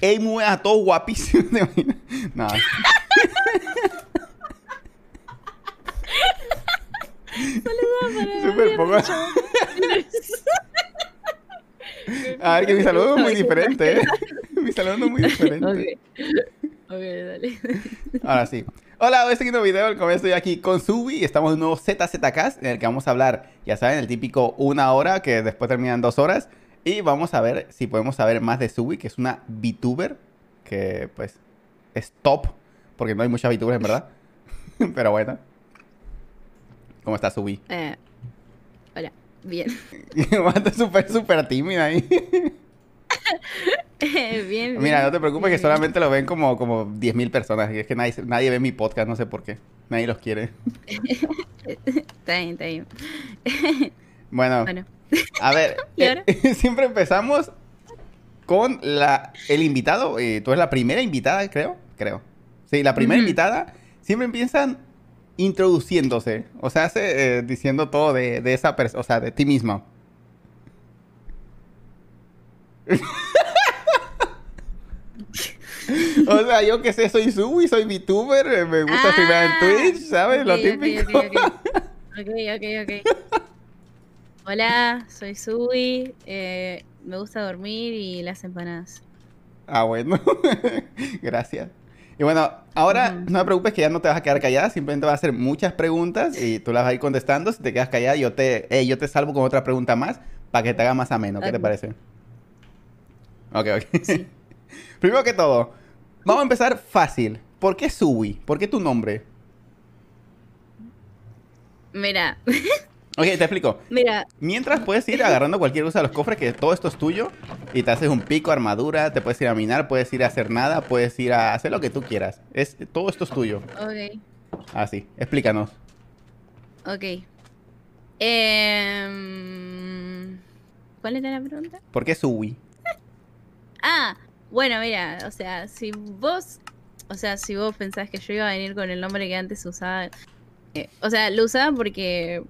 Emu a todo guapísimo. ¿te imaginas? No. Súper poco. A ver, que mi saludo es muy diferente, ¿eh? Mi saludo es muy diferente. Ok. Ok, dale. Ahora sí. Hola, hoy un video, como estoy aquí con Subi y estamos en un nuevo ZZCast en el que vamos a hablar, ya saben, el típico una hora que después terminan dos horas y vamos a ver si podemos saber más de Subi, que es una VTuber que pues es top, porque no hay muchas VTubers en verdad, pero bueno. ¿Cómo está Subi? Eh, hola, bien. Está súper, súper tímida ahí. bien, bien. Mira, no te preocupes que solamente lo ven como, como 10.000 personas y es que nadie, nadie ve mi podcast, no sé por qué. Nadie los quiere. Está bien, está bien. Bueno, Bueno, a ver, eh, siempre empezamos con la, el invitado. eh, tú eres la primera invitada, creo. Creo. Sí, la primera invitada. Siempre empiezan introduciéndose. O sea, hace, eh, diciendo todo de, de esa persona, o sea, de ti misma. o sea, yo que sé, soy Subi, soy VTuber, me gusta streamear en Ah, Twitch, ¿sabes? Lo típico. ok, ok. Ok, ok, ok. Hola, soy Sui. eh, me gusta dormir y las empanadas. Ah, bueno. Gracias. Y bueno, ahora no te preocupes que ya no te vas a quedar callada, simplemente vas a hacer muchas preguntas y tú las vas a ir contestando. Si te quedas callada, yo te, eh, yo te salvo con otra pregunta más para que te haga más ameno. ¿Qué te parece? Ok, ok. Primero que todo, vamos a empezar fácil. ¿Por qué Sui? ¿Por qué tu nombre? Mira, Ok, te explico. mira, Mientras puedes ir agarrando cualquier cosa de los cofres, que todo esto es tuyo, y te haces un pico, armadura, te puedes ir a minar, puedes ir a hacer nada, puedes ir a hacer lo que tú quieras. Es, todo esto es tuyo. ok, Así, explícanos. ok. Em, ¿Cuál era la pregunta? ¿Por qué Sui? Ah, bueno, mira, o sea, si vos, o sea, si vos pensás que yo iba a venir con el nombre que antes usaba, eh, o sea, lo usaba porque,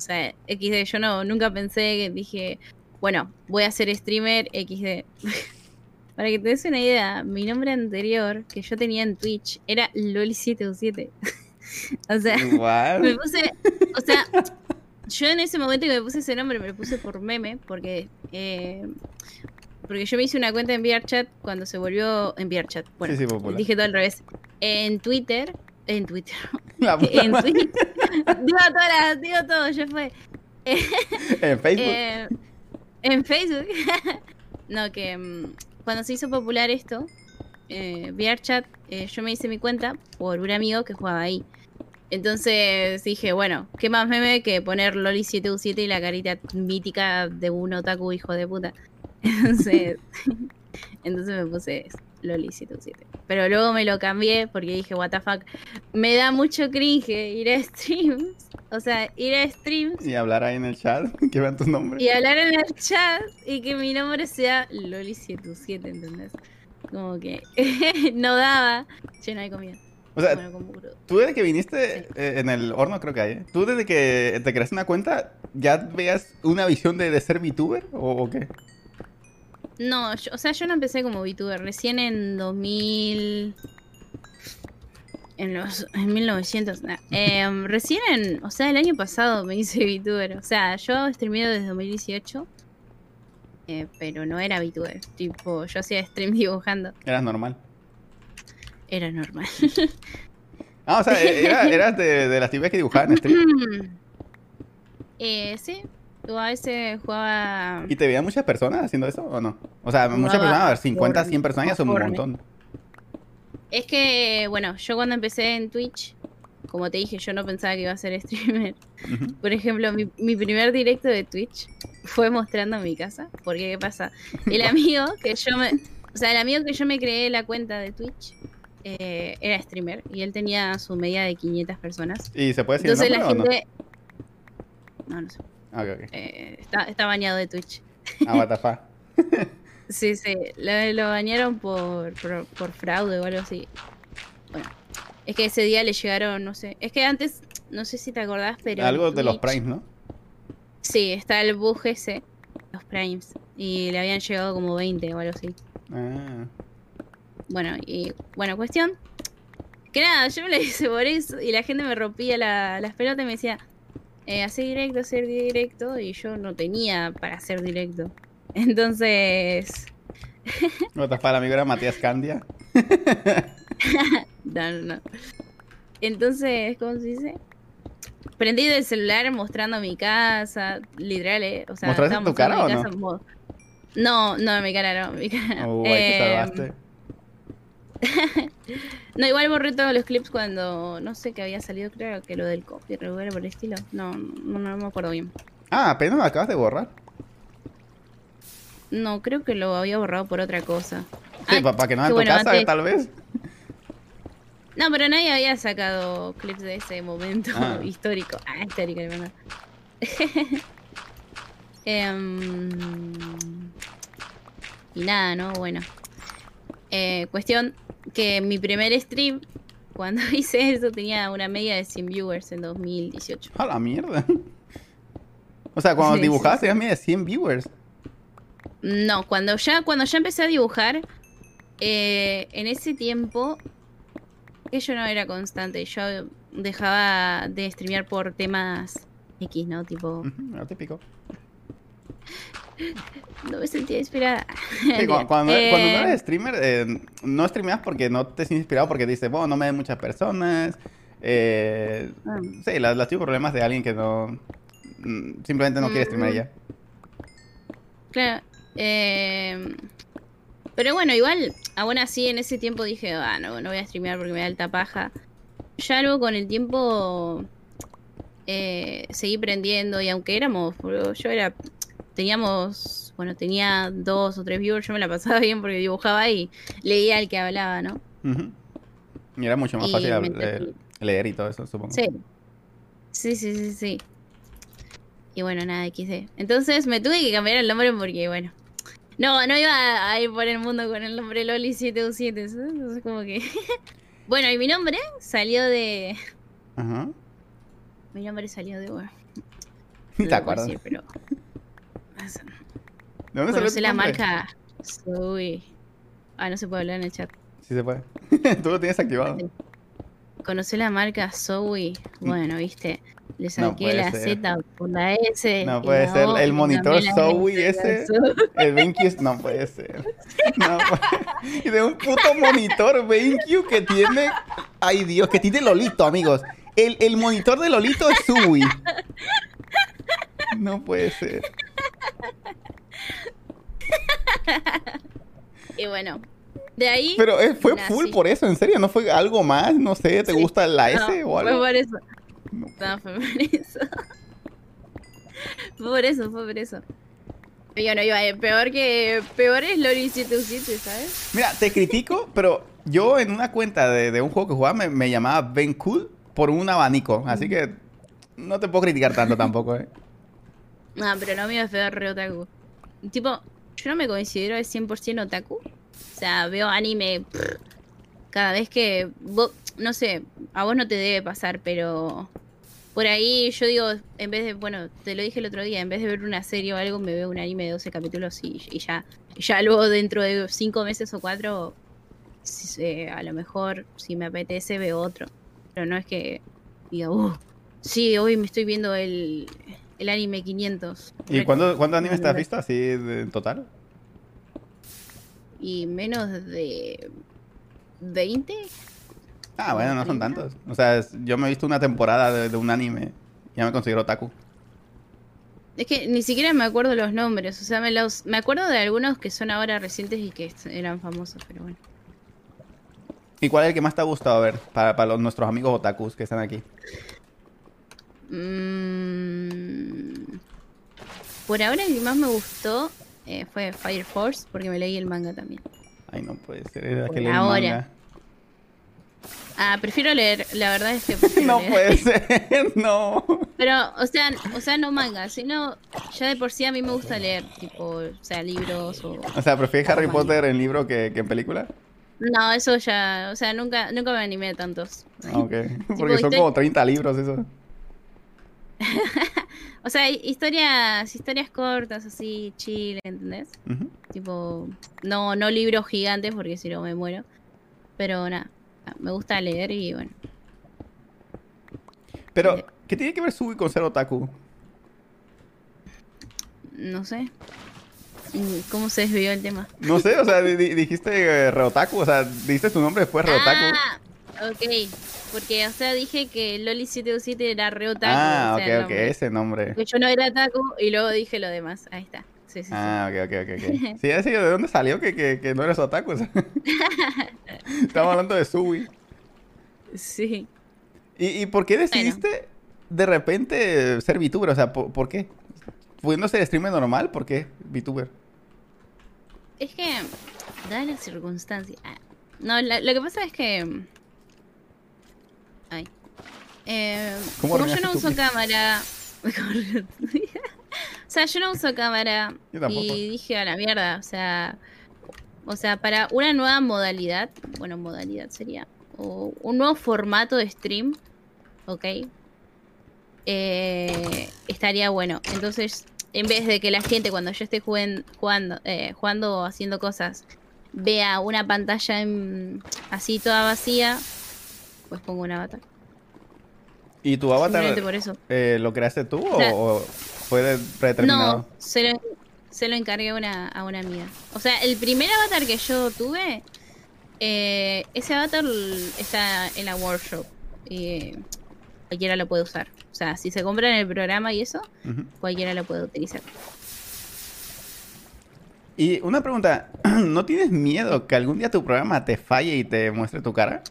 o sea, XD, yo no, nunca pensé que dije, bueno, voy a ser streamer XD. Para que te des una idea, mi nombre anterior que yo tenía en Twitch era Loli727. o sea, me puse, o sea, yo en ese momento que me puse ese nombre me lo puse por meme, porque eh, porque yo me hice una cuenta en VRChat cuando se volvió en VRChat. Bueno, Sí, sí, dije todo al revés. En Twitter, en Twitter, en. Twitch, digo todas digo todo, ya fue. En Facebook. Eh, en Facebook. no, que mm, cuando se hizo popular esto, eh, VRChat, eh, yo me hice mi cuenta por un amigo que jugaba ahí. Entonces dije, bueno, ¿qué más meme que poner Loli7U7 y la carita mítica de un otaku hijo de puta? Entonces, entonces me puse Loli7U7. Pero luego me lo cambié porque dije, what the fuck, me da mucho cringe ir a streams. O sea, ir a streams Y hablar ahí en el chat, que vean tus nombres. y hablar en el chat y que mi nombre sea Loli727, ¿entendés? Como que no daba. Che, no hay comida. O sea, Bueno, tú desde que viniste eh, en el horno, creo que hay, ¿eh? ¿Tú desde que te creaste una cuenta, ya veas una visión de, de ser VTuber o, o qué? No, yo- o sea, yo no empecé como VTuber. Recién en 2000. En los. En 1900. nah. Em, recién en. O sea, el año pasado me hice VTuber. O sea, yo streameo desde 2018. eh, pero no era VTuber. Tipo, yo hacía stream dibujando. Eras normal. Era normal. Ah, o sea, e- era- eras de, de las tipas que dibujaban en stream. eh, sí. Yo a veces jugaba. ¿Y te veían muchas personas haciendo eso o no? O sea, muchas personas, a ver, 50, por- 100 personas ya son un montón. Es que, bueno, yo cuando empecé en Twitch, como te dije, yo no pensaba que iba a ser streamer. Por ejemplo, mi, mi primer directo de Twitch fue mostrando mi casa. Porque, ¿qué pasa? El amigo que yo me. O sea, el amigo que yo me creé la cuenta de Twitch eh, era streamer. Y él tenía su media de 500 personas. ¿Y se puede decir el Entonces la nombre o no? gente. No, no sé. Ah, eh, está, está bañado de Twitch. Ah, what the fuck. Sí, sí, lo, lo bañaron por, por, por fraude o algo así. Bueno, es que ese día le llegaron, no sé, es que antes, no sé si te acordás, pero... Algo de los primes, ¿no? Sí, está el bug ese, los primes, y le habían llegado como 20 o algo así. Ah. Bueno, y bueno, cuestión. Que nada, yo me lo hice por eso y la gente me rompía la, las pelotas y me decía, eh, hacer directo, hacer directo, y yo no tenía para hacer directo. Entonces, ¿No estás para el amigo era Matías Candia? no, no, no. Entonces, ¿cómo se dice? Prendí el celular mostrando mi casa, literal, eh. O sea, ¿Mostraste tu cara o mi casa No, no, mi cara no, mi cara. no. Uy, te Eh, salvaste. no, igual borré todos los clips cuando no sé que había salido, creo que lo del copyright por el estilo. No, no, no me acuerdo bien. Ah, apenas lo acabas de borrar. No, creo que lo había borrado por otra cosa. Sí, Ah, para que no en tu bueno, casa, antes- tal vez. No, pero nadie había sacado clips de ese momento Ah. histórico. Ah, histórico, hermano. Em, y nada, ¿no? Bueno. Eh, cuestión que mi primer stream, cuando hice eso, tenía una media de 100 viewers en 2018. A la mierda. O sea, cuando Sí, dibujabas sí, tenías media de 100 viewers. No, cuando ya, cuando ya empecé a dibujar, eh, en ese tiempo, que yo no era constante, yo dejaba de streamear por temas X, ¿no? Tipo, Lo típico. No me sentía inspirada. Sí, cu- cuando, Eh, cuando no eres streamer, eh, no streameas porque no te sientes inspirado, porque dices, bueno, no me ven muchas personas. Eh, Ah. sí, las, las típicos problemas de alguien que no. mm, Simplemente no quiere streamear Mm. ya. Claro. eh, pero bueno, igual, aún así en ese tiempo dije, ah, no, no voy a streamear porque me da alta paja. Ya luego con el tiempo eh, seguí prendiendo y aunque éramos, yo era, teníamos, bueno, tenía dos o tres viewers, yo me la pasaba bien porque dibujaba y leía al que hablaba, ¿no? Y era mucho más Y fácil leer y todo eso, supongo. Sí. Sí, sí, sí, sí. Y bueno, nada, XD. Entonces me tuve que cambiar el nombre porque, bueno. No, no iba a ir por el mundo con el nombre Loli 7U7. ¿sabes? Entonces, como que. bueno, y mi nombre salió de. Ajá. Mi nombre salió de. Bueno, te acuerdas. decir, pero. ¿De dónde salió Conocí tu la nombre? marca. Zoe. Ah, no se puede hablar en el chat. Sí se puede. Tú lo tienes activado. Conocí la marca Zoe. Bueno, viste. Le saqué la ser. Z por la S. No puede ser, O, el monitor Zoe ese. Zoe. El BenQ no puede ser. No puede- Y de un puto monitor BenQ que tiene. Ay Dios, que tiene Lolito, amigos. El, el monitor de Lolito es Sui. No puede ser. Y bueno, de ahí. Pero eh, fue Nací. full por eso, en serio. ¿No fue algo más? No sé, ¿te Sí. gusta la no, S o Fue algo? por eso. No. No, fue por eso. fue por eso, fue por eso. Yo no iba a ir. Peor que. Peor es Lori 707, ¿sabes? Mira, te critico, pero yo en una cuenta de, de un juego que jugaba me, me llamaba Ben Cool por un abanico. Así que no te puedo criticar tanto tampoco, ¿eh? No, pero lo mío es peor re otaku. Tipo, yo no me considero de 100% otaku. O sea, veo anime cada vez que... vo- no sé, a vos no te debe pasar, pero... Por ahí yo digo, en vez de, bueno, te lo dije el otro día, en vez de ver una serie o algo, me veo un anime de 12 capítulos y, y ya, ya luego dentro de 5 meses o 4, a lo mejor si me apetece veo otro. Pero no es que diga, uh, sí, hoy me estoy viendo el, el anime 500. ¿Y Re- cuánto- cuántos animes te has visto así de- en total? Y menos de 20. Ah, bueno, no son tantos. O sea, yo me he visto una temporada de, de un anime. Ya me considero otaku. Es que ni siquiera me acuerdo los nombres. O sea, me, los, me acuerdo de algunos que son ahora recientes y que eran famosos, pero bueno. ¿Y cuál es el que más te ha gustado ver para, para los- nuestros amigos otakus que están aquí? Mm, por ahora el que más me gustó eh, fue Fire Force, porque me leí el manga también. Ay, no puede ser. Era que leí ahora. manga. Ah, prefiero leer, la verdad es que No leer. puede ser, no. Pero, o sea, o sea, no manga, sino ya de por sí a mí me gusta leer, tipo, o sea, libros o... O sea, ¿prefieres Harry Potter en libro que, que en película? No, eso ya, o sea, nunca, nunca me animé a tantos. Ah, Ok. Porque son estoy- como 30 libros eso. O sea, hi- historias, historias cortas, así, chill, ¿entendés? Tipo, no, no libros gigantes porque si no me muero. Pero nada, me gusta leer y bueno. Pero, Eh. ¿qué tiene que ver Subi con ser otaku? No sé. ¿Y ¿Cómo se desvió el tema? No sé, o sea, di- di- dijiste eh, Reotaku, o sea, dijiste tu nombre después Reotaku. Ah, ok. Porque, o sea, dije que Loli 727 era re otaku. Ah, o ok, sea, ok, nombre. ese nombre. Que yo no era otaku y luego dije lo demás. Ahí está. Sí, sí, sí. Ah, ok, ok, ok, ok. Sí, así, ¿de dónde salió que, que, que no eres otaku? Estamos hablando de Subi. Sí. ¿Y, ¿Y por qué decidiste de repente ser VTuber? O sea, ¿por, por qué? Pudiendo ser streamer normal, ¿por qué VTuber? Es que, dadas las circunstancias. ah, No, la- lo que pasa es que. Ay. Eh, ¿Cómo como yo no uso cámara. o sea, yo no uso cámara. Y dije a la mierda. O sea. O sea, para una nueva modalidad. Bueno, modalidad sería. O un nuevo formato de stream. Ok. eh, estaría bueno. Entonces, en vez de que la gente cuando yo esté juguen- jugando, eh, jugando o haciendo cosas, vea una pantalla en- así toda vacía, pues pongo un avatar. ¿Y tu avatar por eso. eh, lo creaste tú o, sea, o fue de- predeterminado? No, se lo, se lo encargué a una, a una amiga. O sea, el primer avatar que yo tuve, eh, ese avatar está en la workshop. Y eh, cualquiera lo puede usar. O sea, si se compra en el programa y eso, cualquiera lo puede utilizar. Y una pregunta, ¿no tienes miedo que algún día tu programa te falle y te muestre tu cara?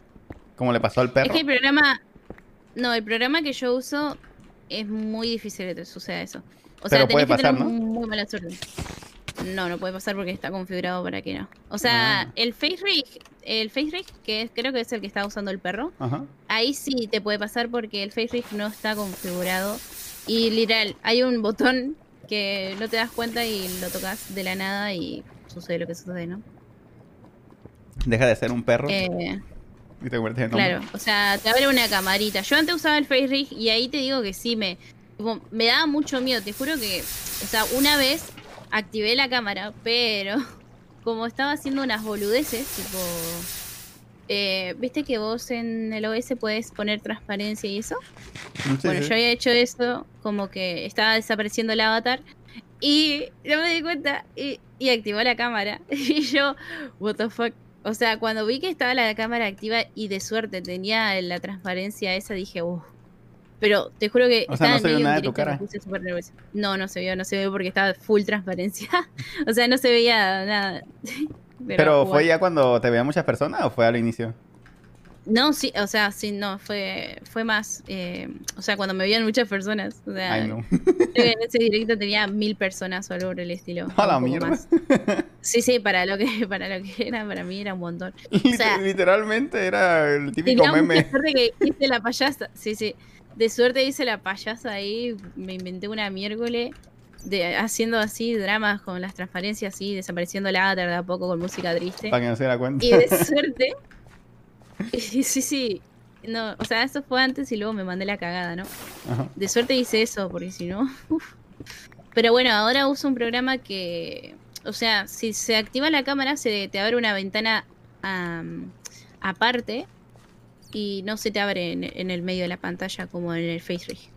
Como le pasó al perro. Es que el programa. No, el programa que yo uso es muy difícil que te suceda eso. O sea, Pero puede tenés que pasar, tener ¿no? muy mala suerte. No, no puede pasar porque está configurado para que no. O sea, Ah. el face rig, el face rig, que es- creo que es el que está usando el perro, Ajá. ahí sí te puede pasar porque el face rig no está configurado. Y literal, hay un botón que no te das cuenta y lo tocas de la nada y sucede lo que sucede, ¿no? Deja de ser un perro Eh, y te conviertes en hombre. Claro, o sea, te abre una camarita. Yo antes usaba el Face Rig y ahí te digo que sí, me, tipo, me daba mucho miedo. Te juro que, o sea, una vez activé la cámara, pero como estaba haciendo unas boludeces, tipo, eh, viste que vos en el OS puedes poner transparencia y eso. Sí, bueno, sí. yo había hecho eso, como que estaba desapareciendo el avatar y no me di cuenta y, y activó la cámara. Y yo, what the fuck. O sea, cuando vi que estaba la cámara activa y de suerte tenía la transparencia esa, dije, uff. Pero te juro que O sea, no en se vio nada de tu cara. No, no se vio, no se vio porque estaba full transparencia. o sea, no se veía nada. Pero, ¿fue bueno. ya cuando te veían muchas personas o fue al inicio? No, sí, o sea, sí, no, fue, fue más. eh, o sea, cuando me veían muchas personas. O sea, en ese directo tenía mil personas o algo por el estilo. A la mierda. más. Sí, sí, para lo que para lo que era, para mí era un montón. Sea, literalmente era el típico Tenía meme. suerte que hice la payasa. Sí, sí. De suerte hice la payasa ahí. Me inventé una miércoles de, haciendo así dramas con las transparencias así, desapareciendo la de a poco con música triste. Para que no se diera cuenta. Y de suerte. Sí, sí, sí. No, o sea, eso fue antes y luego me mandé la cagada, ¿no? Ajá. De suerte hice eso, porque si no. uf. Pero bueno, ahora uso un programa que. O sea, si se activa la cámara, se te abre una ventana am, aparte y no se te abre en, en el medio de la pantalla como en el Face Rig.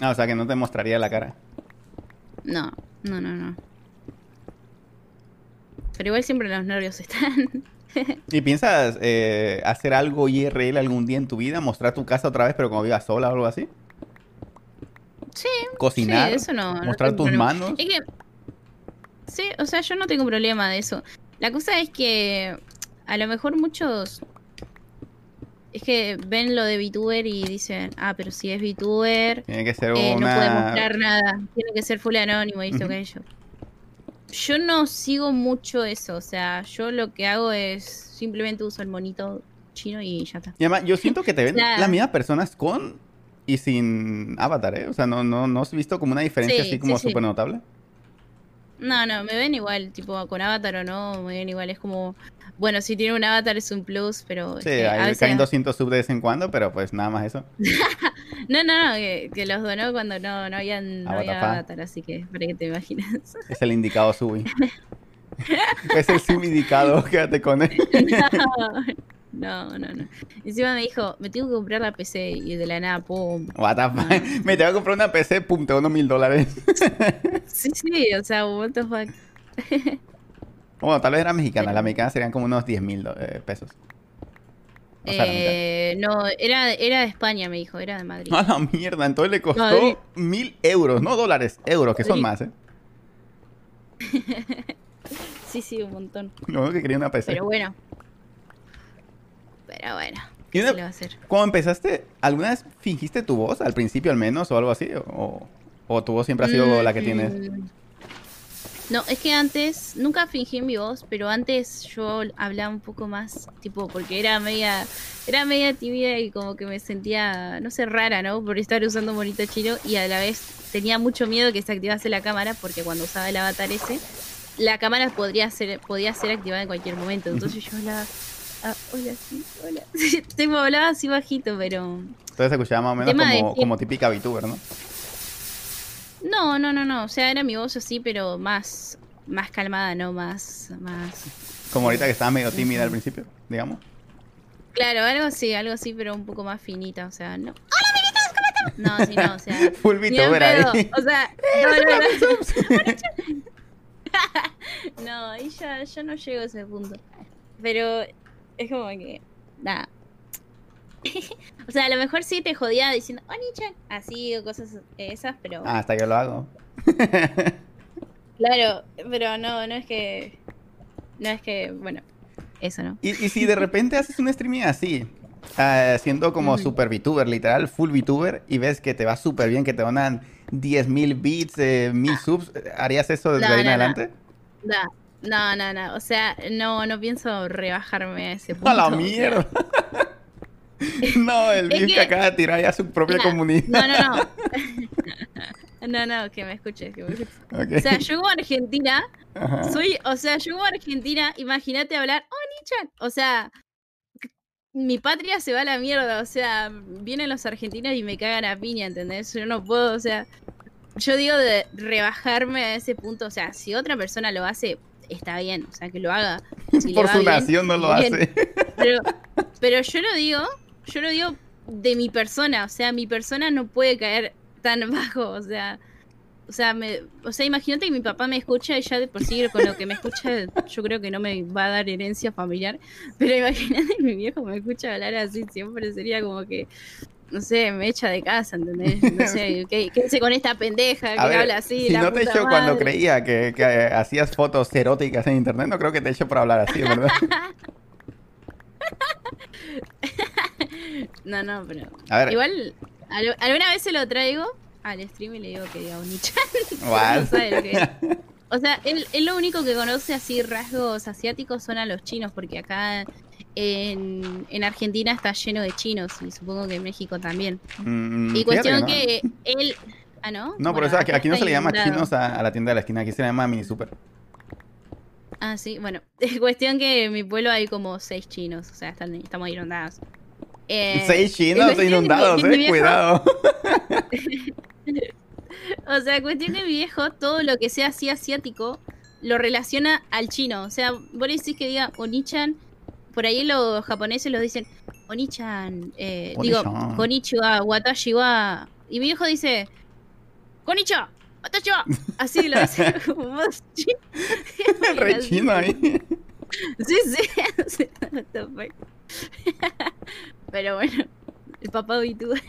Ah, o sea, que no te mostraría la cara. No, no, no, no. Pero igual siempre los nervios están. ¿Y piensas eh, hacer algo IRL algún día en tu vida? ¿Mostrar tu casa otra vez, pero como vivas sola o algo así? Sí, ¿Cocinar? Sí, eso no. ¿Mostrar tus problema. manos? Es que. Sí, o sea, yo no tengo problema de eso. La cosa es que a lo mejor muchos. Es que ven lo de VTuber y dicen, ah, pero si es VTuber, Tiene que ser eh, no puede mostrar nada, tiene que ser full anónimo y esto que yo. Yo no sigo mucho eso, o sea, yo lo que hago es simplemente uso el monito chino y ya está. Y además, yo siento que te ven Nah. las mismas personas con y sin avatar, ¿eh? O sea, no, no, no has visto como una diferencia Sí, así como sí, sí. súper notable. No, no, me ven igual, tipo con avatar o no, me ven igual, es como, bueno, si tiene un avatar es un plus, pero... Sí, a ahí veces- caen 200 subs de vez en cuando, pero pues nada más eso. No, no, no, que, que los donó cuando no, no, había, no había avatar, así que para que te imaginas. Es el indicado subi. Es el sim indicado, quédate con él. No, no, no. Encima me dijo, me tengo que comprar la PC y de la nada, pum. What the fuck? Me tengo que comprar una PC, pum, te dono mil dólares. Sí, sí, o sea, what the fuck. Bueno, tal vez era mexicana. La mexicana serían como unos 10 mil eh, pesos. O sea. Eh, no, era, era de España, me dijo, era de Madrid. A la mierda, entonces le costó Madrid. mil euros, no dólares, euros, que son más. ¿eh? Sí, sí, un montón. Lo único que quería una PC. Pero bueno. Pero bueno. Y ¿Qué una- se le va a hacer? Cuando empezaste, ¿alguna vez fingiste tu voz al principio al menos o algo así? ¿O, o tu voz siempre ha sido la que tienes? Mm, No, es que antes, nunca fingí mi voz, pero antes yo hablaba un poco más, tipo, porque era media, era media tímida y como que me sentía, no sé, rara, ¿no? Por estar usando un monito chino y a la vez tenía mucho miedo que se activase la cámara porque cuando usaba el avatar ese, la cámara podría ser, podía ser activada en cualquier momento. Entonces yo hablaba, ah, hola, sí, hola. tipo, hablaba así bajito, pero... Entonces se escuchaba más o menos Tema de como, como típica VTuber, ¿no? No, no, no, no. O sea, era mi voz así, pero más, más calmada, ¿no? Más, más. Como ahorita que estaba medio tímida al principio, digamos. Claro, algo así, algo así, pero un poco más finita. O sea, no. ¡Hola, amiguitos! ¿Cómo están? No, sí, no, o sea. Full VTuber ahí. O sea, no, no, no. No, ahí ya, ya no llego a ese punto. Pero es como que. Nada. O sea, a lo mejor sí te jodía diciendo, Oni-chan, así o cosas esas, pero. Ah, hasta yo lo hago. Claro, pero no, no es que. No es que, bueno, eso no. Y, y si de repente haces un streaming así, ah, siendo como super VTuber, literal, full VTuber, y ves que te va súper bien, que te donan 10.000 bits, eh, 1000 subs, ¿harías eso desde No, ahí en no, adelante? No, no, no, no. O sea, no, no pienso rebajarme a ese punto. ¡A la mierda! no, el Es que que- acaba de tirar ya su propia Mira, comunidad. No, no, no. No, no, que me escuches, que me escuches. O sea, yo como argentina, Ajá. soy, o sea, yo como argentina, imagínate hablar, oh, Nichan. O sea, mi patria se va a la mierda, o sea, vienen los argentinos y me cagan a piña, ¿entendés? Yo no puedo, o sea, yo digo de rebajarme a ese punto, o sea, si otra persona lo hace, está bien, o sea, que lo haga. Si Por su nación no lo bien. hace. Pero, pero yo lo digo, yo lo digo de mi persona, o sea, mi persona no puede caer tan bajo, o sea, o sea, me, o sea, imagínate que mi papá me escucha y ya de por sí con lo que me escucha, yo creo que no me va a dar herencia familiar, pero imagínate que mi viejo me escucha hablar así, siempre sería como que, no sé, me echa de casa, ¿entendés? No sé, ¿qué, qué hace con esta pendeja que ver, habla así? si la no te echó cuando creía que, que, hacías fotos eróticas en internet, no creo que te eche por hablar así, ¿verdad? No, no, pero... A ver, Igual, al- alguna vez se lo traigo al stream y le digo que diga Onichan. what? no sabe lo que es. O sea, él, él lo único que conoce así rasgos asiáticos son a los chinos, porque acá en, en Argentina está lleno de chinos y supongo que en México también. Mm, y cuestión no. que él... Ah, ¿no? No, Bueno, eso aquí, no se le llama inundado. chinos a, a la tienda de la esquina, aquí se le llama mini super. Ah, sí, bueno. cuestión que en mi pueblo hay como seis chinos, o sea, están, estamos inundados. Eh, Seis chinos inundados, eh, viejo- cuidado. O sea, cuestión que mi viejo, todo lo que sea así asiático, lo relaciona al chino. O sea, vos le decís que diga Onichan, por ahí los japoneses lo dicen Onichan, eh, digo. Konichiwa, Watashi wa. Y mi viejo dice Konnichiwa, Watashi wa. Así lo dice como voz chino. Re chino ahí. Sí, sí. Pero bueno, el papá VTuber.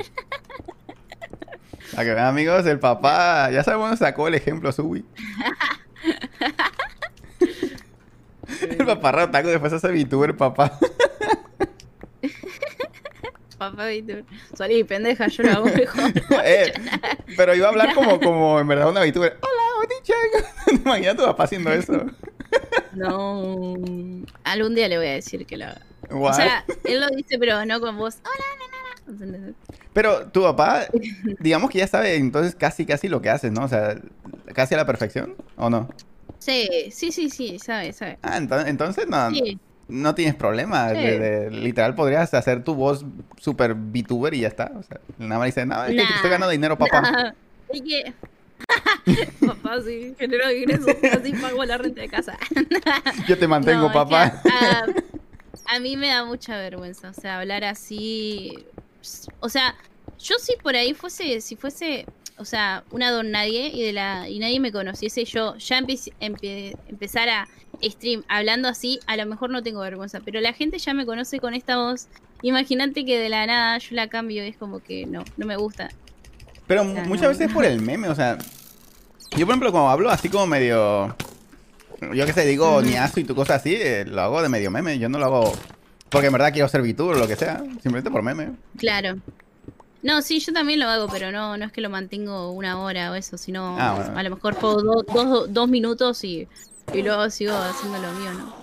Para que vean, amigos, el papá, ya sabemos, sacó el ejemplo Subi. El papá Rotaku después hace VTuber, papá. Papá VTuber. Salí, pendeja, yo lo hago mejor. Eh, pero iba a hablar como, como en verdad una VTuber. Hola, Onichan. Imagina tu papá haciendo eso. No. Algún día le voy a decir que lo haga. O sea, él lo dice, pero no con voz. Hola, nena. ¿Entendés? Pero tu papá, digamos que ya sabe entonces casi, casi lo que haces, ¿no? O sea, casi a la perfección, ¿o no? Sí, sí, sí, sí, sabe, sabe. Ah, ento- entonces no, Sí. no tienes problema. Sí. de- de- literal, podrías hacer tu voz super VTuber y ya está. O sea, nada más dice, no, es que estoy ganando dinero, papá. Nah, es que papá, sí, genero ingresos, así pago la renta de casa. Yo te mantengo, No, es que papá. A, a mí me da mucha vergüenza, o sea, hablar así. O sea, yo si por ahí fuese, si fuese, o sea, una don nadie y de la y nadie me conociese, yo ya empe- empe- empezar a stream hablando así, a lo mejor no tengo vergüenza, pero la gente ya me conoce con esta voz. Imagínate que de la nada yo la cambio es como que no, no me gusta. Pero sea, muchas no. veces es por el meme, o sea. Yo, por ejemplo, como hablo así como medio. Yo qué sé, digo niazo y tu cosa así, eh, lo hago de medio meme. Yo no lo hago porque en verdad quiero ser VTuber o lo que sea. Simplemente por meme. Claro. No, sí, yo también lo hago, pero no, no es que lo mantengo una hora o eso, sino Ah, bueno. a lo mejor juego do- dos, dos minutos y, y luego sigo haciendo lo mío, ¿no?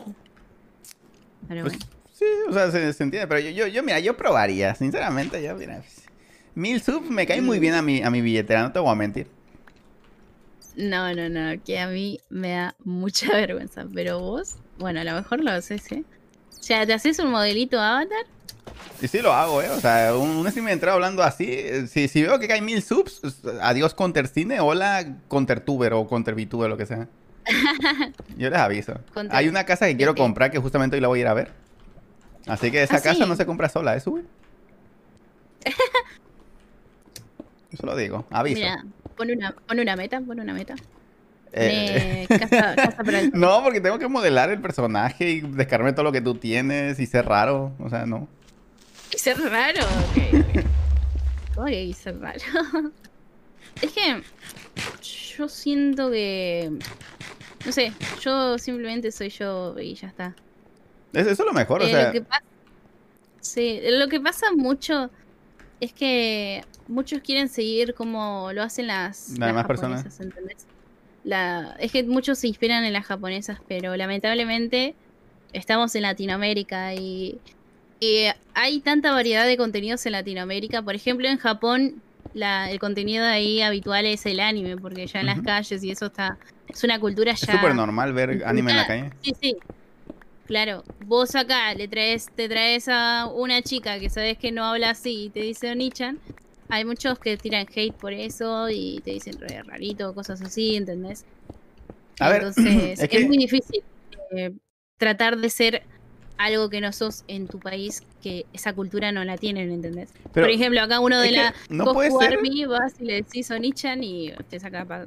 Pero Pues, bueno. sí, o sea, se, se entiende. Pero yo, yo, yo, mira, yo probaría. Sinceramente, yo, mira. pues, Mil subs me cae muy bien a mi, a mi billetera, no te voy a mentir. No, no, no, que a mí me da mucha vergüenza, pero vos, bueno, a lo mejor lo haces, ¿eh? O sea, ¿te haces un modelito avatar? Y sí lo hago, ¿eh? O sea, un, un streamer entrado hablando así. eh, Si, si veo que cae mil subs, adiós Countercine, hola Countertuber o Countervtuber, lo que sea. Yo les aviso. Hay una casa que quiero comprar que justamente hoy la voy a ir a ver. Así que esa ¿Ah, casa sí? no se compra sola, ¿eh, sube? Eso lo digo, aviso. Mira, pon una, pon una meta, pon una meta. Eh, Eh, casa, casa no, porque tengo que modelar el personaje y descargarme todo lo que tú tienes y ser raro. O sea, no. Y ser raro. ok, ok. ¿Cómo que y ser raro? es que yo siento que. No sé, yo simplemente soy yo y ya está. Eso, es lo mejor, o Eh, sea. lo que pasa, sí, lo que pasa mucho es que muchos quieren seguir como lo hacen las, Las las personas. ¿entendés? La, es que muchos se inspiran en las japonesas, pero lamentablemente estamos en Latinoamérica y, y hay tanta variedad de contenidos en Latinoamérica. Por ejemplo, en Japón la, el contenido ahí habitual es el anime, porque ya en las calles y eso está... Es una cultura Es ya... súper normal ver anime en la calle. Sí, sí. Claro, vos acá le traes, te traes a una chica que sabes que no habla así y te dice Onichan. Hay muchos que tiran hate por eso y te dicen re rarito, cosas así, ¿entendés? A ver, Entonces, es es, que- muy difícil eh, tratar de ser algo que no sos en tu país, que esa cultura no la tienen, ¿entendés? Pero por ejemplo, acá uno de la no puede ser- Army vas y le decís Onichan y te saca para...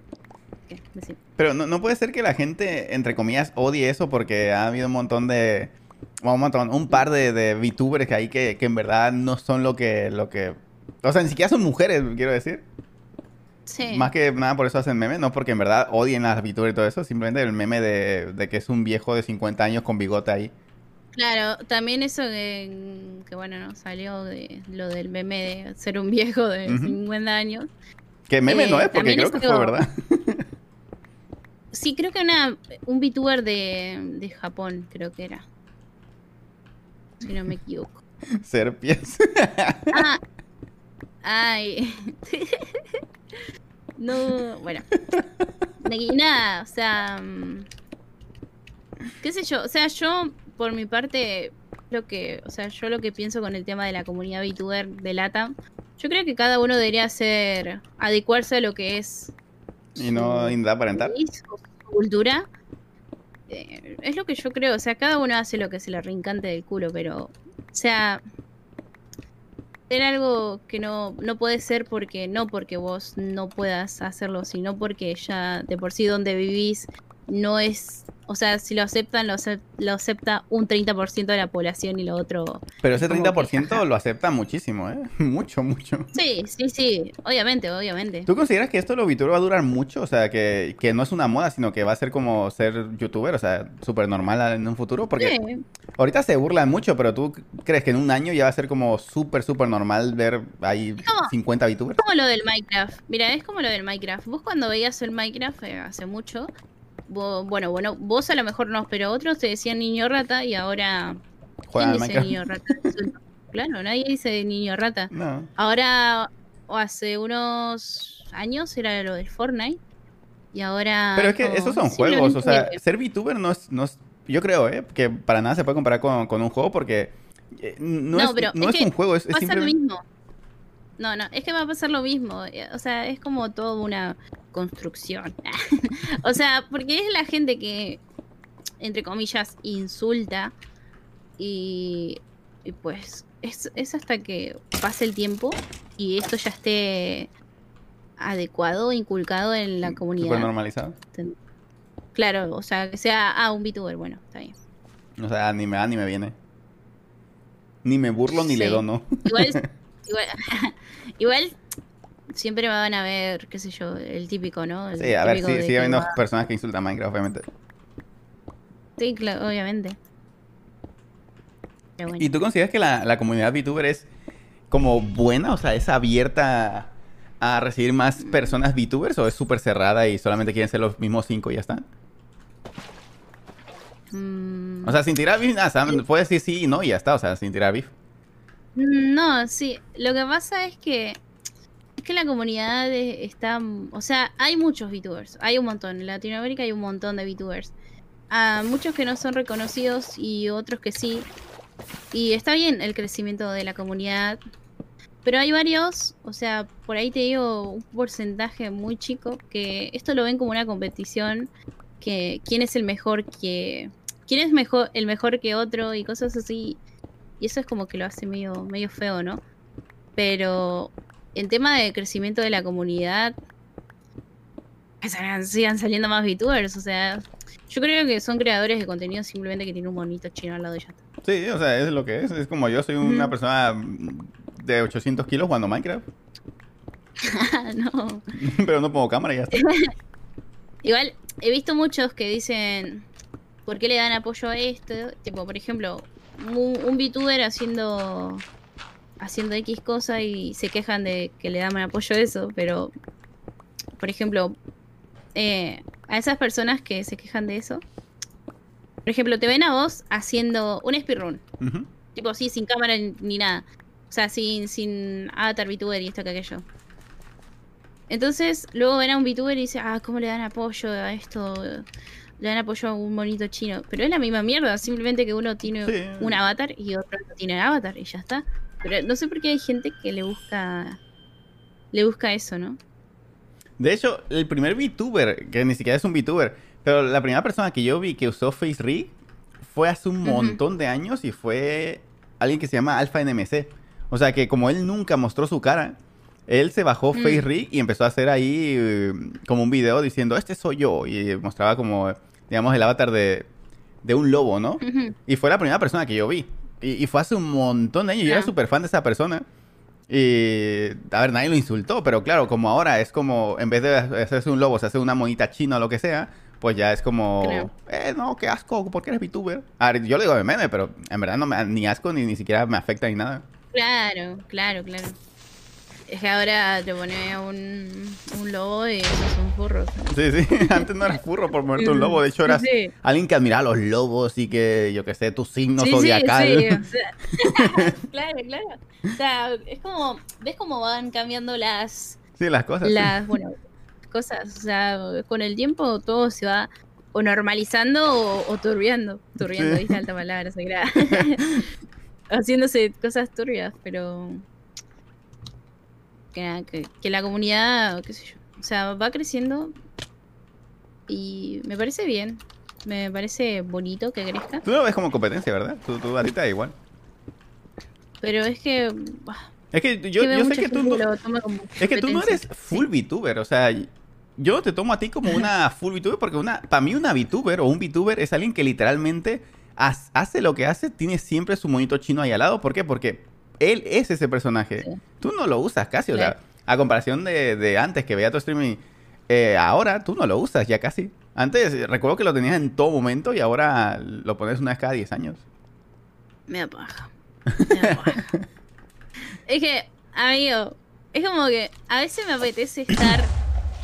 ¿Qué? Decir. Pero no, no puede ser que la gente, entre comillas, odie eso porque ha habido un montón de. Un montón, un par de, de VTubers que hay que, que en verdad no son lo que, lo que. O sea, ni siquiera son mujeres, quiero decir. Sí. Más que nada por eso hacen memes, no porque en verdad odien las VTubers y todo eso, simplemente el meme de, de que es un viejo de 50 años con bigote ahí. Claro, también eso que, que, bueno, no salió de lo del meme de ser un viejo de Ujú. 50 años. Que meme Eh, no es, porque creo es que fue verdad. Sí, creo que una un VTuber de, de Japón, creo que era. Si no me equivoco. Ser pies. Ah, ay. no, bueno. Y nada, o sea, mm, qué sé yo, o sea, yo por mi parte lo que, o sea, yo lo que pienso con el tema de la comunidad VTuber de LATAM, yo creo que cada uno debería hacer adecuarse a lo que es y no su indar aparentar. país o su cultura. Eh, es lo que yo creo, o sea, cada uno hace lo que se le rincante del culo, pero, o sea, ser algo que no, no puede ser porque, no porque vos no puedas hacerlo, sino porque ya de por sí donde vivís no es, o sea, si lo aceptan, lo, acep- lo acepta un 30% de la población y lo otro... Pero ese como que, 30% ajá. lo acepta muchísimo, ¿eh? Mucho, mucho. Sí, sí, sí, obviamente, obviamente. ¿Tú consideras que esto de los VTubers va a durar mucho? O sea, que, que no es una moda, sino que va a ser como ser youtuber, o sea, súper normal en un futuro. Porque Sí. ahorita se burlan mucho, pero ¿tú crees que en un año ya va a ser como súper, súper normal ver ahí como- 50 VTubers? como lo del Minecraft. Mira, es como lo del Minecraft. Vos cuando veías el Minecraft eh, hace mucho, vos- bueno, bueno, vos a lo mejor no, pero otros te decían niño rata y ahora ¿quién dice niño rata? claro, nadie dice niño rata. No. Ahora, o hace unos años era lo del Fortnite y ahora Pero es que esos son juegos, o sea, ser VTuber no es, no es- yo creo, ¿eh? Que para nada se puede comparar con, con un juego porque eh, no, No, es, pero no es es que un juego, es, pasa lo simplemente... mismo. No, no, es que va a pasar lo mismo. eh, O sea, es como todo una construcción. o sea, porque es la gente que, entre comillas, insulta y, y pues es, es hasta que pase el tiempo y esto ya esté adecuado, inculcado en la comunidad. Súper normalizado. Claro, o sea, que sea, ah, un VTuber, bueno, está bien. O sea, ni me va ni me viene. Ni me burlo ni le dono. Igual, igual, igual siempre van a ver, qué sé yo, el típico, ¿no? El Sí, a ver, sí, sigue habiendo va- personas que insultan Minecraft, obviamente. Sí, claro, obviamente. Bueno. ¿Y tú consideras que la, la comunidad VTuber es como buena? O sea, ¿es abierta a recibir más personas VTubers o es súper cerrada y solamente quieren ser los mismos cinco y ya está? Mm, O sea, sin tirar beef, nada, puedes decir sí y no y ya está, o sea, sin tirar beef. No, sí. Lo que pasa es que es que la comunidad es- está, o sea, hay muchos VTubers, hay un montón. En Latinoamérica hay un montón de VTubers. Ah, muchos que no son reconocidos y otros que sí. Y está bien el crecimiento de la comunidad. Pero hay varios, o sea, por ahí te digo un porcentaje muy chico que esto lo ven como una competición que quién es el mejor que quién es mejor el mejor que otro y cosas así. Y eso es como que lo hace medio, medio feo, ¿no? Pero en tema de crecimiento de la comunidad, que salgan- sigan saliendo más VTubers. O sea, yo creo que son creadores de contenido simplemente que tienen un monito chino al lado y ya está. Sí, o sea, es lo que es. Es como yo soy una persona de 800 kilos jugando Minecraft, no. pero no pongo cámara y ya está. Igual, he visto muchos que dicen, ¿por qué le dan apoyo a esto? Tipo, por ejemplo, un, un VTuber haciendo haciendo X cosa y se quejan de que le dan apoyo a eso, pero, por ejemplo, eh, a esas personas que se quejan de eso, por ejemplo, te ven a vos haciendo un speedrun, tipo así, sin cámara ni nada. O sea, sin, sin avatar VTuber y esto que aquello. Entonces, luego ven a un VTuber y dicen, ah, ¿cómo le dan apoyo a esto? Le dan apoyo a un monito chino. Pero es la misma mierda, simplemente que uno tiene Sí. un avatar y otro no tiene avatar y ya está. Pero no sé por qué hay gente que le busca. Le busca eso, ¿no? De hecho, el primer VTuber, que ni siquiera es un VTuber, pero la primera persona que yo vi que usó FaceRig fue hace un montón de años y fue alguien que se llama Alpha NMC. O sea que como él nunca mostró su cara, él se bajó Mm. FaceRig y empezó a hacer ahí eh, como un video diciendo, este soy yo. Y mostraba como, digamos, el avatar de, de un lobo, ¿no? Y fue la primera persona que yo vi. Y, y fue hace un montón de años. Yo era Ah. súper fan de esa persona. Y, a ver, nadie lo insultó, pero claro, como ahora es como, en vez de hacerse un lobo, se hace una monita china o lo que sea, pues ya es como, Creo. eh, no, qué asco, ¿por qué eres VTuber? A ver, yo le digo de meme, pero en verdad no me ni asco ni, ni siquiera me afecta ni nada. Claro, claro, claro. Es que ahora te pone un, un lobo y esos son furros. Sí, sí, antes no eras furro por moverte un lobo, de hecho eras Sí. alguien que admiraba a los lobos y que, yo qué sé, tu signo Sí, sí, zodiacal. sí, o sea, claro, claro. O sea, es como, ¿ves cómo van cambiando las, Sí, las cosas. sí. las, bueno, cosas? O sea, con el tiempo todo se va o normalizando o, o turbiando. Turbiando, Sí. dice alta palabra, sagrada. Haciéndose cosas turbias, pero que, nada, que, que la comunidad, qué sé yo, o sea, va creciendo y me parece bien. Me parece bonito que crezca. Tú lo ves como competencia, ¿verdad? Te da igual. Pero es que. bah, Es que yo, que yo sé que tú no, Es que tú no eres full VTuber, o sea, yo te tomo a ti como una full VTuber porque una, para mí una VTuber o un VTuber es alguien que literalmente hace lo que hace, tiene siempre su monito chino ahí al lado. ¿Por qué? Porque él es ese personaje. Sí. Tú no lo usas casi, o sea, a comparación de, de antes que veía tu streaming, eh, ahora tú no lo usas ya casi. Antes eh, recuerdo que lo tenías en todo momento y ahora lo pones una vez cada 10 años. Me da paja. Me es que, amigo, es como que a veces me apetece estar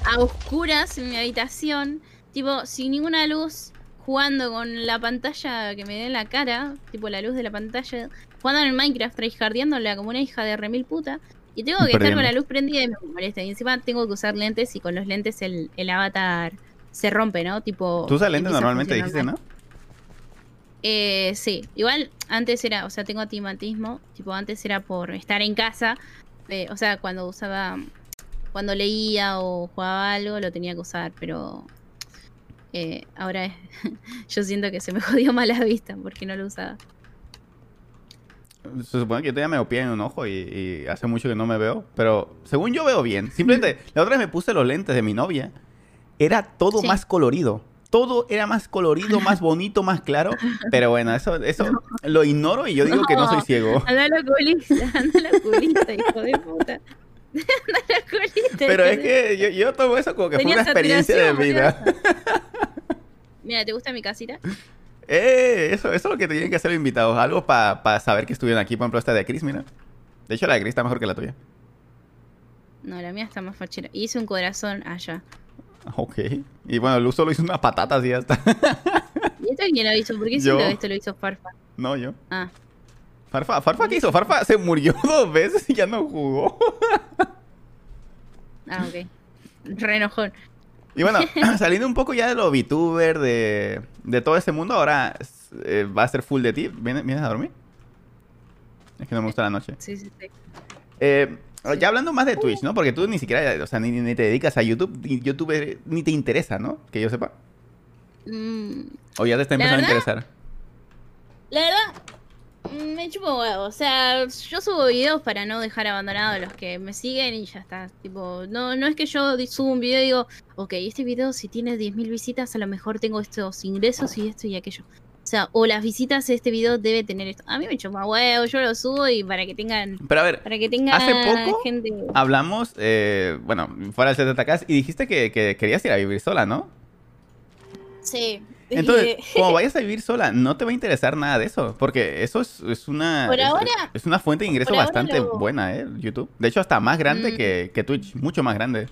a oscuras en mi habitación, tipo, sin ninguna luz, jugando con la pantalla que me dé en la cara, tipo la luz de la pantalla, jugando en el Minecraft, tryhardeándola como una hija de remil puta. Y tengo que estar con la luz prendida y me molesta. Y encima tengo que usar lentes y con los lentes el, el avatar se rompe, ¿no? Tipo. Tú usas lentes normalmente, dijiste, ¿no? Eh, sí, igual antes era, o sea, tengo atimatismo, tipo antes era por estar en casa, eh, o sea, cuando usaba cuando leía o jugaba algo lo tenía que usar, pero eh, ahora yo siento que se me jodió más la vista porque no lo usaba. Se supone que yo todavía me opía en un ojo y, y hace mucho que no me veo, pero según yo veo bien. Simplemente, la otra vez me puse los lentes de mi novia, era todo Sí. más colorido. Todo era más colorido, más bonito, más claro. Pero bueno, eso, eso lo ignoro y yo digo que no soy ciego. Anda la oculista, anda la oculista, hijo de puta. Anda la oculista. Pero es que yo, yo tomo eso como que fue una experiencia de vida. Mira, ¿te gusta mi casita? Eh, eso, eso es lo que tienen que hacer los invitados. Algo para saber que estuvieron aquí. Por ejemplo, esta de Chris, mira. De hecho, la de Chris está mejor que la tuya. No, la mía está más fachera. Y hice un corazón allá. Ok. Y bueno, Luz solo hizo una patata así ya está. ¿Y esto quién lo hizo? ¿Por qué Yo. esto lo hizo Farfa? no, yo. Ah, Farfa, Farfa, ¿qué hizo? Farfa se murió dos veces y ya no jugó. ah, ok. Re enojón. Y bueno, saliendo un poco ya de lo VTuber, de, de todo ese mundo, ahora eh, va a ser full de ti. ¿Vienes, vienes a dormir? Es que no me gusta la noche. Sí, sí, sí. Eh. Ya hablando más de Twitch, ¿no? Porque tú ni siquiera, o sea, ni, ni te dedicas a YouTube, ni YouTube ni te interesa, ¿no? Que yo sepa. Mm, O ya te está empezando a interesar. la verdad, me chupo huevo. O sea, yo subo videos para no dejar abandonados a los que me siguen y ya está. Tipo, no, no es que yo subo un video y digo, ok, este video si tiene 10.000 visitas, a lo mejor tengo estos ingresos y esto y aquello. O sea, o las visitas de este video debe tener esto. A mí me chupa huevo, yo lo subo y para que tengan, Pero a ver, para que tengan Hace poco gente. hablamos, eh, bueno, fuera del ZTK, y dijiste que, que querías ir a vivir sola, ¿no? Sí. Entonces, como vayas a vivir sola, no te va a interesar nada de eso, porque eso es, es una Por es, ahora- es una fuente de ingreso bastante lo- buena, ¿eh? YouTube. De hecho, hasta más grande Mm. que, que Twitch, mucho más grande.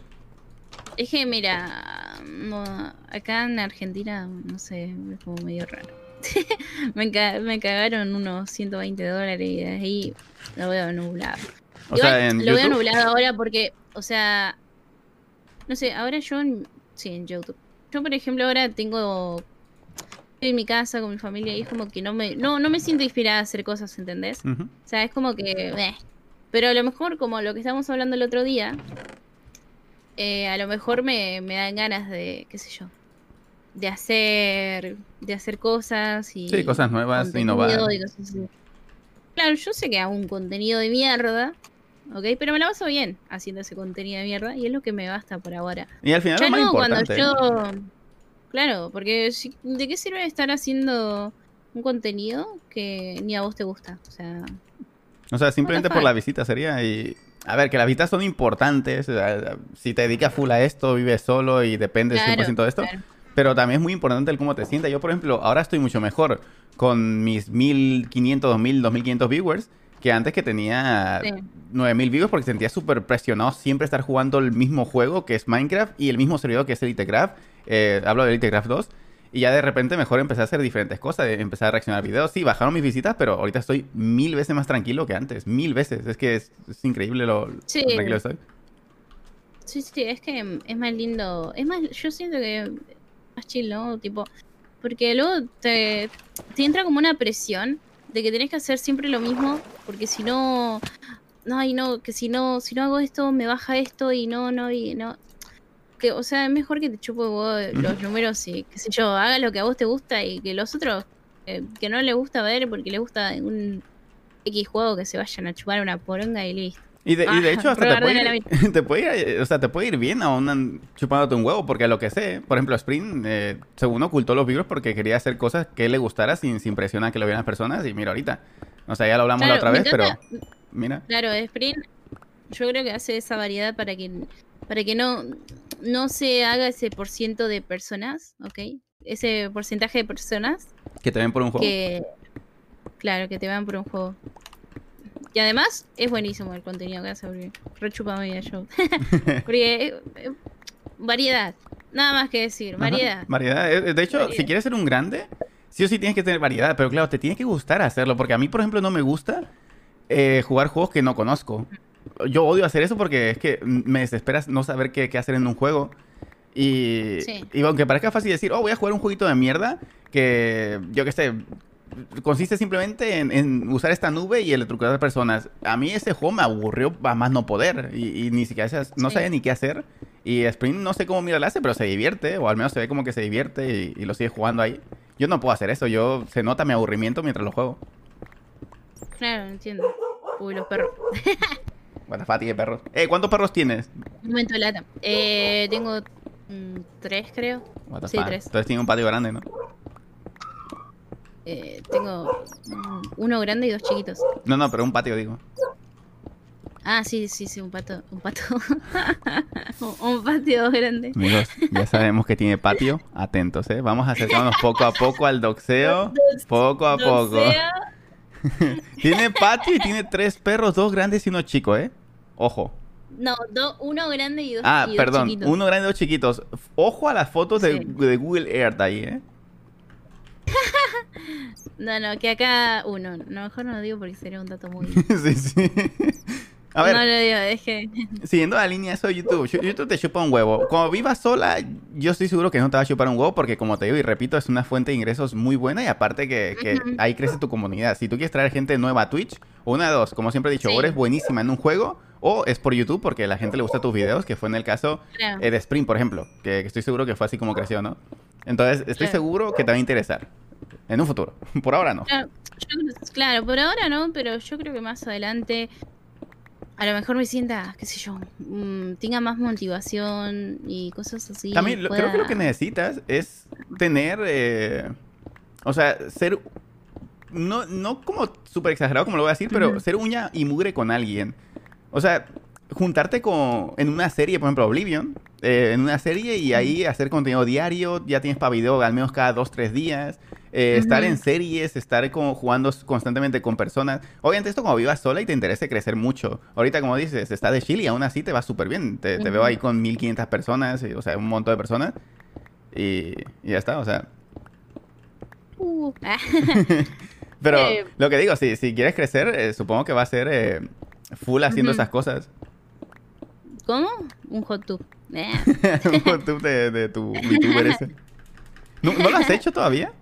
Es que mira, acá en Argentina, no sé, es como medio raro. me, ca- me cagaron unos 120 dólares y de ahí lo veo nublado. O Igual sea, en lo veo YouTube. nublado ahora porque, o sea, no sé, ahora yo, en- sí, en YouTube. Yo, por ejemplo, ahora tengo, estoy en mi casa con mi familia y es como que no me, no, no me siento inspirada a hacer cosas, ¿entendés? O sea, es como que. eh. Pero a lo mejor, como lo que estábamos hablando el otro día, eh, a lo mejor me, me dan ganas de, qué sé yo, de hacer, de hacer cosas y. Sí, cosas nuevas, innovar. y cosas así. Claro, yo sé que hago un contenido de mierda, ¿ok? Pero me la paso bien haciendo ese contenido de mierda y es lo que me basta por ahora. Y al final Ya lo más cuando importante. yo. Claro, porque ¿de qué sirve estar haciendo un contenido que ni a vos te gusta? O sea. O sea, simplemente por la visita sería y... A ver, que las visitas son importantes. o sea, Si te dedicas full a esto, vives solo y dependes Claro, 100% de esto. claro. Pero también es muy importante el cómo te sientas. Yo, por ejemplo, ahora estoy mucho mejor con mis 1500, 2000, 2500 viewers que antes que tenía Sí. 9000 viewers porque sentía súper presionado siempre estar jugando el mismo juego que es Minecraft y el mismo servidor que es EliteCraft. Eh, hablo de EliteCraft 2. Y ya de repente mejor empecé a hacer diferentes cosas, empezar a reaccionar a videos. Sí, bajaron mis visitas, pero ahorita estoy mil veces más tranquilo que antes. Mil veces. Es que es, es increíble lo, Sí. lo tranquilo que estoy. Sí, sí, es que es más lindo. Es más, yo siento que es más chill, ¿no? Tipo, porque luego te, te entra como una presión de que tenés que hacer siempre lo mismo, porque si no, no, y no, que si no, si no hago esto, me baja esto y no, no, y no. Que, o sea, es mejor que te chupo vos los números y, qué sé yo, haga lo que a vos te gusta y que los otros eh, que no le gusta ver porque le gusta un X juego que se vayan a chupar una poronga y listo. Y de, y de hecho hasta te puede, ir, te puede ir, eh, o sea, te puede ir bien aún chupándote un huevo, porque a lo que sé, por ejemplo, Spring, eh, según ocultó los vibros porque quería hacer cosas que le gustara sin, sin presión a que lo vieran las personas, y mira ahorita. O sea, ya lo hablamos la otra vez, pero mira. Claro, Sprint yo creo que hace esa variedad para que para que no, no se haga ese por ciento de personas, ¿ok? Ese porcentaje de personas Que te ven por un juego. que, claro, que te van por un juego. Y además es buenísimo el contenido que hace, porque rechupa media show. porque eh, eh, variedad, nada más que decir, Ajá, variedad. variedad. Eh, De hecho, Variedad. si quieres ser un grande, sí o sí tienes que tener variedad, pero claro, te tiene que gustar hacerlo, porque a mí, por ejemplo, no me gusta eh, jugar juegos que no conozco. Yo odio hacer eso porque es que me desesperas no saber qué, qué hacer en un juego. Y, Sí. y aunque parezca fácil decir, oh, voy a jugar un jueguito de mierda, que yo qué sé, consiste simplemente en, en usar esta nube y electrocutar personas. A mí ese juego me aburrió a más no poder y, y ni siquiera no Sí. sabía ni qué hacer. Y Spring no sé cómo mira la hace, pero se divierte, o al menos se ve como que se divierte y, y lo sigue jugando ahí. Yo no puedo hacer eso, yo se nota mi aburrimiento mientras lo juego. Claro, entiendo. Uy, los perros. The fuck, tiene perros. Eh, ¿cuántos perros tienes? Un momento de lata. Eh, tengo mm, tres, creo. What the Sí, fuck. tres. Entonces tiene un patio grande, ¿no? Eh, tengo uno grande y dos chiquitos. No, no, pero un patio, digo. Ah, sí, sí, sí, un pato. Un pato. un patio grande. Amigos, ya sabemos que tiene patio. Atentos, ¿eh? Vamos a acercarnos poco a poco al doxeo. Poco a poco. Tiene patio y tiene tres perros, dos grandes y uno chico, ¿eh? Ojo. No, do- uno grande y dos, Ah, y dos perdón. chiquitos. Uno grande y dos chiquitos. Ojo a las fotos de, de Google Earth ahí, ¿eh? No, no, que acá uno. No, mejor no lo digo porque sería un dato muy. sí, sí. A ver, No lo digo, es que. siguiendo la línea eso de YouTube, YouTube te chupa un huevo. Cuando vivas sola, yo estoy seguro que no te va a chupar un huevo porque, como te digo y repito, es una fuente de ingresos muy buena y aparte que, ahí crece tu comunidad. Si tú quieres traer gente nueva a Twitch, una de dos, como siempre he dicho, Sí. o eres buenísima en un juego o es por YouTube porque la gente le gusta tus videos, que fue en el caso Claro. eh, de Spring, por ejemplo, que, que estoy seguro que fue así como creció, ¿no? Entonces, estoy Claro. seguro que te va a interesar. En un futuro. Por ahora no. Yo claro, por ahora no, pero yo creo que más adelante a lo mejor me sienta, qué sé yo, mm, tenga más motivación y cosas así. También lo- creo que lo que necesitas es tener, eh, o sea, ser, no, no como súper exagerado como lo voy a decir, pero ser uña y mugre con alguien. O sea, juntarte con, en una serie, por ejemplo, Oblivion, eh, en una serie y ahí hacer contenido diario, ya tienes para video al menos cada dos, tres días. eh, Estar en series, estar como jugando constantemente con personas. Obviamente esto como vivas sola y te interesa crecer mucho. Ahorita, como dices, estás de Chile y aún así te va súper bien. Te, te veo ahí con 1500 personas, y, o sea, un montón de personas. Y, y ya está, o sea. Uh, Pero Eh. lo que digo, si, si quieres crecer, eh, supongo que va a ser eh, full haciendo esas cosas. ¿Cómo? Un hot tub. Eh, Un YouTube de, de tu VTuber ese. ¿No, ¿No lo has hecho todavía?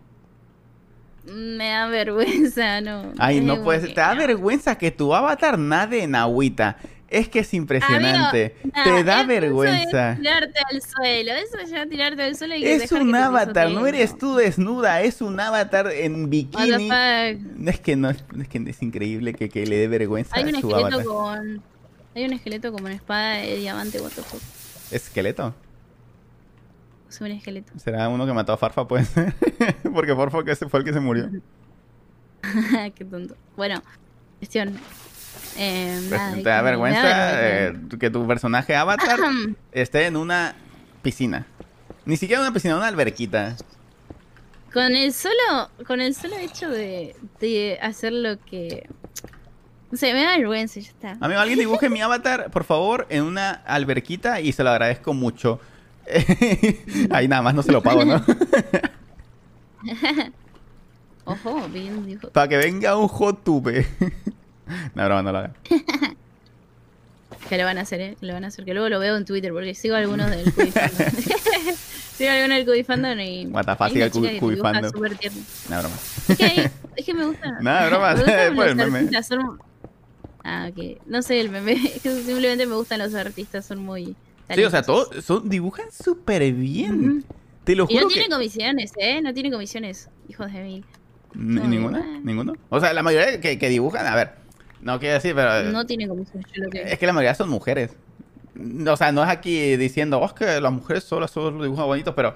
me da vergüenza, no. Ay, no puedes. que Te da vergüenza que tu avatar nade en agüita. Es que es impresionante. Amigo, Te da eso vergüenza. Es tirarte al suelo, eso es ya tirarte al suelo y Es dejar un que avatar, no eres tú desnuda, es un avatar en bikini. Es que no, es es que es increíble que, que le dé vergüenza Hay un a su esqueleto avatar. con. Hay un esqueleto como una espada de diamante, what the fuck. Esqueleto. Es un esqueleto. ¿Será uno que mató a Farfa? Puede ser. Porque Farfa que fue el que se murió. Qué tonto. Bueno, cuestión. Eh, Pues, nada, ¿Te da eh, vergüenza. que tu personaje avatar esté en una piscina? Ni siquiera una piscina, una alberquita. Con el solo, con el solo hecho de, de hacer lo que. Sé, me da vergüenza, ya está. Amigo, alguien dibuje mi avatar, por favor, en una alberquita y se lo agradezco mucho. Ahí nada más no se lo pago, ¿no? Ojo, bien dijo. Para que venga un hot tube. no, broma, no lo hagan. Que lo van a hacer, ¿eh? Que lo van a hacer. Que luego lo veo en Twitter porque sigo algunos del Cubifandom. sigo algunos del Cubifandom y. Hay sigue el Cubifandom. No, broma. Es que, hay- es que me gusta. Nada, broma, me los meme. Ah, ok. No sé el meme. Es que simplemente me gustan los artistas, son muy. Sí, o sea, todos son, dibujan súper bien. Te lo Y juro no que... tienen comisiones, ¿eh? No tienen comisiones, hijos de mil. No, ¿Ninguna? eh. ¿Ninguno? O sea, la mayoría que, que dibujan, a ver, no quiero decir, pero No tienen comisiones, yo lo que. es que la mayoría son mujeres. O sea, no es aquí diciendo, oh, es que las mujeres solo, solo dibujan bonitos, pero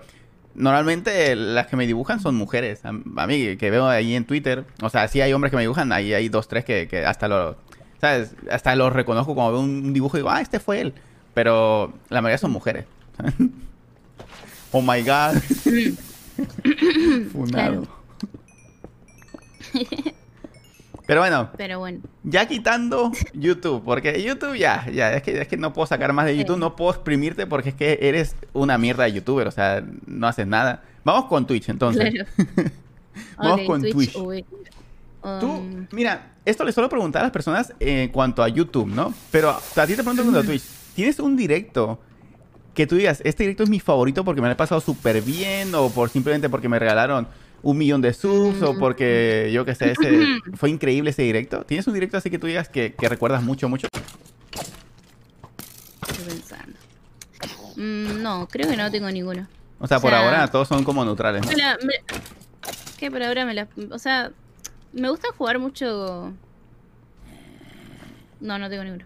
normalmente las que me dibujan son mujeres. A, a mí, que veo ahí en Twitter, o sea, sí hay hombres que me dibujan, ahí hay dos, tres que, que hasta lo, ¿sabes? Hasta los reconozco cuando veo un dibujo y digo, ah, este fue él. Pero la mayoría son mujeres. oh my god. Funado. Pero bueno, Pero bueno. ya quitando YouTube, porque YouTube ya, ya, es que, es que no puedo sacar más de YouTube, Sí. no puedo exprimirte porque es que eres una mierda de youtuber, o sea, no haces nada. Vamos con Twitch entonces. Claro. Vamos con Twitch. Tú, Um, mira, esto le suelo preguntar a las personas en cuanto a YouTube, ¿no? Pero a ti te pregunto en cuanto a Twitch, ¿tienes un directo que tú digas, este directo es mi favorito porque me lo he pasado súper bien o por simplemente porque me regalaron un millón de subs o porque, yo qué sé, ese, fue increíble ese directo. ¿Tienes un directo así que tú digas que, que recuerdas mucho, mucho? Estoy pensando. Mm, no, creo que no tengo ninguno. O sea, O por sea- ahora todos son como neutrales. La- me- que por ahora me la... O sea, me gusta jugar mucho... No, no tengo ninguno.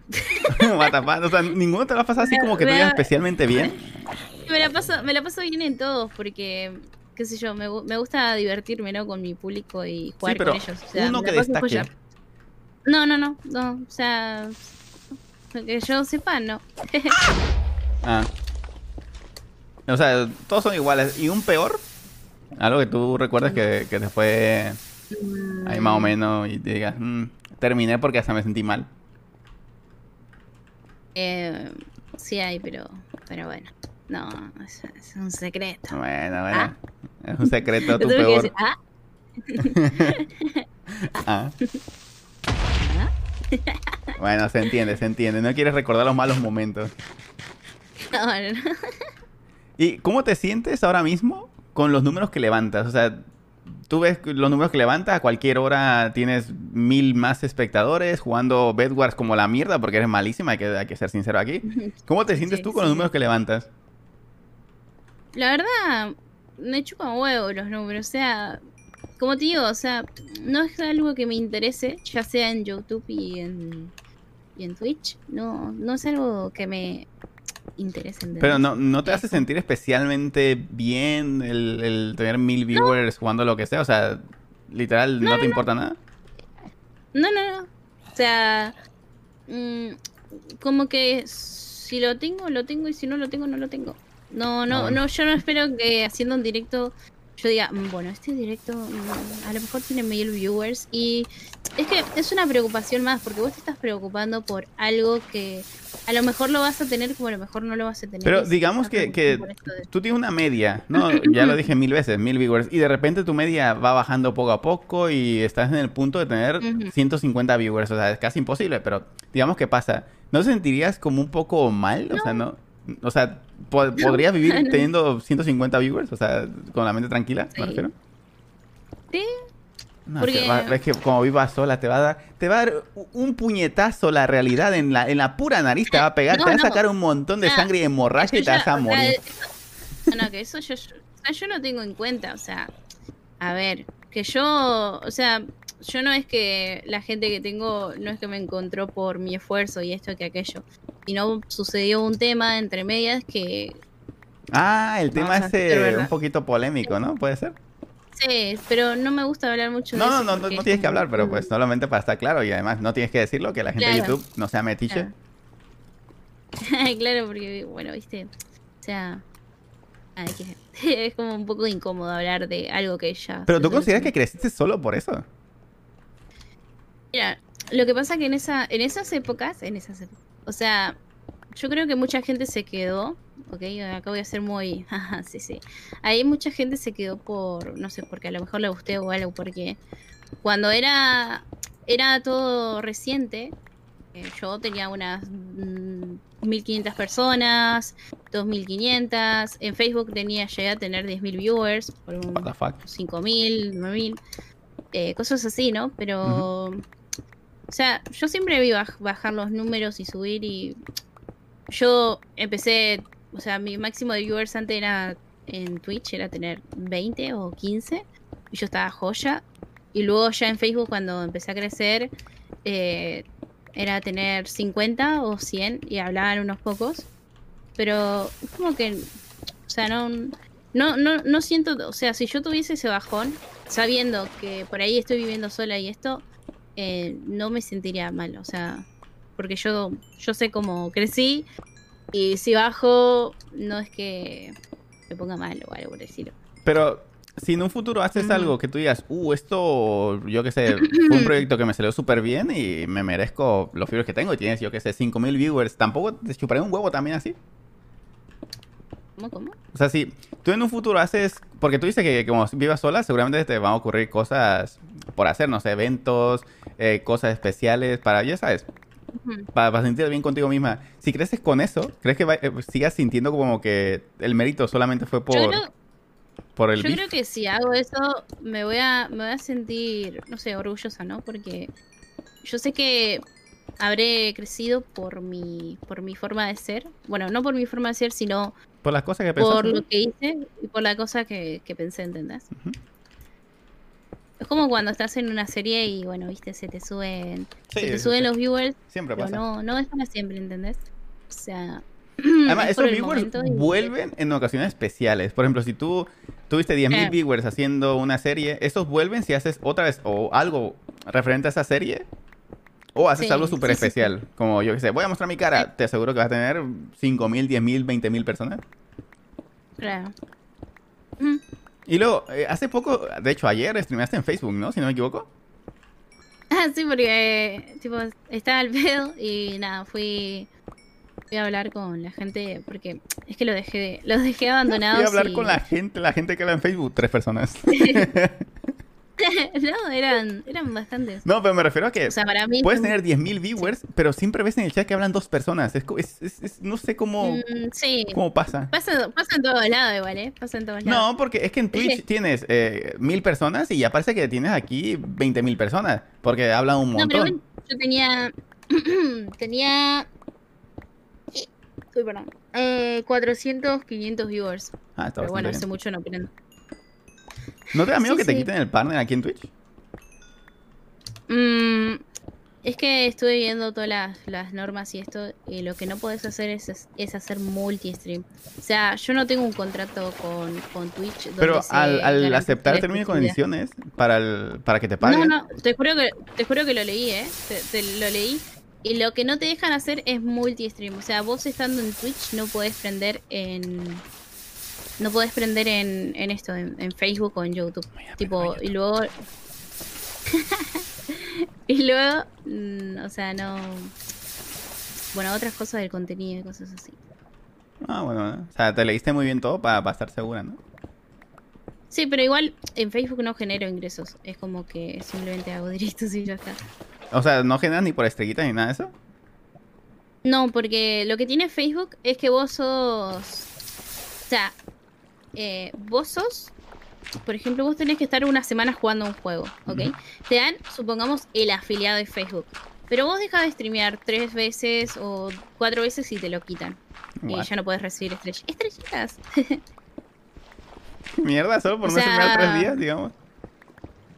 What the fuck? O sea, ninguno te lo ha pasado así como que digas me- especialmente bien. me, la paso, me la paso bien en todos porque, qué sé yo, me, me gusta divertirme, ¿no? Con mi público y jugar Sí, pero con ellos. O sea, uno que la destaque. No, no, no, no. O sea, que yo sepa, no. Ah. O sea, todos son iguales. ¿Y un peor? Algo que tú recuerdas que, que te fue ahí más o menos y te digas, "Mm, terminé porque hasta me sentí mal. Eh, sí hay, pero, pero bueno. No, es, es un secreto. Bueno, bueno. Ah. Es un secreto tu peor. decir, ah, Ah. ah. Bueno, se entiende, se entiende. No quieres recordar los malos momentos. No, no. ¿Y cómo te sientes ahora mismo con los números que levantas? O sea, tú ves los números que levantas, a cualquier hora tienes mil más espectadores jugando Bedwars como la mierda porque eres malísima, hay que, hay que ser sincero aquí. ¿Cómo te sientes Sí, tú con los números que levantas? La verdad, me chupan huevo los números. O sea, como te digo, o sea, no es algo que me interese, ya sea en YouTube y en, y en Twitch. No, no es algo que me interese. ¿entendés? Pero no, ¿no te hace sentir especialmente bien el, el tener mil viewers jugando lo que sea? O sea, literal, ¿no, te importa nada? No, no, no. O sea, mm, como que si lo tengo, lo tengo y si no lo tengo, no lo tengo. No, no, Ah, bueno. no, yo no espero que haciendo un directo yo diga, "Mm, bueno, este directo mm, a lo mejor tiene mil viewers y es que es una preocupación más porque vos te estás preocupando por algo que a lo mejor lo vas a tener como a lo mejor no lo vas a tener. Pero digamos que, que de- tú tienes una media, ¿no? Ya lo dije mil veces, mil viewers, y de repente tu media va bajando poco a poco y estás en el punto de tener Ujú. 150 viewers, o sea, es casi imposible, pero digamos que pasa. ¿No te sentirías como un poco mal? O sea, no... O sea, po- ¿podrías vivir no. teniendo 150 viewers? O sea, con la mente tranquila, me Sí. refiero. Sí, No, Porque- va- es que como vivas sola te va a dar, te va a dar un puñetazo la realidad en la, en la pura nariz, te va a pegar, No, te va a no. sacar un montón de Ah, sangre y hemorragia y te vas a sea, morir. eso- no, que eso yo, yo- sea, yo lo tengo en cuenta, o sea, a ver, que yo, o sea, yo no es que la gente que tengo, no es que me encontró por mi esfuerzo y esto que aquello, y no sucedió un tema entre medias que, Ah, el tema ¿verdad? un poquito polémico, ¿no? ¿Puede ser? sí, pero no me gusta hablar mucho No, de no, eso. no, no, porque no es tienes que hablar, pero pues solamente para estar claro y además no tienes que decirlo, que la gente de. YouTube no sea metiche. Claro. claro, porque, bueno, viste, o sea, que- es como un poco incómodo hablar de algo que ya... Pero tú consideras que creciste solo por eso. Mira, lo que pasa que en esa, en esas épocas, en esas épocas, o sea, yo creo que mucha gente se quedó, ok, acá voy a ser muy, sí, sí. Ahí mucha gente se quedó por, no sé, porque a lo mejor le gusté o algo, porque cuando era, era todo reciente, eh, yo tenía unas mm, 1500 personas, 2500, en Facebook tenía, llegué a tener 10.000 viewers, por un, What the fuck. 5.000, 9.000, eh, cosas así, ¿no? Pero, o sea, yo siempre vi baj- bajar los números y subir y yo empecé, o sea, mi máximo de viewers antes era en Twitch, era tener 20 o 15 y yo estaba joya. Y luego ya en Facebook cuando empecé a crecer eh, era tener 50 o 100 y hablaban unos pocos. Pero es como que, o sea, no, no, no siento, o sea, si yo tuviese ese bajón, sabiendo que por ahí estoy viviendo sola y esto, eh, no me sentiría mal, o sea, porque yo, yo sé cómo crecí y si bajo, no es que me ponga mal o algo por decirlo. Pero si en un futuro haces algo que tú digas, uh, esto, yo qué sé, fue un proyecto que me salió súper bien y me merezco los viewers que tengo y tienes, yo qué sé, 5000 viewers, ¿tampoco te chuparé un huevo también así? ¿Cómo, cómo? O sea, si tú en un futuro haces, porque tú dices que como vivas sola, seguramente te van a ocurrir cosas por hacer, no sé, eventos, eh, cosas especiales, para, ya sabes, para, para sentirte bien contigo misma. Si creces con eso, ¿crees que va- eh, sigas sintiendo como que el mérito solamente fue por... Yo creo, por el Yo beef. creo que si hago eso, me voy a, me voy a sentir, no sé, orgullosa, ¿no? Porque yo sé que habré crecido por mi, por mi forma de ser. Bueno, no por mi forma de ser, sino Por las cosas que pensaste. por lo que hice y por la cosa que, que pensé, ¿entendés? Es como cuando estás en una serie y, bueno, viste, se te suben, Sí, se te suben sí. los viewers, Siempre pero pasa. no, no es para siempre, ¿entendés? O sea... Además, es esos viewers momento y- vuelven en ocasiones especiales. Por ejemplo, si tú tuviste 10.000 Eh. viewers haciendo una serie, esos vuelven si haces otra vez o algo referente a esa serie. O haces Sí, algo súper sí, sí, sí. especial. Como yo que sé, voy a mostrar mi cara. Te aseguro que vas a tener 5.000, 10.000, 20.000 personas. Claro. Mm. Y luego, eh, hace poco, de hecho ayer, streameaste en Facebook, ¿no? Si no me equivoco. Ah, sí, porque tipo, estaba al pedo y nada, fui, fui a hablar con la gente porque es que lo dejé, los dejé abandonados. Fui a hablar y- con la gente, la gente que habla en Facebook, tres personas. no, eran, eran bastantes. no, pero me refiero a que O sea, para mí. puedes fue- tener 10.000 viewers, pero siempre ves en el chat que hablan dos personas. Es, es- es- no sé cómo, Mm, sí. cómo pasa. Pasa, pasa en todos lados igual, ¿eh? Pasa en todos lados. No, porque es que en Twitch tienes eh, mil personas y ya parece que tienes aquí 20.000 personas, porque hablan un No, pero montón. bueno, yo tenía. tenía. Uy, perdón. Eh, 400, 500 viewers. Ah, está Pero bueno, hace mucho no. ¿No te da miedo sí, que te sí. quiten el partner aquí en Twitch? Mm, es que estuve viendo todas las, las normas y esto, y lo que no puedes hacer es, es, hacer multi-stream. O sea, yo no tengo un contrato con, con Twitch. donde Pero se al, al aceptar la términos y condiciones para, el, para que te paguen, No, no, te juro que, te juro que lo leí, ¿eh? Te, te lo leí. Y lo que no te dejan hacer es multi-stream. O sea, vos estando en Twitch no podés prender en... No podés prender en, en esto, en, en Facebook o en YouTube. Mira, Tipo, y luego... y luego, mm, o sea, no... Bueno, otras cosas del contenido y cosas así. Ah, bueno, bueno. O sea, te leíste muy bien todo para, para estar segura, ¿no? Sí, pero igual en Facebook no genero ingresos. Es como que simplemente hago directos y ya está. O sea, no generas ni por estrellitas ni nada de eso. No, porque lo que tiene Facebook es que vos sos. O sea, eh, vos sos. Por ejemplo, vos tenés que estar una semana jugando un juego, ¿ok? Te dan, supongamos, el afiliado de Facebook. Pero vos dejas de streamear tres veces o cuatro veces y te lo quitan. Y ya no puedes recibir estrellas. Estrellitas. Mierda, solo por O no streamear tres días, digamos.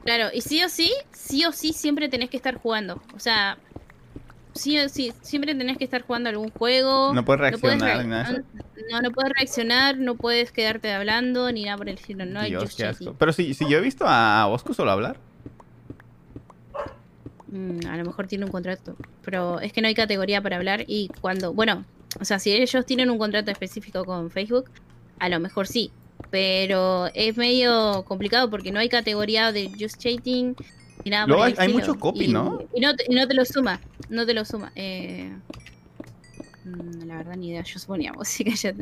Claro, y sí o sí, sí o sí siempre tenés que estar jugando. O sea, sí o sí, siempre tenés que estar jugando algún juego. No puedes reaccionar re- ni nada de eso. No, no puedes reaccionar, no puedes quedarte hablando ni nada por el estilo. No hay Dios, qué asco. Pero si, si yo he visto a Bosco solo hablar. Mm, a lo mejor tiene un contrato, pero es que no hay categoría para hablar y cuando, bueno, o sea, si ellos tienen un contrato específico con Facebook, a lo mejor sí, pero es medio complicado porque no hay categoría de just chatting ni nada por hay- hay mucho copy, Y- ¿no? Y no, te, y no te lo suma, no te lo suma. Eh, la verdad ni idea, yo suponía música ya.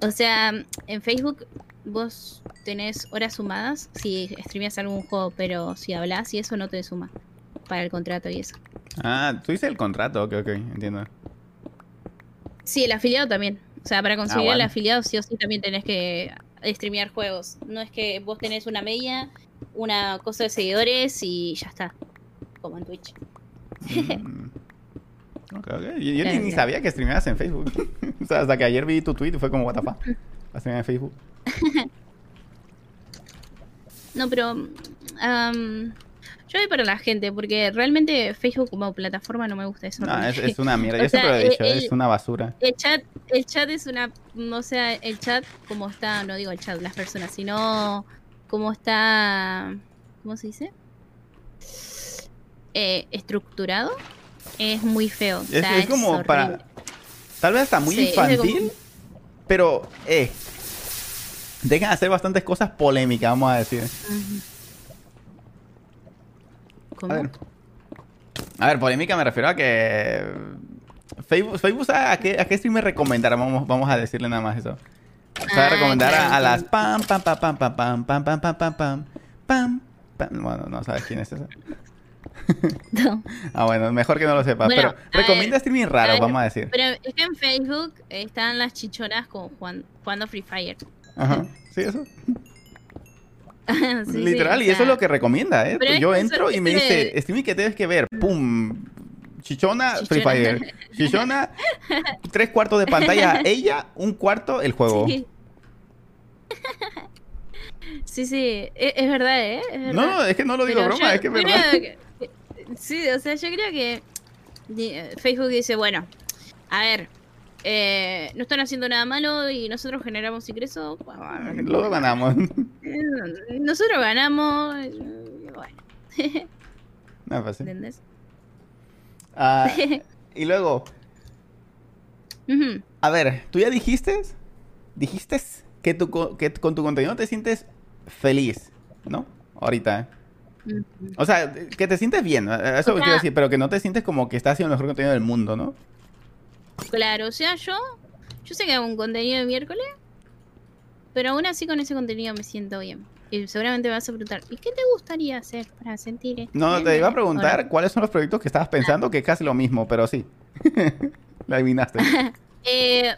O sea, en Facebook vos tenés horas sumadas si streameas algún juego, pero si hablas y eso no te suma para el contrato y eso. Ah, tú dices el contrato, ok, ok, entiendo. Sí, el afiliado también. O sea, para conseguir bueno. el afiliado sí o sí también tenés que streamear juegos. No es que vos tenés una media, una cosa de seguidores y ya está. Como en Twitch. Mm. Ok, ok. Yo, yo ni, claro. sabía que streameabas en Facebook. o sea, hasta que ayer vi tu tweet y fue como, what the fuck. ¿Vas a streamear en Facebook? No, pero am, yo voy para la gente, porque realmente Facebook como plataforma no me gusta eso. No, es, es una mierda. Yo siempre lo sea, he dicho, el- es una basura. El chat, el chat es una, o sea, el chat como está, no digo el chat, las personas, sino como está, ¿cómo se dice? Eh, estructurado, es muy feo. o Es, sea, es como horrible. para... Tal vez hasta muy Sí, infantil, como- pero... Eh, dejan de hacer bastantes cosas polémicas, vamos a decir. ¿Cómo? A ver. A ver, polémica me refiero a que... Facebook, Facebook ¿sabe a qué, a qué streamer recomendar? Vamos, vamos a decirle nada más eso. Sabe Ah, recomendar a- claro, a, las entiendo. pam, pam, pam, pam, pam, pam, pam, pam, pam, pam, pam, pam. Bueno, no sabes quién es esa. No. Ah, bueno, mejor que no lo sepas. Bueno, pero recomienda streaming raro, vamos a decir. Pero es que en Facebook están las chichonas como juan- jugando Free Fire. Ajá. ¿Sí, eso? Sí, sí, Literal, o y eso es lo que recomienda, ¿eh? pero Yo que entro y me dice, de- Steamy, ¿qué tienes que ver? ¡Pum! Chichona, Free. Fire. Chichona, tres cuartos de pantalla ella, un cuarto el juego. Sí. Sí, sí, es, es verdad, ¿eh? Es verdad. No, no, es que no lo digo Pero broma, yo es que es verdad. que- sí, o sea, yo creo que eh, Facebook dice, bueno, a ver, eh, no están haciendo nada malo y nosotros generamos ingresos. bueno, Luego ganamos. eh, Nosotros ganamos. eh, Bueno, No, pues sí. ¿entendés? Ah, y luego, a ver, tú ya dijiste, dijiste que, tu, que con tu contenido te sientes feliz, ¿no? Ahorita. O sea, que te sientes bien, eso O que quiero decir, pero que no te sientes como que estás haciendo el mejor contenido del mundo, ¿no? Claro, o sea, yo, yo sé que hago un contenido de miércoles, pero aún así con ese contenido me siento bien. Y seguramente me vas a preguntar, ¿y qué te gustaría hacer para sentir esto? No, te iba a ¿O preguntar no? cuáles son los proyectos que estabas pensando, que es casi lo mismo, pero sí. La adivinaste. Eh,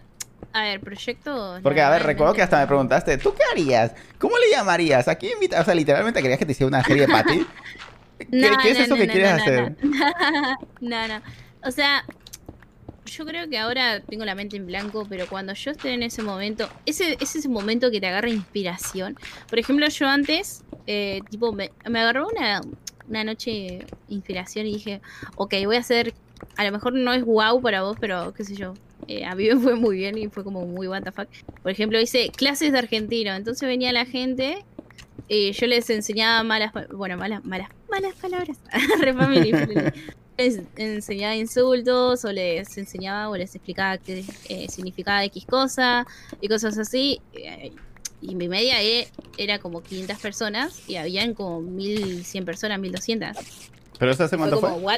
a ver, proyectos. Porque, a ver, recuerdo que hasta me preguntaste, ¿tú qué harías? ¿Cómo le llamarías? ¿A quién invitas? O sea, literalmente querías que te hiciera una serie de Patty. ¿Qué, No, qué es no, eso no, que quieres hacer? No, no. O sea, yo creo que ahora tengo la mente en blanco, pero cuando yo esté en ese momento, ese ese es ese momento que te agarra inspiración. Por ejemplo, yo antes, eh, tipo, me, me agarró una, una noche inspiración y dije, ok, voy a hacer, a lo mejor no es wow para vos, pero qué sé yo. Eh, a mí me fue muy bien y fue como muy what the fuck. Por ejemplo, hice clases de argentino. Entonces venía la gente y yo les enseñaba malas, bueno, malas, malas, malas palabras. Re family. Les enseñaba insultos o les enseñaba o les explicaba qué eh, significaba X cosa y cosas así. eh, Y mi media e- era como 500 personas y habían como 1100 personas, 1200. ¿Pero eso hace Fue como.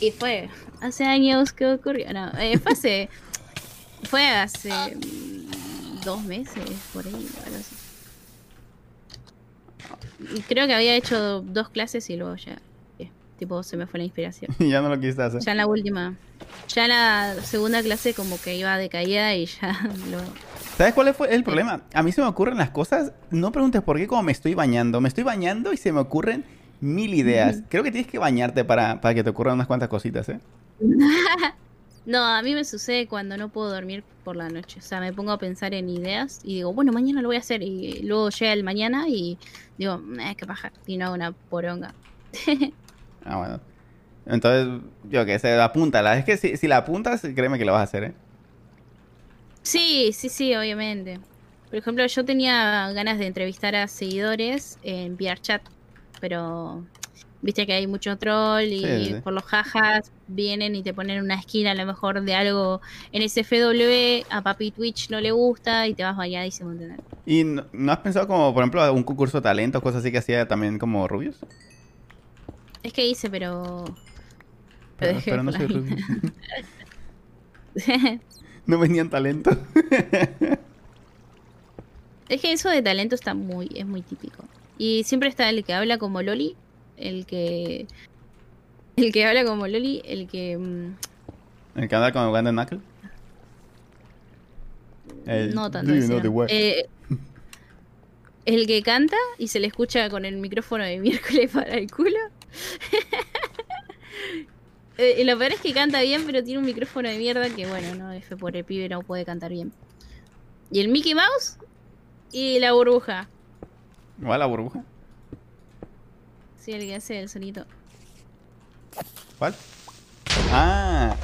Y fue hace años que ocurrió. No, eh, fue hace. Fue hace mm, dos meses, por ahí, algo así. Y creo que había hecho dos clases y luego ya. eh, tipo, se me fue la inspiración. Y ya no lo quisiste hacer. Ya en la última. Ya en la segunda clase, como que iba de caída y ya lo. ¿Sabes cuál fue el problema? A mí se me ocurren las cosas, no preguntes por qué, como me estoy bañando. Me estoy bañando y se me ocurren mil ideas. Creo que tienes que bañarte para, para que te ocurran unas cuantas cositas, ¿eh? No, a mí me sucede cuando no puedo dormir por la noche. O sea, me pongo a pensar en ideas y digo, bueno, mañana lo voy a hacer. Y luego llega el mañana y digo, es que paja. Y no hago una poronga. Ah, bueno. Entonces, yo qué sé, apúntala. Es que si, si la apuntas, créeme que lo vas a hacer, ¿eh? Sí, sí, sí, obviamente. Por ejemplo, yo tenía ganas de entrevistar a seguidores en VRChat, pero viste que hay mucho troll y Sí, sí. por los jajas vienen y te ponen una esquina a lo mejor de algo en SFW, a papi Twitch no le gusta y te vas ¿entendés? ¿Y no, no has pensado como, por ejemplo, un concurso de talentos, cosas así que hacía también como Rubius? Es que hice, pero... Pero, dejé pero no soy. Rubius. no venían talentos. es que eso de talento está muy, es muy típico. Y siempre está el que habla como Loli, el que... El que habla como Loli, el que... mm, El que anda con Uganda Knuckle. El, no tanto "Do you know no. the way?" Eh, el que canta y se le escucha con el micrófono de miércoles para el culo. Eh, y lo peor es que canta bien, pero tiene un micrófono de mierda que, bueno, no, F por el pibe no puede cantar bien. Y el Mickey Mouse y la burbuja. ¿Va la burbuja? Sí, el que hace el sonito. ¿Cuál? Ah.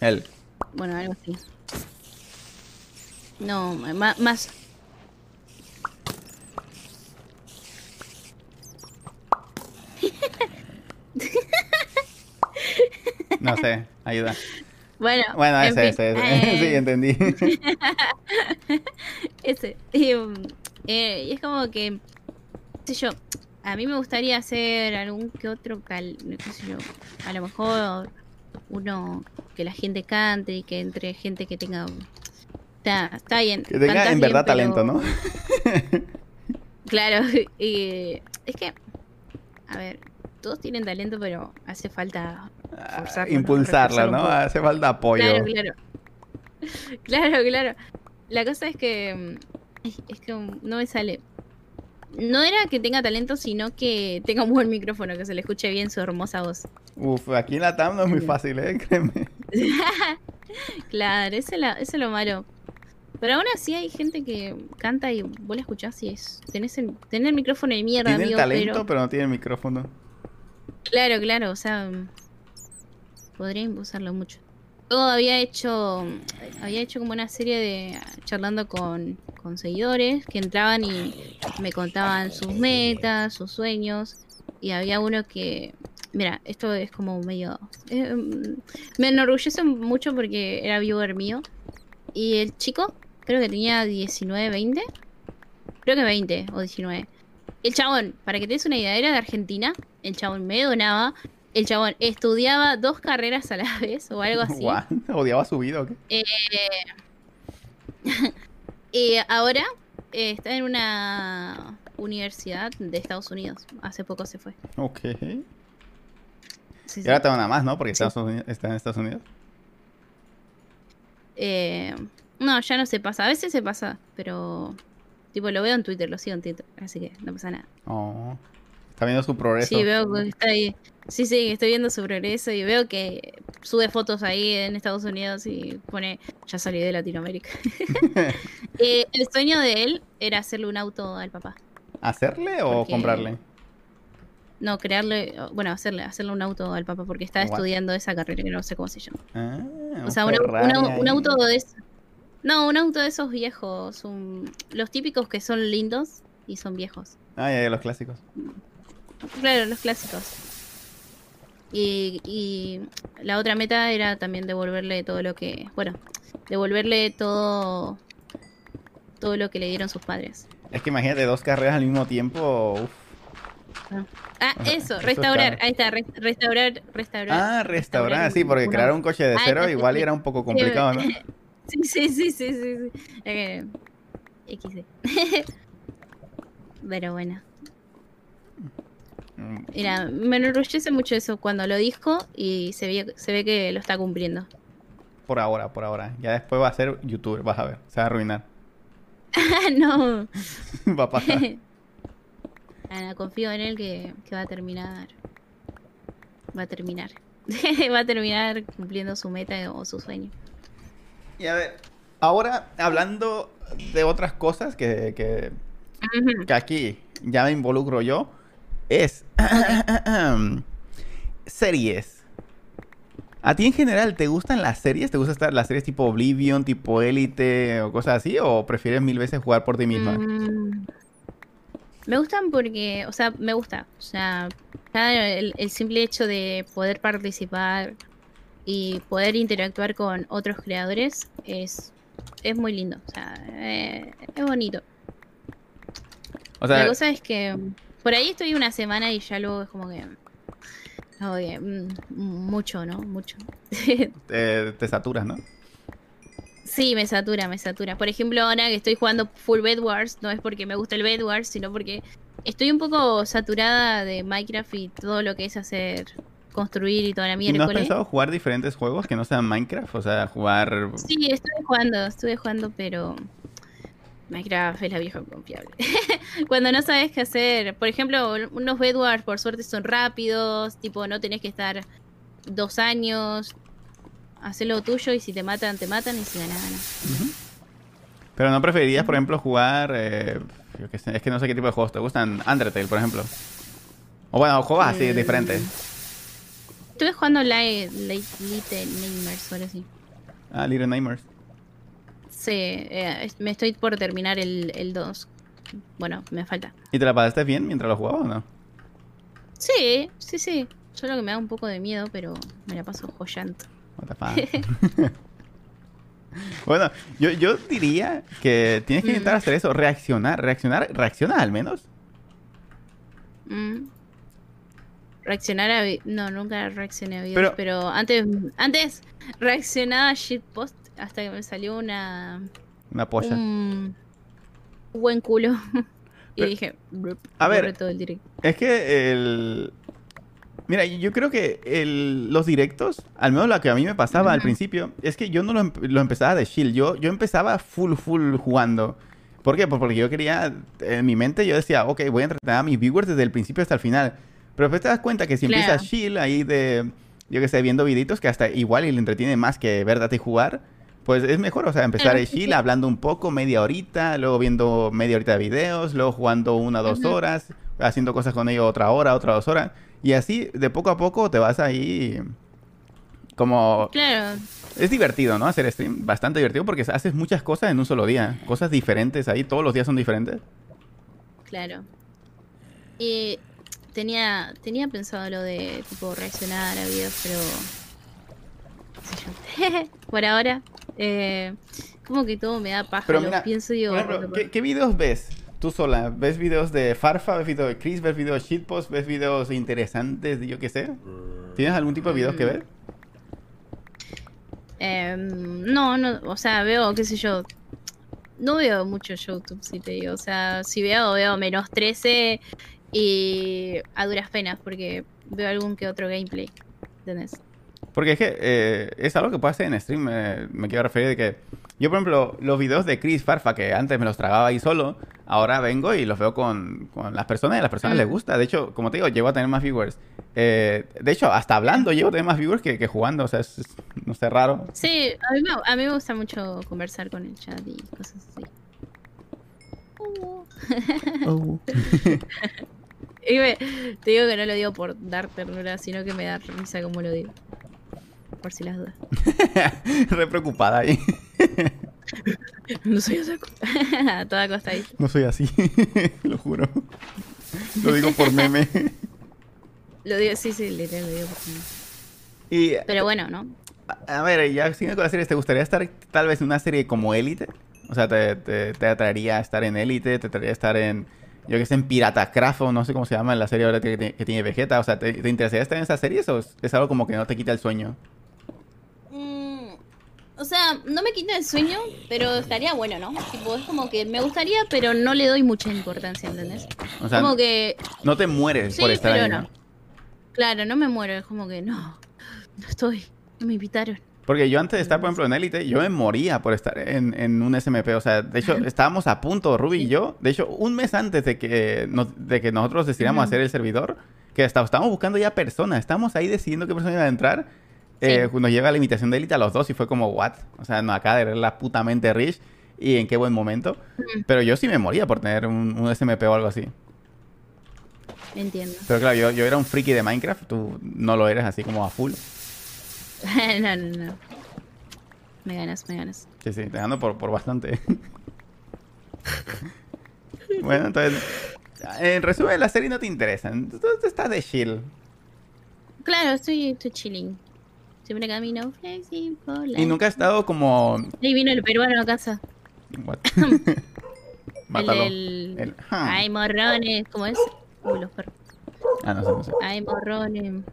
Él. Bueno, algo así. No, ma- más. No sé, ayuda. Bueno, Bueno, en ese, ese, ese. eh, Sí, entendí. Ese. Y, eh, y es como que, sé yo, a mí me gustaría hacer algún que otro, cal, qué sé yo, a lo mejor uno que la gente cante y que entre gente que tenga... Está, está bien. Que tenga en bien, verdad pero- talento, ¿no? Claro, y es que, a ver, todos tienen talento, pero hace falta Forzarlo. Impulsarla, ¿no? Hace falta apoyo. Claro, claro. Claro, claro. La cosa es que mm, es que no me sale. No era que tenga talento, sino que tenga un buen micrófono, que se le escuche bien su hermosa voz. Uf, aquí en la TAM no es muy fácil, ¿eh? Créeme. claro, eso es, la, eso es lo malo. Pero aún así hay gente que canta y vos la escuchás y es. Tenés el, tenés el micrófono de mierda, Tiene amigo, talento, pero... pero... no tiene el micrófono. Claro, claro, o sea. Podría usarlo mucho. Luego había hecho. Había hecho como una serie de. charlando con, con seguidores que entraban y me contaban sus metas, sus sueños. Y había uno que. Mira, esto es como medio. eh, me enorgullece mucho porque era viewer mío. Y el chico, creo que tenía 19, 20. Creo que 20 o 19. El chabón, para que te des una idea, era de Argentina. El chabón me donaba. El chabón estudiaba dos carreras a la vez o algo así. ¿Odiaba su vida o qué? Eh, y ahora eh, está en una universidad de Estados Unidos. Hace poco se fue. Ok. Sí, Y sí. ahora te van a más, ¿no? Porque Sí. Estados Unidos- está en Estados Unidos. Eh, no, ya no se pasa. A veces se pasa, pero tipo lo veo en Twitter, lo sigo en Twitter, así que no pasa nada. Oh. Está viendo su progreso. Sí, veo que está ahí. Sí, sí, estoy viendo su progreso y veo que sube fotos ahí en Estados Unidos y pone, ya salí de Latinoamérica. Eh, el sueño de él era hacerle un auto al papá. ¿Hacerle o Porque- comprarle? No, crearle, bueno, hacerle, hacerle un auto al papá porque está estudiando esa carrera que no sé cómo se llama. Ah, O sea, un un, au- Ferrari un auto de esos. No, un auto de esos viejos. un- los típicos que son lindos y son viejos. Ah, ya, ya, los clásicos. Claro, los clásicos. Y, y la otra meta era también devolverle todo lo que. Bueno, devolverle todo. Todo lo que le dieron sus padres. Es que imagínate dos carreras al mismo tiempo. uf. Ah, Ajá, eso, eso restaurar. Ahí está, re- restaurar, restaurar. Ah, restaurar, sí, porque uno. crear un coche de Ah, cero igual era un poco complicado, ¿no? Sí, sí, sí, sí, sí. sí. Eh, XD. Pero bueno. Mira, me enorgullece mucho eso cuando lo dijo y se ve, se ve que lo está cumpliendo. Por ahora, por ahora. Ya después va a ser youtuber, vas a ver. Se va a arruinar. no. va a pasar. Ana, confío en él que, que va a terminar. Va a terminar. va a terminar cumpliendo su meta o su sueño. Y a ver, ahora hablando de otras cosas que, que, que aquí ya me involucro yo, es series. ¿A ti en general te gustan las series? ¿Te gustan estar las series tipo Oblivion, tipo Elite o cosas así? ¿O prefieres mil veces jugar por ti misma? Mm, Me gustan porque, o sea, me gusta. O sea, el, el simple hecho de poder participar y poder interactuar con otros creadores es, es muy lindo. O sea, eh, es bonito. O sea, La cosa es que por ahí estoy una semana y ya luego es como que. como que, mm, mucho, ¿no? Mucho. te, te saturas, ¿no? Sí, me satura, me satura. Por ejemplo, ahora que estoy jugando full Bed Wars, no es porque me gusta el Bed Wars, sino porque estoy un poco saturada de Minecraft y todo lo que es hacer, construir y toda la ¿Y ¿No has pensado jugar diferentes juegos que no sean Minecraft? O sea, jugar... Sí, estuve jugando, estuve jugando, pero Minecraft es la vieja confiable. Cuando no sabes qué hacer, por ejemplo, unos Bed Wars por suerte son rápidos, tipo no tenés que estar dos años, hacer lo tuyo y si te matan, te matan y si ganas, ganas. Ujú. Pero no preferirías, por ejemplo, jugar... eh, yo qué sé, es que no sé qué tipo de juegos te gustan. Undertale, por ejemplo. O bueno, juegos así, Mm. diferentes. Estuve jugando Little Nightmares, ahora sí. Ah, Little Nightmares. Sí, eh, me estoy por terminar el, el 2. Bueno, me falta. ¿Y te la pasaste bien mientras lo jugabas o no? Sí, sí, sí. Solo que me da un poco de miedo, pero me la paso joyando. What the fuck. bueno, yo, yo diría que tienes que intentar Mm. hacer eso, reaccionar, reaccionar, reacciona al menos. Mm. Reaccionar a... No, nunca reaccioné a videos, Pero- pero, antes antes reaccionaba a shitpost hasta que me salió una... Una polla. Un buen culo. y Pero- dije... A ver. borré todo el directo. Es que el... Mira, yo creo que el- los directos, al menos lo que a mí me pasaba al principio, es que yo no lo, empe- lo empezaba de chill. Yo, yo empezaba full, full jugando. ¿Por qué? Pues porque yo quería, en mi mente yo decía, ok, voy a entretener a mis viewers desde el principio hasta el final. Pero después te das cuenta que si Claro. empiezas chill ahí de, yo que sé, viendo videitos que hasta igual y le entretiene más que verte y jugar, pues es mejor, o sea, empezar sí, chill, hablando un poco, media horita, luego viendo media horita de videos, luego jugando una dos horas, haciendo cosas con ellos otra hora, otra dos horas. Y así, de poco a poco, te vas ahí como... Claro, Es divertido, ¿no? Hacer stream. Bastante divertido porque haces muchas cosas en un solo día. Cosas diferentes ahí. Todos los días son diferentes. claro. Y tenía, tenía pensado lo de tipo reaccionar a videos, pero. sé yo. Por ahora. Eh, como que todo me da paja. Pero lo pienso y digo. Por ejemplo, ¿qué, qué videos ves tú sola? ¿Ves videos de Farfa? ¿Ves videos de Chris? ¿Ves videos de Shitpost? ¿Ves videos interesantes de yo qué sé? ¿Tienes algún tipo de videos que ves? Em, no, no, o sea, veo, qué sé yo. No veo mucho YouTube, si te digo. O sea, si veo, veo menos 13 y a duras penas, porque veo algún que otro gameplay. ¿Entendés? Porque es que eh, es algo que puedo hacer en stream. eh, me quiero referir de que yo, por ejemplo, los videos de Chris Farfa, que antes me los tragaba ahí solo, ahora vengo y los veo con, con las personas y a las personas Mm. les gusta. De hecho, como te digo, llego a tener más viewers. Eh, de hecho, hasta hablando llego a tener más viewers que, que jugando. O sea, es, es- no sé, raro. Sí, a mí, me, a mí me gusta mucho conversar con el chat y cosas así. Oh. Y me- te digo que no lo digo por dar ternura, sino que me da risa como lo digo. Por si las dudas. Re preocupada ahí. No soy otaku. A toda costa ahí. No soy así, lo juro. Lo digo por meme. Lo digo, sí, sí, literal, lo digo por mí. Y, Pero bueno, ¿no? a a ver, ya siguiendo con las series, ¿te gustaría estar tal vez en una serie como Élite? O sea, ¿te, te, te atraería estar en Élite? ¿Te atraería estar en, yo que sé, en Piratacraft o no sé cómo se llama, en la serie ahora que, que tiene Vegeta? O sea, ¿te, te interesaría estar en esas series o es, es algo como que no te quita el sueño? O sea, no me quita el sueño, pero estaría bueno, ¿no? Tipo, es como que me gustaría, pero no le doy mucha importancia, ¿entendés? O sea, como que, no te mueres sí, por estar pero ahí, no. ¿no? Claro, no me muero, es como que no, no estoy, no me invitaron. Porque yo antes de estar, por ejemplo, en Elite, yo me moría por estar en, en un SMP. O sea, de hecho, estábamos a punto, Ruby y yo. De hecho, un mes antes de que, nos- de que nosotros decidiéramos Ujú. hacer el servidor, que hasta- estábamos buscando ya personas. Estábamos ahí decidiendo qué persona iba a entrar. Eh, nos llega la invitación de Elite a los dos y fue como, what? O sea, no, acá de ver la putamente rich y en qué buen momento. Pero yo sí me moría por tener un, un SMP o algo así. Entiendo. Pero claro, yo, yo era un friki de Minecraft. Tú no lo eres así como a full. no, no, no. Me ganas, me ganas. Sí, sí, te gano por, por bastante. bueno, entonces, en resumen, la serie no te interesa. Tú, tú estás de chill. Claro, estoy, estoy chilling. Siempre camino flexible. Y nunca has estado como... Ahí vino el peruano a casa. What? El, Mátalo. del... El- ah. Ay, morrones, ¿cómo es? Uy, los perros. Ah, no sé, no sé. Ay, morrones.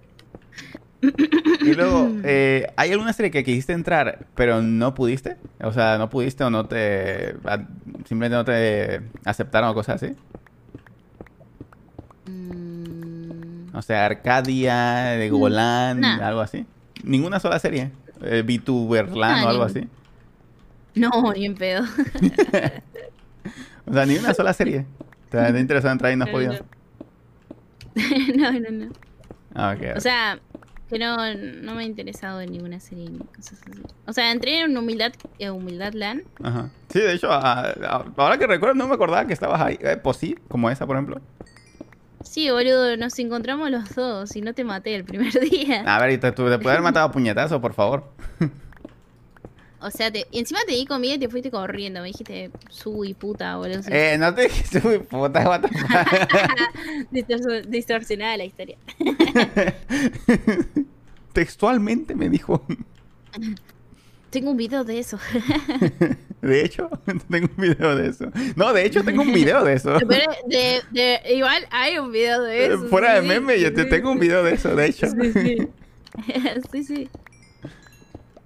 Y luego, eh, ¿hay alguna serie que quisiste entrar, pero no pudiste? O sea, no pudiste o no te... Simplemente no te aceptaron o cosas así. Mm, O sea, Arcadia, de Golan, nah. algo así. Ninguna sola serie. Eh, VTuberland o algo ninguna. así. No, ni en pedo. O sea, ni una sola serie. Te ha interesado entrar y no has podido. no, no, no. Ah. O sea, que no, no me he interesado en ninguna serie ni cosas así. O sea, entré en Humildad, en Humildad Land. Ajá. Sí, de hecho, a- a- ahora que recuerdo, no me acordaba que estabas ahí. Eh, pues sí, como esa, por ejemplo. Sí, boludo, nos encontramos los dos y no te maté el primer día. A ver, y te, te puede haber matado a puñetazo, por favor. O sea, te, y encima te di comida y te fuiste corriendo. Me dijiste, sui puta, boludo. Eh, no te dije, uy, puta, what distorsionada la historia. Textualmente me dijo. Tengo un video de eso. De hecho, tengo un video de eso. No, de hecho, tengo un video de eso. Pero de, de- igual hay un video de eso. Eh, Fuera de sí, meme, yo te sí, tengo un video de eso, de hecho. Sí, sí. sí, sí.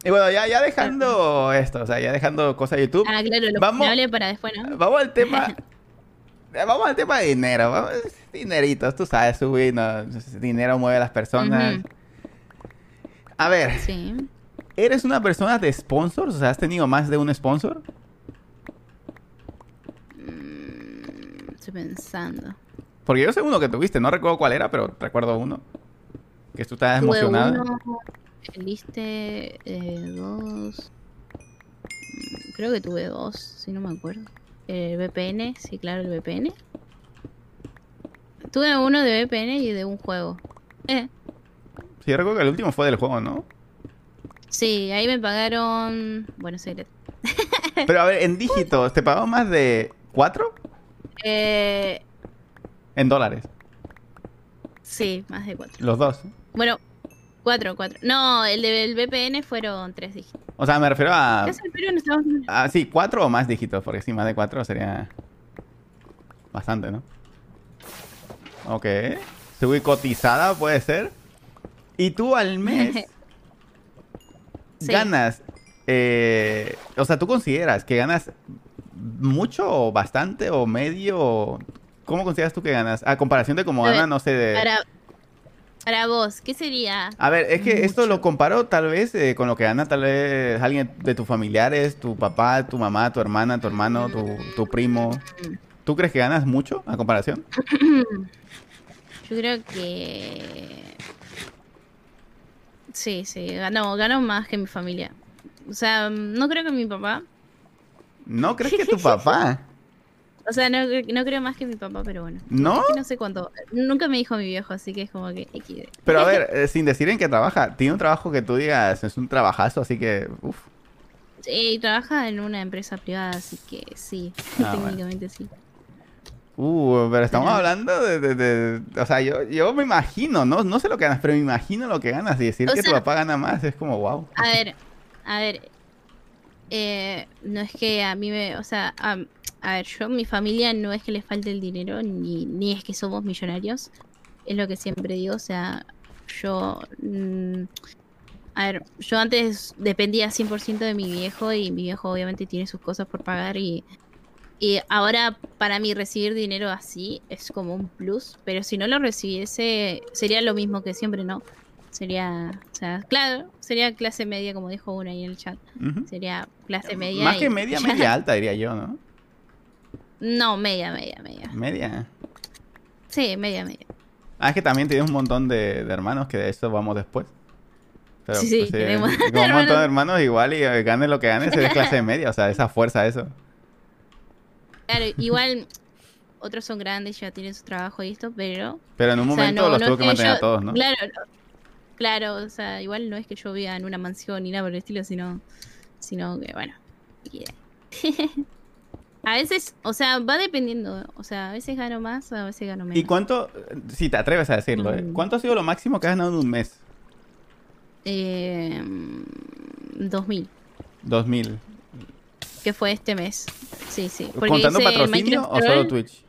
Y bueno, ya, ya dejando esto, o sea, ya dejando cosas de YouTube. Ah, claro, lo Vamos. para después, ¿no? Vamos al tema. Vamos al tema de dinero. Vamos, dineritos, tú sabes, subir, no, dinero mueve a las personas. A ver, Sí. ¿Eres una persona de sponsors? O sea, ¿has tenido más de un sponsor? estoy pensando. Porque yo sé uno que tuviste, no recuerdo cuál era, pero recuerdo uno. Que tú estabas Tuve emocionado. uno, el Liste, eh, dos. mm, Creo que tuve dos, si no me acuerdo. El VPN, sí, claro, el VPN. Tuve uno de VPN y de un juego. Eh, Sí, yo recuerdo que el último fue del juego, ¿no? Sí, ahí me pagaron. Bueno, secreto. Pero a ver, en dígitos, ¿te pagó más de cuatro? Eh, En dólares. sí, más de cuatro. Los dos. Bueno, cuatro, cuatro. No, el del VPN fueron tres dígitos. O sea, me refiero a... Ah, sí, cuatro o más dígitos, porque sí, más de cuatro sería bastante, ¿no? Ok. Subí cotizada, puede ser. Y tú al mes Sí. ganas, eh, o sea, ¿tú consideras que ganas mucho o bastante o medio? ¿Cómo consideras tú que ganas? A comparación de como A ver, gana, no sé, de... Para, para vos, ¿qué sería? A ver, es que esto lo comparo tal vez eh, con lo que gana tal vez alguien de tus familiares, tu papá, tu mamá, tu hermana, tu hermano, tu, tu primo. ¿Tú crees que ganas mucho a comparación? Yo creo que. Sí, sí, gano, gano más que mi familia. O sea, no creo que mi papá. ¿No crees que tu papá? O sea, no, no creo más que mi papá, pero bueno. ¿No? Es que no sé cuánto. Nunca me dijo mi viejo, así que es como que. Pero a ver, eh, sin decir en qué trabaja, tiene un trabajo que tú digas, es un trabajazo, así que, uff. Sí, trabaja en una empresa privada, así que sí, Ah, bueno. técnicamente sí. Uh, pero estamos hablando de, de- de- o sea, yo, yo me imagino, no, no sé lo que ganas, pero me imagino lo que ganas y decir O que tu papá gana más es como, wow. A ver, a ver. eh, no es que a mí me. O sea, a, a ver, yo, mi familia no es que le falte el dinero, ni, ni es que somos millonarios. Es lo que siempre digo. O sea, yo. mm, a ver, yo antes dependía 100% de mi viejo y mi viejo obviamente tiene sus cosas por pagar y. Y ahora para mí recibir dinero así es como un plus, pero si no lo recibiese sería lo mismo que siempre, ¿no? Sería, o sea, claro, sería clase media, como dijo una ahí en el chat. Sería clase media. Más y que media, ya. media alta, diría yo, ¿no? No, media, media, media. Media. Sí, media, media. Ah, es que también tienes un montón de, de hermanos, que de eso vamos después. Pero, Sí, sí, pues, tenemos como un montón de hermanos igual y eh, gane lo que gane, se clase media, o sea, esa fuerza, eso. Claro, igual otros son grandes, ya tienen su trabajo y esto, pero... Pero en un o sea, momento no- los no tuvo es que mantener yo- a todos, ¿no? Claro, claro, o sea, igual no es que yo viva en una mansión ni nada por el estilo, sino, sino que, bueno, y- a veces, o sea, va dependiendo, o sea, a veces gano más, a veces gano menos. ¿Y cuánto, si te atreves a decirlo, eh, Mm. cuánto ha sido lo máximo que has ganado en un mes? Eh, 2000, Dos mil. Que fue este mes. Sí, sí. porque ¿Contando hice patrocinio o solo Troll. Twitch?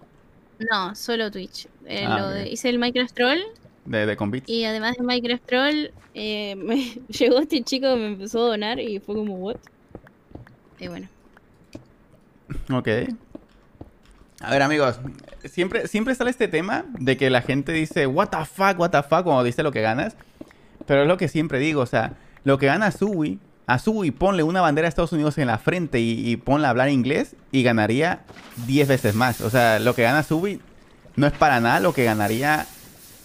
No, solo Twitch. Eh, Ah, lo de- ok. hice el Minecraft Troll De, de con bits. y además de Minecraft Troll, eh, me llegó este chico que me empezó a donar y fue como, ¿what? Y bueno. Ok. A ver, amigos, siempre, siempre sale este tema de que la gente dice, what the fuck, what the fuck, cuando dice lo que ganas. Pero es lo que siempre digo, o sea, lo que gana Sui, a Sui ponle una bandera de Estados Unidos en la frente y, y ponle a hablar inglés y ganaría 10 veces más. O sea, lo que gana Sui no es para nada lo que ganaría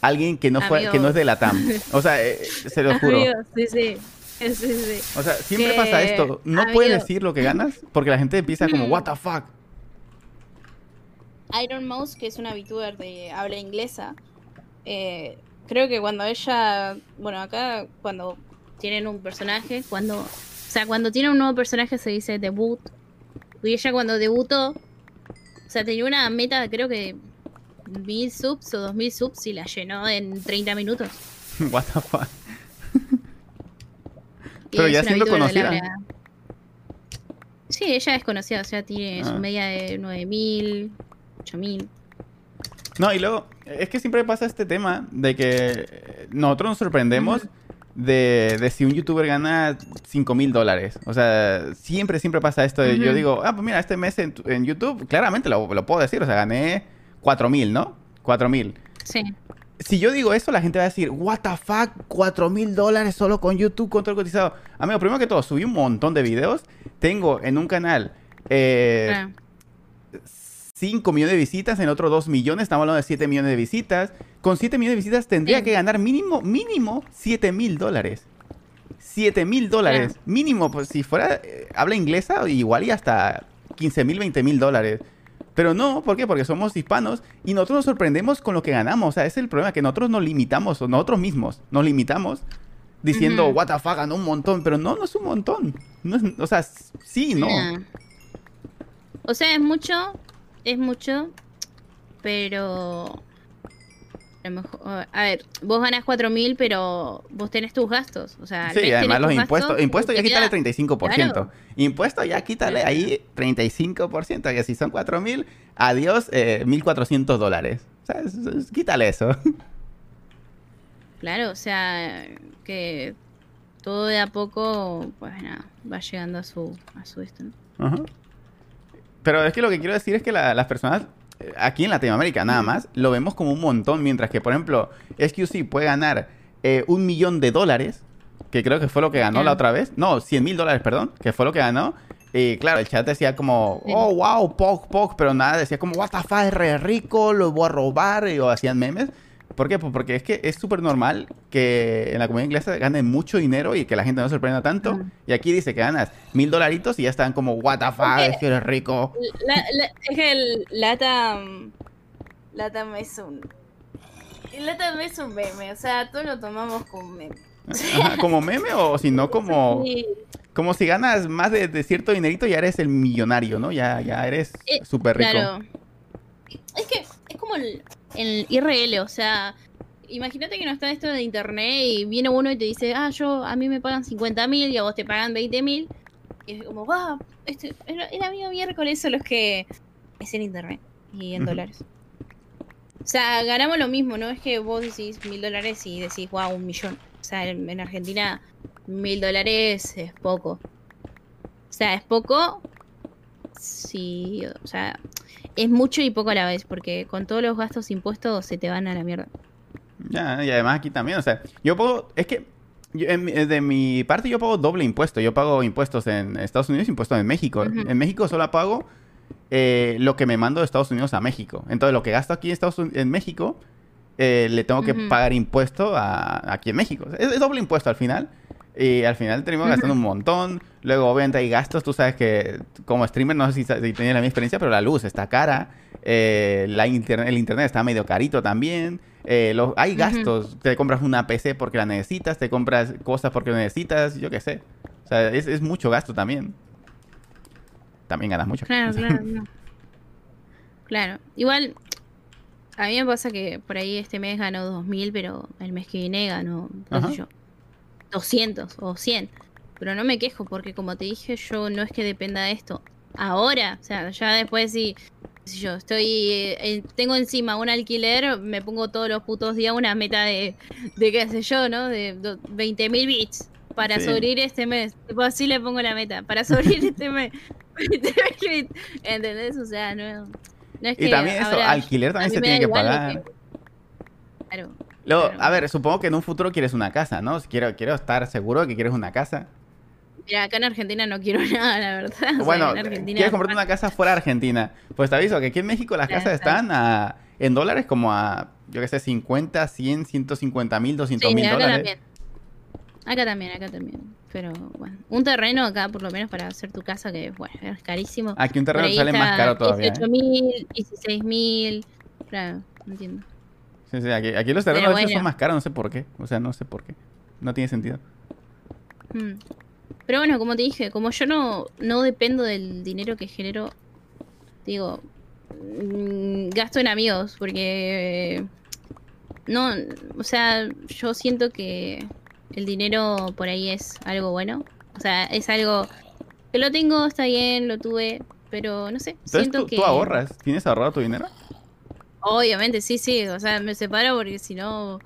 alguien que no, fue, que no es de la TAM. O sea, eh, se lo juro. Amigo, sí, sí. Sí, sí. O sea, siempre Que, pasa esto. No amigo. puedes decir lo que ganas porque la gente empieza como, Mm. what the fuck. Iron Mouse, que es una VTuber de habla inglesa, eh, creo que cuando ella, bueno, acá cuando tienen un personaje, cuando, o sea, cuando tienen un nuevo personaje se dice debut, y ella cuando debutó, o sea, tenía una meta, creo que mil subs o dos mil subs y la llenó en 30 minutos. what the fuck. Pero ya siendo conocida. Sí, ella es conocida, o sea, tiene Ah. su media de 9000, 8000. No, y luego, es que siempre pasa este tema de que nosotros nos sorprendemos de, de si un youtuber gana 5 mil dólares. O sea, siempre, siempre pasa esto. de- Yo digo, ah, pues mira, este mes en, en YouTube, claramente lo, lo puedo decir, o sea, gané 4 mil, ¿no? 4 mil. Sí. Si yo digo eso, la gente va a decir, what the fuck, 4 mil dólares solo con YouTube, con todo el cotizado. Amigo, primero que todo, subí un montón de videos. Tengo en un canal eh. 5 millones de visitas, en otro 2 millones, estamos hablando de 7 millones de visitas. Con 7 millones de visitas tendría Sí. que ganar mínimo, mínimo 7 mil dólares. 7 mil dólares. Mínimo, pues si fuera, eh, habla inglesa, igual y hasta 15 mil, 20 mil dólares. Pero no, ¿por qué? Porque somos hispanos y nosotros nos sorprendemos con lo que ganamos. O sea, ese es el problema, que nosotros nos limitamos, o nosotros mismos nos limitamos diciendo, what the fuck, ganó un montón. Pero no, no es un montón. No es- o sea, sí, no. O sea, es mucho, es mucho, pero... A, lo mejor- a ver, vos ganas 4.000, pero vos tenés tus gastos. O sea, Sí, además los impuestos, gastos, impuestos ya quítale queda- 35%. Claro. Impuestos ya quítale ahí 35%, que si son 4.000, adiós, eh, 1.400 dólares. O sea, es- es- quítale eso. Claro, o sea, que todo de a poco, pues nada, va llegando a su, a su esto, ¿no? Ajá. Pero es que lo que quiero decir es que la- las personas eh, aquí en Latinoamérica nada más lo vemos como un montón, mientras que, por ejemplo, SQC puede ganar eh, un millón de dólares, que creo que fue lo que ganó Ya. la otra vez. No, 100 mil dólares, perdón, que fue lo que ganó. Y claro, el chat decía como, oh, wow, Pog, Pog, pero nada, decía como, what the fuck, es re rico, lo voy a robar, y, o hacían memes. ¿Por qué? Pues porque es que es súper normal que en la comunidad inglesa ganen mucho dinero y que la gente no se sorprenda tanto. Y aquí dice que ganas mil dolaritos y ya están como, what the fuck, es que eres rico. La- la- es que el Latam. Latam es un. El Latam es un meme, o sea, todos lo tomamos como meme. Ajá, como meme o si no como, Sí, como si ganas más de, de cierto dinerito ya eres el millonario, ¿no? Ya, ya eres Eh, súper rico. claro. Es que es como el, el IRL, o sea, imagínate que no está esto de internet y viene uno y te dice, ah, yo, a mí me pagan 50 mil y a vos te pagan 20 mil. Y es como, wow, este, era, era mío miércoles, solo es que es en internet y en dólares. O sea, ganamos lo mismo, ¿no? Es que vos decís mil dólares y decís, wow, un millón. O sea, en, en Argentina, mil dólares es poco. O sea, es poco. Sí, o sea, es mucho y poco a la vez, porque con todos los gastos impuestos se te van a la mierda. Ya, y además aquí también, o sea, yo pago, es que yo- en mi- de mi parte yo pago doble impuesto. Yo pago impuestos en Estados Unidos y impuestos en México. En México solo pago eh, lo que me mando de Estados Unidos a México. Entonces, lo que gasto aquí en, Estados Unidos, en México, eh, le tengo que pagar impuesto a, aquí en México. Es, es doble impuesto al final. Y al final termino gastando un montón. Luego, obviamente, hay gastos. Tú sabes que como streamer, no sé si, tenías la misma experiencia, pero la luz está cara. eh, la internet, el internet está medio carito también. eh, los- hay gastos. Te compras una PC porque la necesitas. Te compras cosas porque lo necesitas. Yo qué sé. O sea, es, es mucho gasto también. También ganas mucho. Claro, claro, no. Claro. Igual, a mí me pasa que por ahí este mes ganó 2000, pero el mes que viene ganó, Ajá. sé yo, 200 o 100. Pero no me quejo porque, como te dije, yo no es que dependa de esto. Ahora, o sea, ya después si yo estoy, eh, tengo encima un alquiler, me pongo todos los putos días una meta de, de qué sé yo, ¿no? De 20.000 bits para Sí. sobrevivir este mes. Tipo, así le pongo la meta, para sobrevivir este mes. 20.000 bits. ¿Entendés? O sea, no, no es que Y también eso, ahora alquiler también se tiene que pagar. Claro. Luego, a ver, supongo que en un futuro quieres una casa, ¿no? Quiero, quiero estar seguro de que quieres una casa. Mira, acá en Argentina no quiero nada, la verdad. O sea, bueno, en Argentina- quieres comprarte una casa fuera de Argentina. Pues te aviso que aquí en México las Claro, casas están a, en dólares como a, yo qué sé, 50, 100, 150 mil, 200 Sí, mil acá dólares. también. Acá también, acá también. Pero bueno, un terreno acá por lo menos para hacer tu casa que bueno, es carísimo. Aquí un terreno sale más caro todavía. ¿eh? 18 mil, 16 mil. Claro, entiendo. Sí, sí, aquí, aquí los terrenos veces son bueno. más caros, no sé por qué. O sea, no sé por qué. No tiene sentido. Mm. Pero bueno, como te dije, como yo no, no dependo del dinero que genero, digo, mm, gasto en amigos, porque no, o sea, yo siento que el dinero por ahí es algo bueno. O sea, es algo que lo tengo, está bien, lo tuve, pero no sé, siento tú, que... tú ahorras. ¿Tienes ahorrado tu dinero? Obviamente, sí, sí, o sea, me separo porque si no...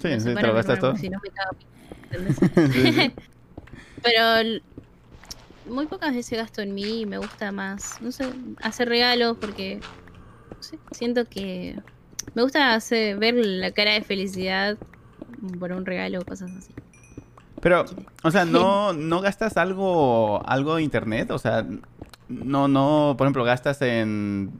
Sí, me sí, te separo, lo me gastas todo. Si no me cago, ¿entendés? Sí, sí. Pero muy pocas veces gasto en mí y me gusta más, no sé, hacer regalos porque no sé, siento que me gusta hacer, ver la cara de felicidad por un regalo o cosas así. Pero, o sea, ¿no, no gastas algo, algo de internet? O sea, no, no, por ejemplo, gastas en,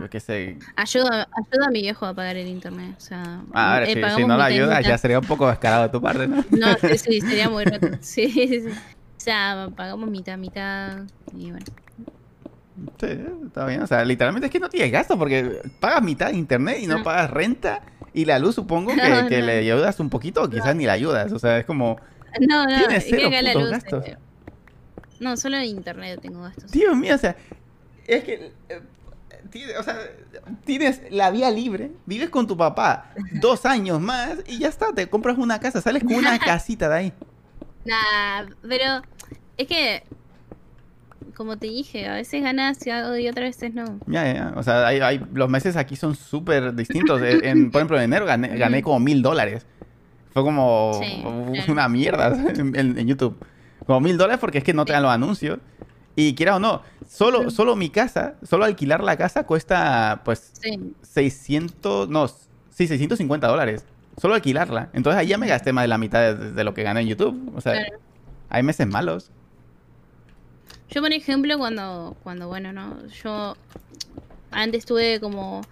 yo qué sé. Ayuda, ayuda a mi viejo a pagar el internet. O sea, Ah, eh, si, no y ayudas, ya sería un poco descarado de tu parte, ¿no? No, sí, sí, sería muy roto. Sí, sí, sí. O sea, pagamos mitad, mitad. Y bueno. Sí, está bien. O sea, literalmente es que no tienes gasto porque pagas mitad de internet y no No. pagas renta. Y la luz supongo que, No, que no. le ayudas un poquito o quizás ni la ayudas. O sea, es como, No, no, Tienes es que cero acá la luz. gastos. eh, No, solo en internet tengo gastos. Dios mío, o sea, es que, eh, tiene- o sea, tienes la vía libre, vives con tu papá dos años más y ya está, te compras una casa, sales con una casita de ahí. Nah, pero es que, como te dije, a veces ganas y y otras veces no. Ya, ya, ya. O sea, hay, hay- los meses aquí son súper distintos. En, en- por ejemplo, en enero gané, gané como mil dólares. Fue como Sí, claro. una mierda en YouTube. Como mil dólares porque es que no te dan los anuncios. Y quiera o no, solo, solo mi casa, solo alquilar la casa cuesta pues Sí, 600, no, sí, 650 dólares. Solo alquilarla. Entonces ahí ya me gasté más de la mitad de, de lo que gané en YouTube. O sea, Claro. hay meses malos. Yo, por ejemplo, cuando, cuando, bueno, no, yo antes tuve como,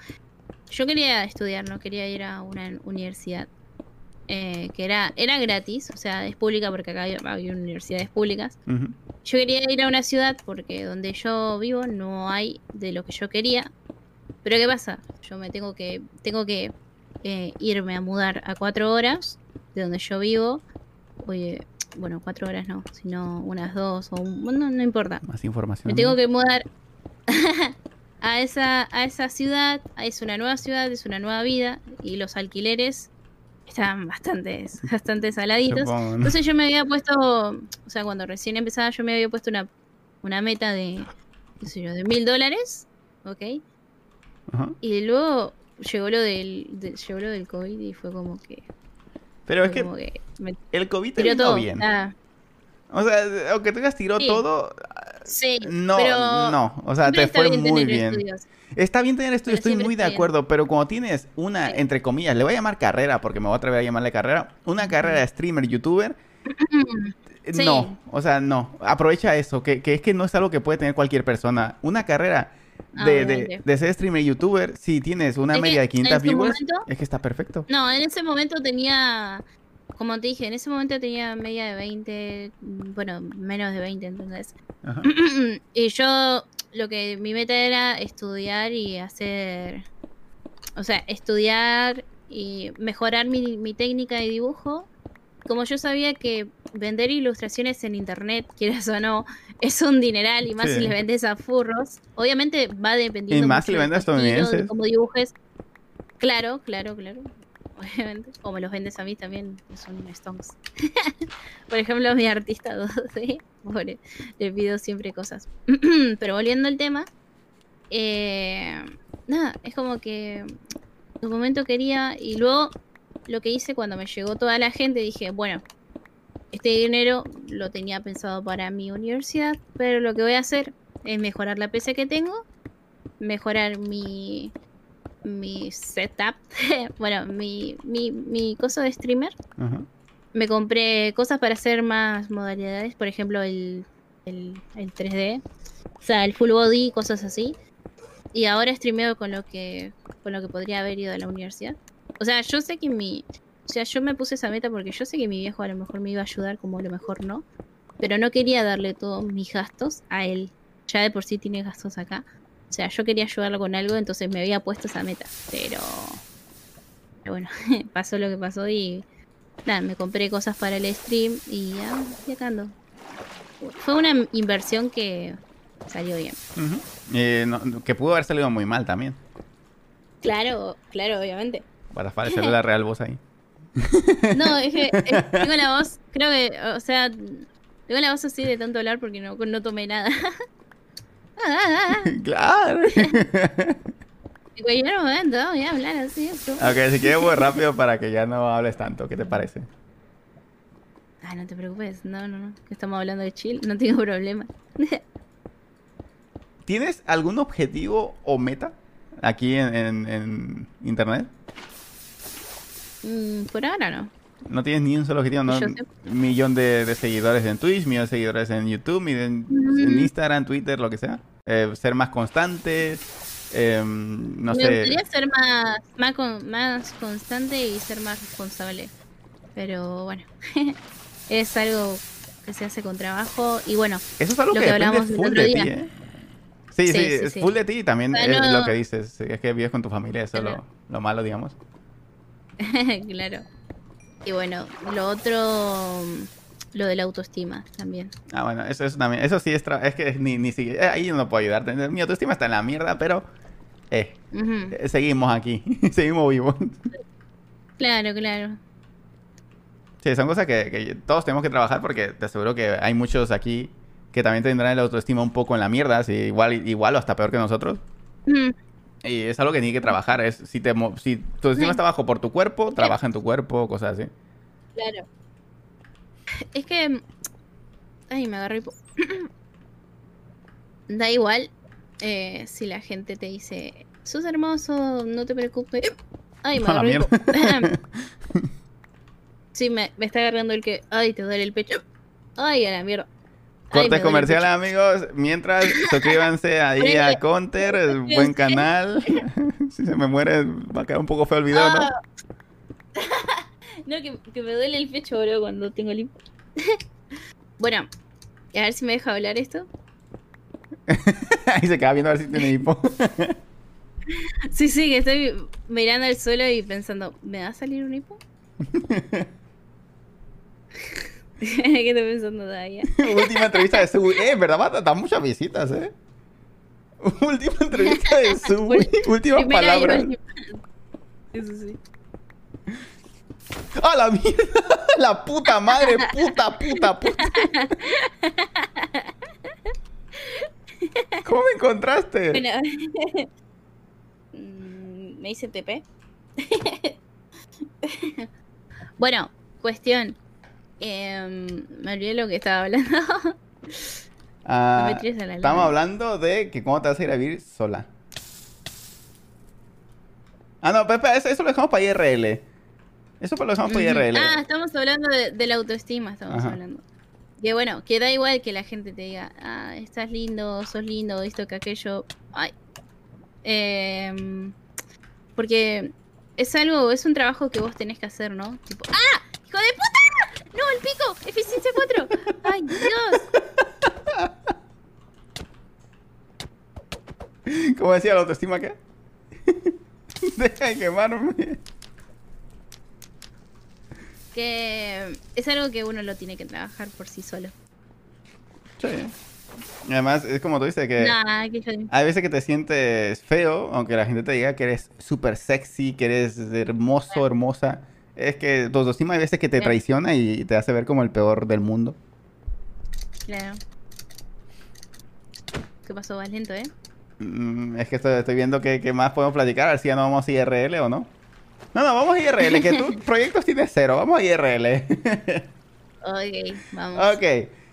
yo quería estudiar, no quería ir a una universidad eh, que era, era gratis, o sea, es pública porque acá hay, hay universidades públicas. Yo quería ir a una ciudad porque donde yo vivo no hay de lo que yo quería. Pero ¿qué pasa? Yo me tengo que, tengo que eh, irme a mudar a cuatro horas de donde yo vivo. Oye, bueno, cuatro horas no, sino unas dos o un, no, no importa. Más información. Me tengo que mudar a esa, a esa ciudad, es una nueva ciudad, es una nueva vida y los alquileres están bastante, bastante saladitos. Supongo, ¿no? Entonces yo me había puesto, o sea, cuando recién empezaba yo me había puesto una, una meta de, qué sé yo, de mil dólares, ¿ok? Ajá. Y luego llegó lo del, de- llegó lo del COVID y fue como que, Pero es que como que me el COVID te vino todo. bien. Ah, O sea, aunque tengas tiró Sí. todo, sí, no, pero no. O sea, te fue bien muy bien. estudios. Está bien tener estudio, Pero estoy muy de bien. acuerdo, pero cuando tienes una, Sí. entre comillas, le voy a llamar carrera, porque me voy a atrever a llamarle carrera, una carrera de streamer, youtuber, Sí. no, o sea, no, aprovecha eso, que, que es que no es algo que puede tener cualquier persona. Una carrera Ah, de, de, de ser streamer, youtuber, si tienes una Es media de en 500 su viewers, momento- es que está perfecto. No, en ese momento tenía, como te dije, en ese momento tenía media de 20, mm, bueno, menos de 20, entonces. Ajá. y yo, lo que mi meta era estudiar y hacer, o sea, estudiar y mejorar mi, mi técnica de dibujo. Como yo sabía que vender ilustraciones en internet, quieras o no, es un dineral y más Sí. si le vendes a furros. Obviamente va dependiendo. Y más si le de vendes de estadounidenses. cómo dibujes. Claro, claro, claro. Obviamente. O me los vendes a mí también, son stones. Por ejemplo, mi artista 2D, pobre, le pido siempre cosas. Pero volviendo al tema, eh, nada, es como que en un momento quería y luego lo que hice cuando me llegó toda la gente, dije, bueno, este dinero lo tenía pensado para mi universidad, pero lo que voy a hacer es mejorar la PC que tengo, mejorar mi mi setup, bueno, mi, mi, mi coso de streamer. Ajá. Me compré cosas para hacer más modalidades, por ejemplo, el, el, el 3D, o sea, el full body, cosas así. Y ahora streameo con lo que con lo que podría haber ido a la universidad. O sea, yo sé que mi o sea, yo me puse esa meta porque yo sé que mi viejo a lo mejor me iba a ayudar como a lo mejor no, pero no quería darle todos mis gastos a él. Ya de por sí tiene gastos acá. O sea, yo quería ayudarlo con algo, entonces me había puesto esa meta, pero pero bueno, pasó lo que pasó y nada, me compré cosas para el stream y ya, y acá ando. Fue una inversión que salió bien. Eh, no- que pudo haber salido muy mal también. Claro, claro, obviamente. Para parecer la real voz ahí. No, es que eh, tengo la voz, creo que, o sea, tengo la voz así de tanto hablar porque no, no tomé nada. Ah, claro. En cualquier momento voy a hablar así. Ok, si quieres voy rápido para que ya no hables tanto. ¿Qué te parece? Ah, no te preocupes, no, no, no, estamos hablando de chill, no tengo problema. ¿Tienes algún objetivo o meta aquí en, en- en internet? Mm, por ahora no. No tienes ni un solo objetivo, ¿no? Millón de, de seguidores en Twitch, millón de seguidores en YouTube, millón en Mm. Instagram, Twitter, lo que sea. Eh, ser más constante. Eh, no Me sé. gustaría ser más, más, con- más constante y ser más responsable. Pero bueno, es algo que se hace con trabajo. Y bueno, Eso es algo lo que, que hablamos el full de ti, día. ¿eh? Sí, sí, es sí. full de ti y también es no. lo que dices. Es que vives con tu familia, eso es lo, lo malo, digamos. claro. Y bueno, lo otro, lo de la autoestima también. Ah, bueno, eso, eso también. Eso sí es. tra- Es que ni, ni siquiera. eh, Ahí no puedo ayudarte. Mi autoestima está en la mierda, pero. Eh, eh, seguimos aquí. seguimos vivos. Claro, claro. Sí, son cosas que, que todos tenemos que trabajar porque te aseguro que hay muchos aquí que también tendrán la autoestima un poco en la mierda, sí, igual, igual o hasta peor que nosotros. Y es algo que tienes que trabajar. Es, si, te, si tu autoestima Sí. está bajo por tu cuerpo, trabaja en tu cuerpo, cosas así. Claro. Es que. Ay, me agarré. Da igual eh, si la gente te dice, sos hermoso, no te preocupes. Ay, me A la agarré. hipo. mierda. sí, me, me está agarrando el que. Ay, te duele el pecho. Ay, a la mierda. Cortes el comerciales, amigos. Mientras, suscríbanse ahí a Counter, el buen canal. si se me muere, va a quedar un poco feo el video, ¿no? Ah. No, que, que me duele el pecho, bro, cuando tengo limpo. bueno, a ver si me deja hablar esto. Ahí se queda viendo a ver si tiene hipo. Sí, sí, que estoy mirando al suelo y pensando, ¿me va a salir un hipo? ¿Qué estoy pensando Daya? Última entrevista de Subway. Eh, en verdad va a muchas visitas, eh. Última entrevista de Subway. Últimas palabras. Eso sí. ¡A la mierda! ¡La puta madre! ¡Puta, puta, puta! ¿Cómo me encontraste? Bueno, Mm, me hice TP. bueno, cuestión. Em, me olvidé lo que estaba hablando. Ah, no me estamos hablando de que cómo te vas a ir a vivir sola. Ah, no, pero eso, eso lo dejamos para IRL. Eso lo dejamos para. IRL. Ah, estamos hablando de, de la autoestima, estamos Ajá. hablando. Que bueno, que da igual que la gente te diga, ah, estás lindo, sos lindo, esto que aquello. Ay. Em, porque es algo, es un trabajo que vos tenés que hacer, ¿no? Tipo, ¡ah! ¡Hijo de puta! ¡No, el pico! ¡Eficiencia 4! ¡Ay, Dios! ¿Cómo decía la autoestima qué? Deja de quemarme. Que es algo que uno lo tiene que trabajar por sí solo. Sí. Además, es como tú dices que Nah, que yo... hay veces que te sientes feo, aunque la gente te diga que eres súper sexy, que eres hermoso, hermosa. Es que autoestima hay veces que te Sí. traiciona y te hace ver como el peor del mundo. Claro. ¿Qué pasó? Vas lento, ¿eh? Mm, es que estoy, estoy viendo que, que más podemos platicar, a ver si ya no vamos a IRL o no. No, no, vamos a IRL, que tú proyectos tienes cero, vamos a IRL. Ok, vamos. ok,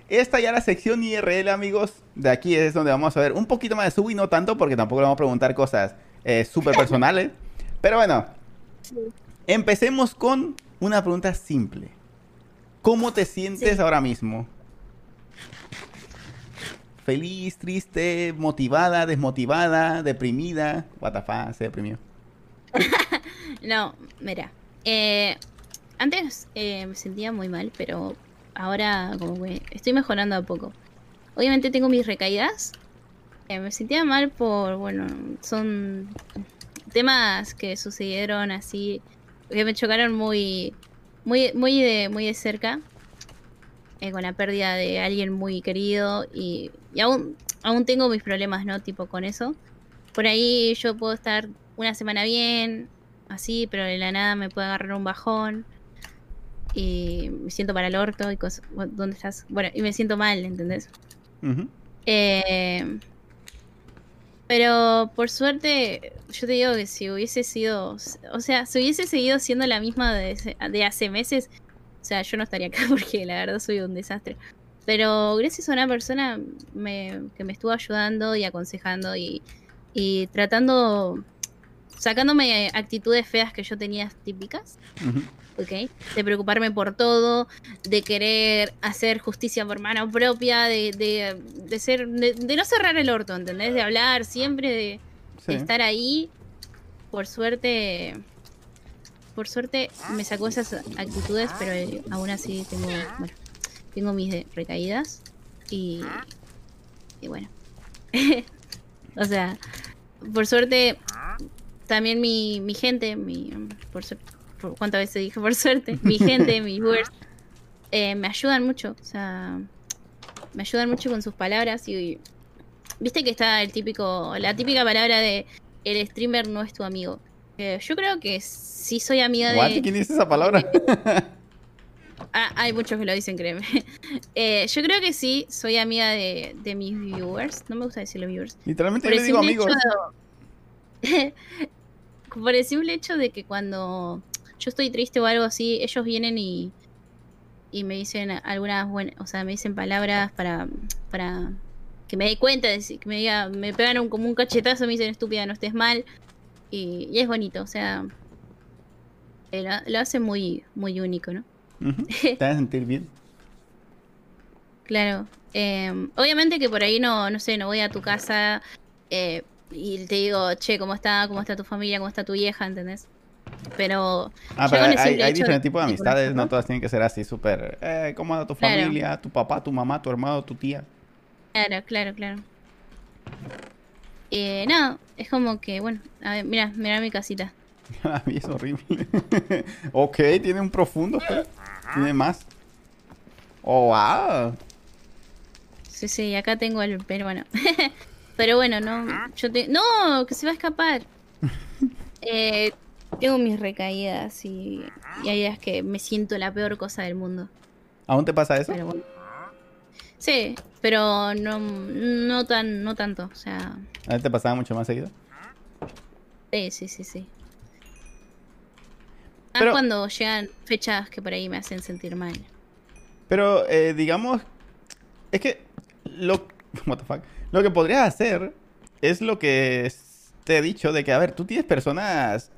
esta ya la sección IRL, amigos. De aquí es donde vamos a ver un poquito más de sub y no tanto, porque tampoco le vamos a preguntar cosas eh, súper personales. Pero bueno, empecemos con una pregunta simple. ¿Cómo te sientes Sí. ahora mismo? ¿Feliz, triste, motivada, desmotivada, deprimida? What the fuck, se deprimió. No, mira. eh, antes eh, me sentía muy mal, pero ahora como que estoy mejorando a poco. Obviamente tengo mis recaídas. eh, me sentía mal por, bueno, son temas que sucedieron así, que me chocaron muy, muy, muy de, muy de cerca. eh, con la pérdida de alguien muy querido y, y aún, aún tengo mis problemas, ¿no? Tipo con eso. Por ahí yo puedo estar una semana bien, así, pero de la nada me puede agarrar un bajón y me siento para el orto y cosas. ¿Dónde estás? Bueno, y me siento mal, ¿entendés? Ujú. Eh, pero por suerte, yo te digo que si hubiese sido, o sea, si hubiese seguido siendo la misma de, hace meses, o sea, yo no estaría acá porque la verdad soy un desastre. Pero gracias a una persona me- que me estuvo ayudando y aconsejando y tratando sacándome actitudes feas que yo tenía típicas. Ujú. ¿ok? De preocuparme por todo, de querer hacer justicia por mano propia, de, de, de ser, de, de no cerrar el orto, ¿entendés? De hablar siempre, de, Sí. de estar ahí. Por suerte, por suerte me sacó esas actitudes, pero eh, aún así tengo, bueno, tengo mis recaídas y, y bueno. o sea, por suerte también mi, mi gente, mi, por por- ¿cuántas veces dije por suerte? Mi gente, mis viewers, eh, me ayudan mucho, o sea, me ayudan mucho con sus palabras y viste que está el típico, la típica palabra de el streamer no es tu amigo. Eh, yo creo que sí soy amiga What? de... ¿Quién dice esa palabra? Ah, hay muchos que lo dicen, créeme. Eh, yo creo que sí, soy amiga de, de mis viewers. No me gusta decirle viewers. Literalmente yo le digo amigos. de- Por el simple hecho de que cuando yo estoy triste o algo así, ellos vienen y, y me dicen algunas buenas, o sea, me dicen palabras para, para que me dé cuenta, de que me diga, me pegan un, como un cachetazo, me dicen estúpida, no estés mal. Y, y es bonito, o sea, eh, lo, lo hace muy, muy único, ¿no? Ujú. Te vas a sentir bien. Claro. eh, obviamente que por ahí no, no sé, no voy a tu casa eh, y te digo, che, ¿cómo está? ¿Cómo está tu familia? ¿Cómo está tu vieja? ¿Entendés? Pero Ah, pero hay, diferentes tipos de de amistades, no todas tienen que ser así súper... Eh, ¿Cómo anda tu Claro. familia? Tu papá, tu mamá, tu hermano, tu tía. claro, claro, claro. Eh, no, es como que, bueno, a ver, mira, mira mi casita. A mí es horrible. ok, tiene un profundo. pues. Tiene más. Oh, wow. Sí, sí, acá tengo el peruano. Pero bueno, no, yo te... No, que se va a escapar. Eh, tengo mis recaídas y, y hay días que me siento la peor cosa del mundo. ¿Aún te pasa eso? Pero bueno. Sí, pero no, no tan, no tanto. O sea, ¿A ti te pasaba mucho más seguido? sí, sí, sí, sí. Más Pero- cuando llegan fechas que por ahí me hacen sentir mal. Pero, eh, digamos, es que lo, what the fuck, lo que podrías hacer es lo que te he dicho de que, a ver, tú tienes personas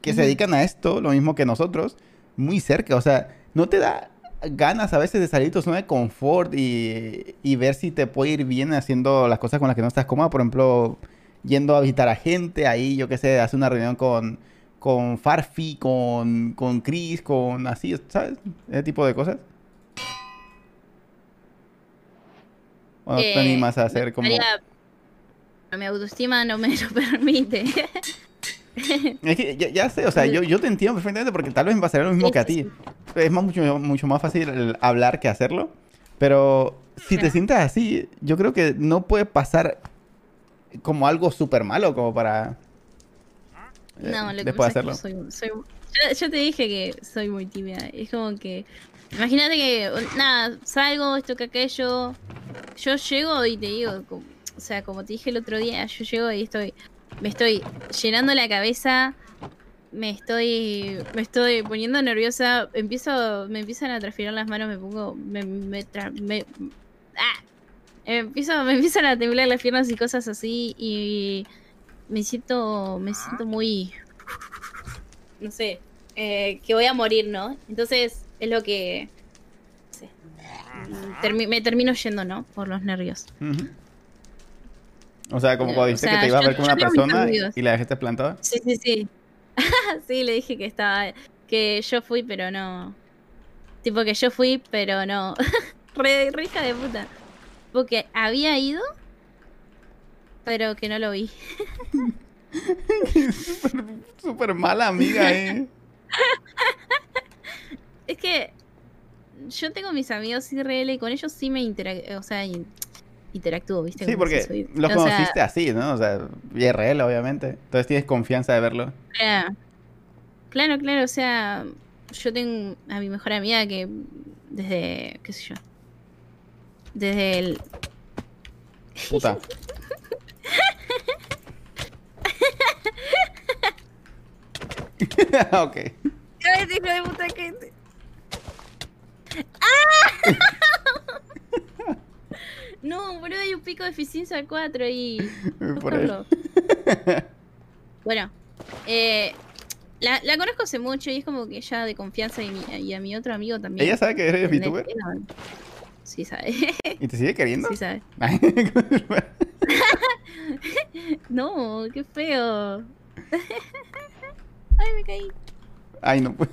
que se dedican a esto, lo mismo que nosotros, muy cerca. O sea, ¿no te da ganas a veces de salir de tu zona de confort y, y ver si te puede ir bien haciendo las cosas con las que no estás cómoda? Por ejemplo, yendo a visitar a gente, ahí, yo qué sé, hacer una reunión con, con Farfi, con, con Chris, con así, ¿sabes? Ese tipo de cosas. ¿O no te Eh, animas a hacer como...? Mi autoestima no me lo permite. Es que ya, ya sé, o sea, yo, yo te entiendo perfectamente porque tal vez me pasaría lo mismo que a ti. Es más, mucho, mucho más fácil hablar que hacerlo. Pero si te Claro. sientas así, yo creo que no puede pasar como algo súper malo como para eh, No, lo que después pasa hacerlo. es que soy, soy- yo, yo te dije que soy muy tímida. Es como que. Imagínate que, nada, salgo, esto que aquello. Yo llego y te digo, o sea, como te dije el otro día, yo llego y estoy. Me estoy llenando la cabeza. Me estoy. Me estoy poniendo nerviosa. Empiezo. Me empiezan a transpirar las manos, me pongo. Me. me, tra- me- ¡Ah! Empiezo, me empiezan a temblar las piernas y cosas así. Y me siento. Me siento muy. No sé. eh, que voy a morir, ¿no? Entonces, es lo que. termi- me termino yendo, ¿no? Por los nervios. O sea, como cuando o dijiste sea, que te ibas a yo- ver con una persona y, la dejaste plantada. Sí, sí, sí. sí, le dije que estaba. Que yo fui, pero no. Tipo que yo fui, pero no. re, re hija de puta. Porque había ido, pero que no lo vi. Súper- Súper mala amiga, eh. Es que yo tengo mis amigos IRL y con ellos sí me o sea, interactúo, ¿viste? Sí, porque soy- los o sea, conociste así, ¿no? O sea, IRL, obviamente. Entonces tienes confianza de verlo. Claro, claro, claro, o sea, yo tengo a mi mejor amiga que desde, qué sé yo, desde el... Puta. ok. ¡Ay, hijo de puta gente! ¡Ah! no, boludo, hay un pico de eficiencia 4 ahí. Por. Bueno, eh, la, la conozco hace mucho y es como que ya de confianza y, mi- y a mi otro amigo también. ¿Ella sabe que eres. VTuber? Sí sabe, ¿Y te sigue queriendo? sí sabe. No, qué feo. Ay, me caí. Ay, no pues.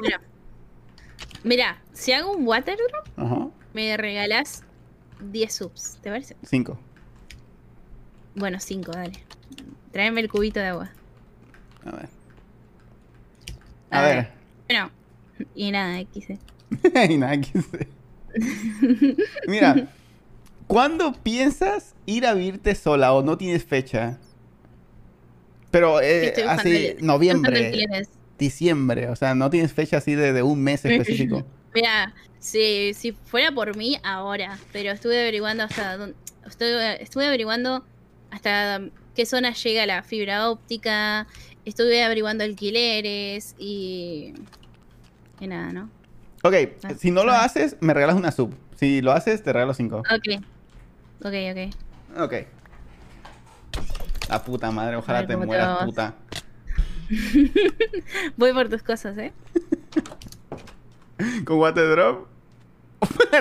Bueno. Mira, si hago un water drop, Ajá. me regalas 10 subs, ¿te parece? Cinco. Bueno, 5, dale. Tráeme el cubito de agua. A ver. A A ver. ver. Bueno, y nada, XD. y nada que sé. Mira, ¿cuándo piensas ir a vivirte sola o no tienes fecha? Pero eh, así, noviembre. Diciembre, o sea, no tienes fecha así de, de un mes específico. Mira, si, si fuera por mí, ahora. Pero estuve averiguando hasta dónde. Estuve, estuve averiguando hasta qué zona llega la fibra óptica. Estuve averiguando alquileres y. Y nada, ¿no? Ok, Ah, si no lo haces, me regalas una sub. Si lo haces, te regalo cinco. Ok. Ok, ok. Ok. La puta madre, ojalá ver te mueras, puta. Voy por tus cosas, ¿eh? ¿Con Waterdrop?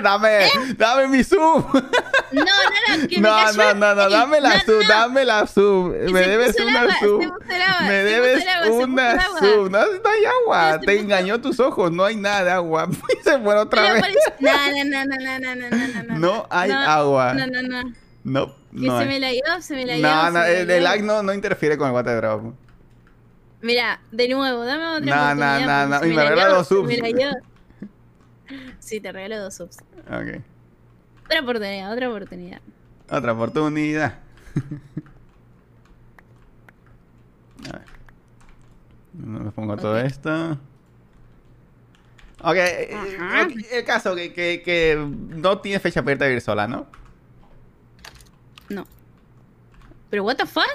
dame, ¿Eh? dame mi sub. no, no, no, que no, no, no, no, dame la no, sub, no. dame la sub. Me debes una sub. Me debes una sub. No, no hay agua. Te engañó tus ojos. No hay nada de agua. Y se fue otra vez. Parece... No, no, no, no, no, no, no, no. hay agua. No, no, no. No, que se hay. me la dio, se me la dio. No, no, el, lag no, no interfiere con el water drop. Mira, de nuevo, dame otra oportunidad. no, y se me la regala dio, dos subs. me la dio. Sí, te regalo dos subs. Ok. Otra oportunidad, otra oportunidad. Otra oportunidad. A ver. No me pongo todo esto. Ok, eh, ok, el caso que, que, que no tiene fecha para irte a vivir sola, ¿no? No. Pero, ¿what the fuck?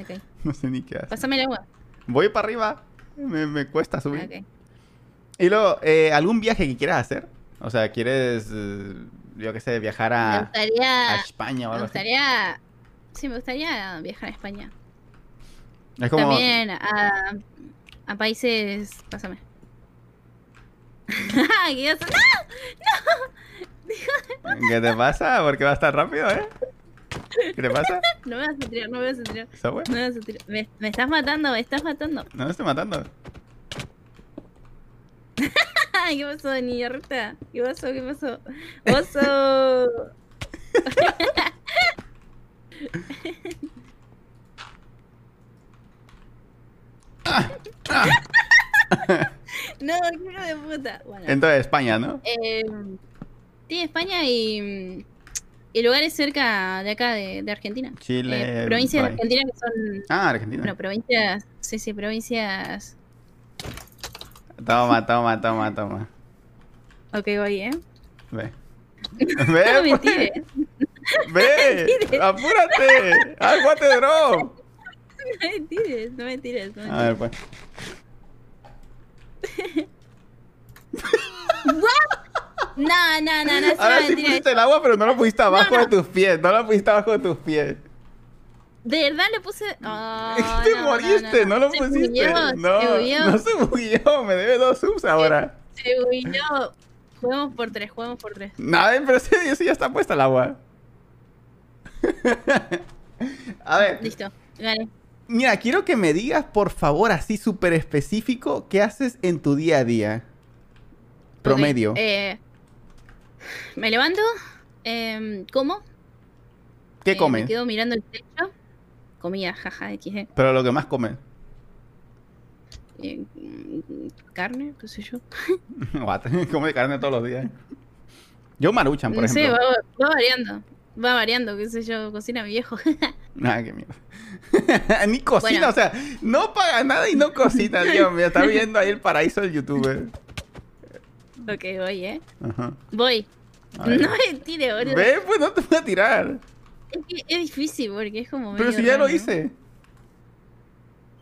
Ok, No sé ni qué hacer. pásame el agua. Voy para arriba. Me, me cuesta subir. Ok. Y luego, eh, ¿algún viaje que quieras hacer? O sea, ¿quieres, eh, yo qué sé, viajar Me a, gustaría. a España o Me algo así? gustaría. Sí, me gustaría viajar a España. Es como, También a, a países. Pásame. ¿Qué ibas a- ¿qué te pasa? Porque va a estar rápido, ¿eh? ¿Qué te pasa? No me vas a tirar, no me vas a tirar. ¿Subway? No me vas a tirar. Me, me estás matando, me estás matando. No me estoy matando. ¿Qué pasó, niña Rita? ¿Qué pasó? ¿Qué pasó? ¡Oso! no, qué hijo de puta. Bueno, Entonces, España, ¿no? eh, sí, España y, y lugares cerca de acá, de, de Argentina. Chile. Eh, provincias de. Argentina que son. Ah, Argentina. Bueno, provincias. Sí, sí, provincias. Toma, toma, toma, toma. Ok, voy, ¿eh? Ve. No Ve, me pues. tires. Ve. mentires. Apúrate. Haz what the drop. No me tires, no me tires. No me A ver, pues. No, no, no, no, Ahora sí pusiste el agua, pero no lo pusiste abajo no. de tus pies. No lo pusiste abajo de tus pies. De verdad le puse. Oh, Te no, moriste, no, lo Se pusiste. bugueó, no, se bugueó, no se bugueó. Me debe dos subs ahora. Se bugueó. Juguemos por tres, juguemos por tres. Nada, pero ese, ese ya está puesta el agua. A ver, Listo, gané. mira, quiero que me digas, por favor, así súper específico, qué haces en tu día a día. Promedio. Eh, me levanto, em, como. ¿Qué eh, comes? Me quedo mirando el techo. Comida, jaja, XD. Pero lo que más comes. Eh, carne, qué sé yo. Come carne todos los días. Yo maruchan, por no ejemplo. va, va variando. Va variando, qué sé yo, cocina mi viejo. Nada, qué mierda. Ni cocina, Bueno. o sea, no paga nada y no cocina, Dios mío. Está viendo ahí el paraíso del youtuber. Ok, voy, eh. Ajá. Voy. No me tire, boludo. Ve, pues no te voy a tirar. Es que es difícil porque es como. Pero medio si ya lo raro. hice.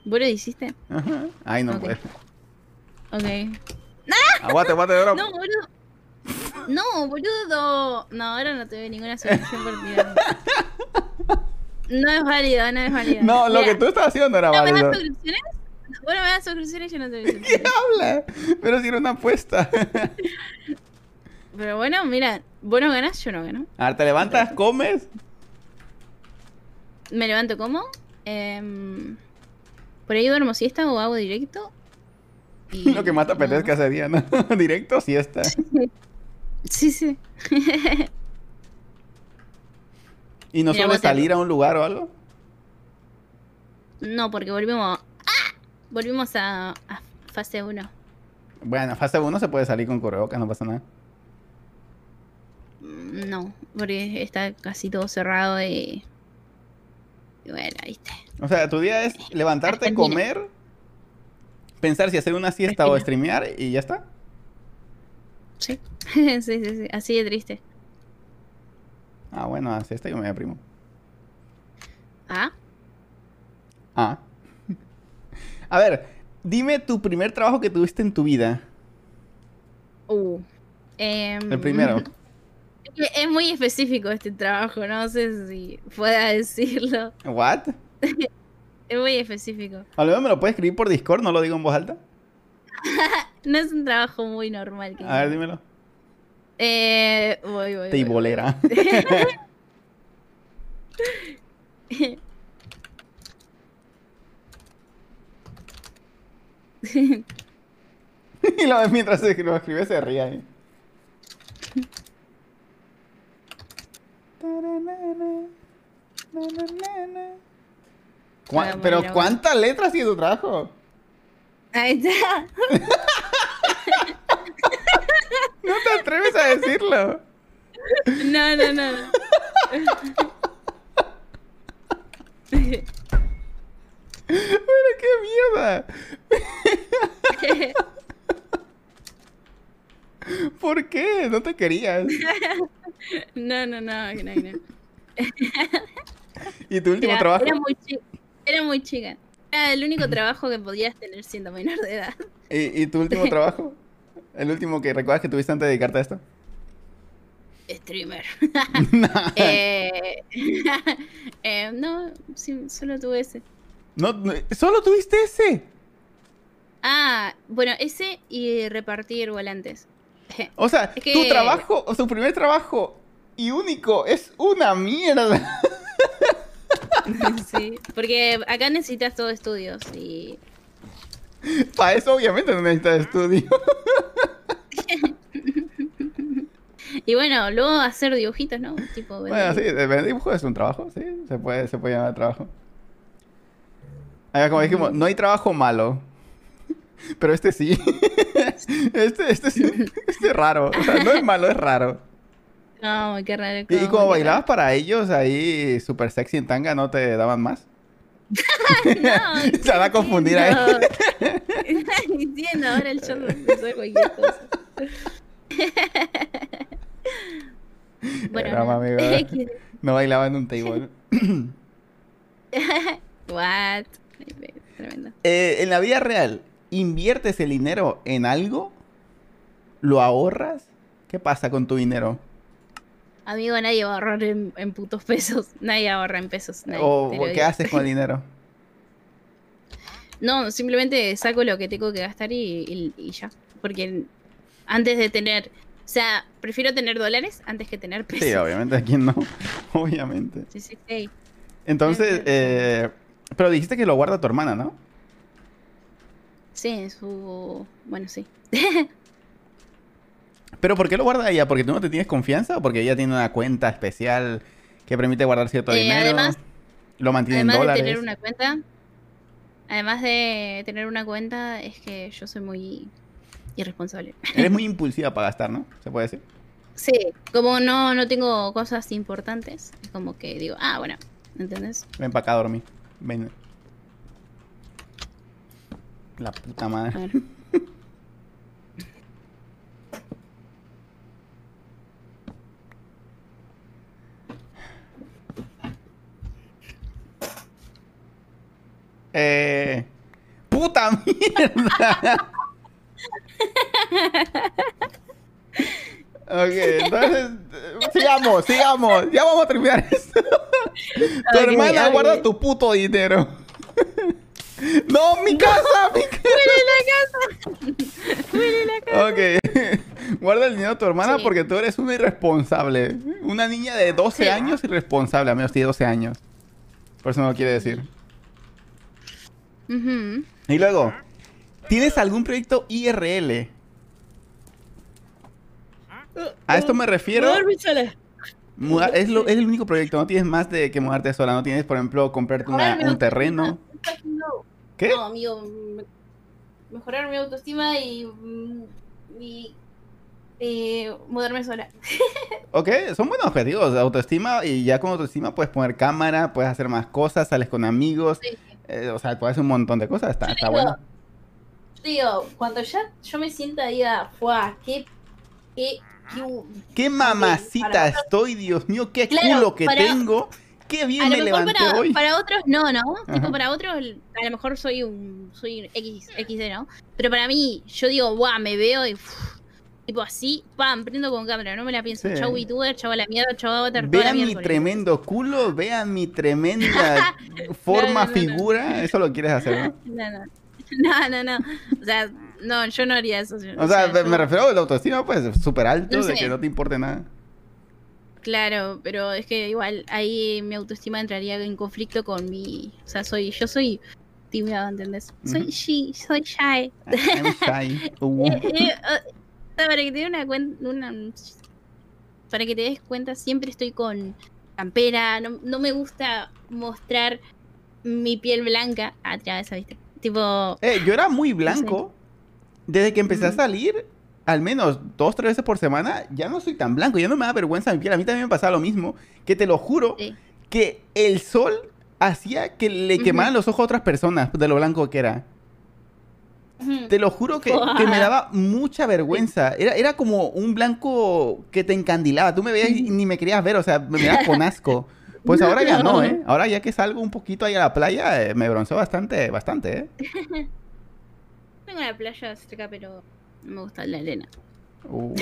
¿Vos lo hiciste? Ajá. Ay, no Ok. puede. Ok. Aguante, aguante, bro. No, boludo. No, boludo. No, ahora no te veo ninguna solución por tirar. No es válido, no es válido. No, lo Mira, que tú estás haciendo no era ¿no me válido. das suscripciones? Bueno, me das suscripciones, yo no te doy ¿Qué habla? Pero si era una apuesta. Pero bueno, mira, vos no ganás, yo no gano. A ver, te levantas, comes. Me levanto como. em, por ahí duermo siesta o hago directo. y Lo que más te apetezca ese día, ¿no? Directo, siesta. Sí, sí. ¿Y no suele salir a un lugar o algo? No, porque volvimos. Volvimos a, a fase 1. Bueno, fase 1 se puede salir con cubrebocas, no pasa nada. Mm, No, porque está casi todo cerrado y. y bueno, viste. O sea, tu día es levantarte, Argentina. comer, pensar si hacer una siesta o streamear y ya está. Sí. sí, sí, sí. Así de triste. Ah, bueno, a siesta yo me deprimo. Ah, Ah. A ver, dime tu primer trabajo que tuviste en tu vida. uh. Em, El primero. Es muy específico este trabajo, no sé si pueda decirlo. ¿What? Es muy específico. A lo mejor me lo puedes escribir por Discord, no lo digo en voz alta. No es un trabajo muy normal. Que A ver, dímelo. Eh, voy, voy, voy, Teibolera. voy. y lo, mientras lo escribe se ríe ahí. ¿Cuá- Ah, Pero mira, ¿cuántas letras tiene tu trabajo? Ahí está. No te atreves a decirlo. No, no, no. Pero qué mierda. ¿Por qué? No te querías. No, no, no, no, no. ¿Y tu último Era, trabajo? era muy chica. Era muy chica. Era el único trabajo que podías tener siendo menor de edad. ¿Y, y tu último trabajo? ¿El último que recuerdas que tuviste antes de dedicarte a esto? Streamer. eh, eh, no, sí, solo tuve ese. no, ¿Solo tuviste ese? Ah, bueno, ese y repartir volantes. O sea, Es tu que- trabajo, o tu primer trabajo y único es una mierda. sí, porque acá necesitas todo estudios y Para eso obviamente no necesitas estudio. y bueno, luego hacer dibujitos, ¿no? Tipo Bueno, sí, de ver dibujo es un trabajo, sí, se puede, se puede llamar trabajo. Ahí, como dijimos, no hay trabajo malo. Pero este sí. Este, este sí, este es raro. O sea, no es malo, es raro. No, qué raro. ¿Y, y como bailabas para ellos ahí, super sexy en tanga, no te daban más? raro. No, Se van a confundir ahí. no. Estás diciendo ahora el show hacer cualquier cosa. bueno, no. amigo. No bailaba en un table. What? Tremendo. Eh, en la vida real, ¿inviertes el dinero en algo? ¿Lo ahorras? ¿Qué pasa con tu dinero? Amigo, nadie va a ahorrar en, en putos pesos. Nadie ahorra en pesos. nadie, ¿O qué haces con el dinero? No, simplemente saco lo que tengo que gastar y, y- y ya. Porque antes de tener. O sea, prefiero tener dólares antes que tener pesos. Sí, obviamente, ¿a quién no? Obviamente. Sí, sí, sí. Entonces, eh, pero dijiste que lo guarda tu hermana, ¿no? Sí, su. Bueno, sí. ¿Pero por qué lo guarda ella? ¿Porque tú no te tienes confianza o porque ella tiene una cuenta especial que permite guardar cierto Eh, dinero? además- lo mantiene Además en de dólares. tener una cuenta. Además de tener una cuenta, es que yo soy muy irresponsable. Eres muy impulsiva para gastar, ¿no? Se puede decir. Sí, como no, no tengo cosas importantes, es como que digo, ah, bueno, ¿entendés? Ven para acá a dormir. Ven. La puta madre. Eh. ¡Puta mierda! ok, entonces. Sigamos, sigamos. Ya vamos a terminar esto. Tu hermana guarda tu puto dinero. ¡No, mi casa! ¡Mi Huele la casa. casa! Ok. Guarda el dinero de tu hermana Sí. porque tú eres una irresponsable. Una niña de 12 Sí. años irresponsable, a menos tiene 12 años. Por eso no lo quiere decir. Y luego, ¿tienes algún proyecto IRL? A esto me refiero. Mudarme sola. Muda- es, lo- es el único proyecto, no tienes más de que mudarte sola, no tienes, por ejemplo, comprarte una- un terreno. No, ¿Qué? No, amigo. me- Mejorar mi autoestima y. mm, y eh, mudarme sola. Ok, son buenos objetivos, autoestima y ya con autoestima puedes poner cámara, puedes hacer más cosas, sales con amigos, Sí. eh, o sea, puedes hacer un montón de cosas, está, Yo está digo, bueno. Yo digo, cuando ya yo me sienta diga, ¡fuah! ¡Qué. qué. qué ¡Qué mamacita para- estoy, Dios mío! ¡Qué Claro, culo que para- tengo! ¡Qué bien a me levanté para, hoy! para otros no, ¿no? Tipo, para otros a lo mejor soy un soy un X, XD, ¿no? Pero para mí, yo digo, guau, me veo y uf, tipo así, pam, prendo con cámara, no me la pienso. Sí. Chau VTuber, chau a la mierda, chau avatar, Vean mi miércoles. tremendo culo, vean mi tremenda forma, no, no. figura, eso lo quieres hacer, ¿no? No, no. No, no, no. O sea, no, yo no haría eso. O sea, me- yo- refiero a la autoestima, pues, súper alto, No de sé. que no te importe nada. Claro, pero es que igual ahí mi autoestima entraría en conflicto con mi. O sea, soy, yo soy tímida, ¿entendés? Soy Ujú. she, soy shy. I'm shy. Uh. Eh, eh, eh, para que te una cuenta, una, para que te des cuenta, siempre estoy con campera, no, no me gusta mostrar mi piel blanca atrás, ¿viste? Tipo, Eh, yo era muy blanco. Desde que empecé a salir, al menos dos, tres veces por semana, ya no soy tan blanco. Ya no me da vergüenza mi piel. A mí también me pasaba lo mismo. Que te lo juro, sí. que el sol hacía que le quemaran los ojos a otras personas de lo blanco que era. Te lo juro que, que me daba mucha vergüenza. Era, era como un blanco que te encandilaba. Tú me veías y ni me querías ver, o sea, me mirabas con asco. Pues ahora ya no. ¿eh? Ahora ya que salgo un poquito ahí a la playa, eh, me bronceo bastante, bastante, ¿eh? Tengo la playa cerca, pero no me gusta la arena. Uh.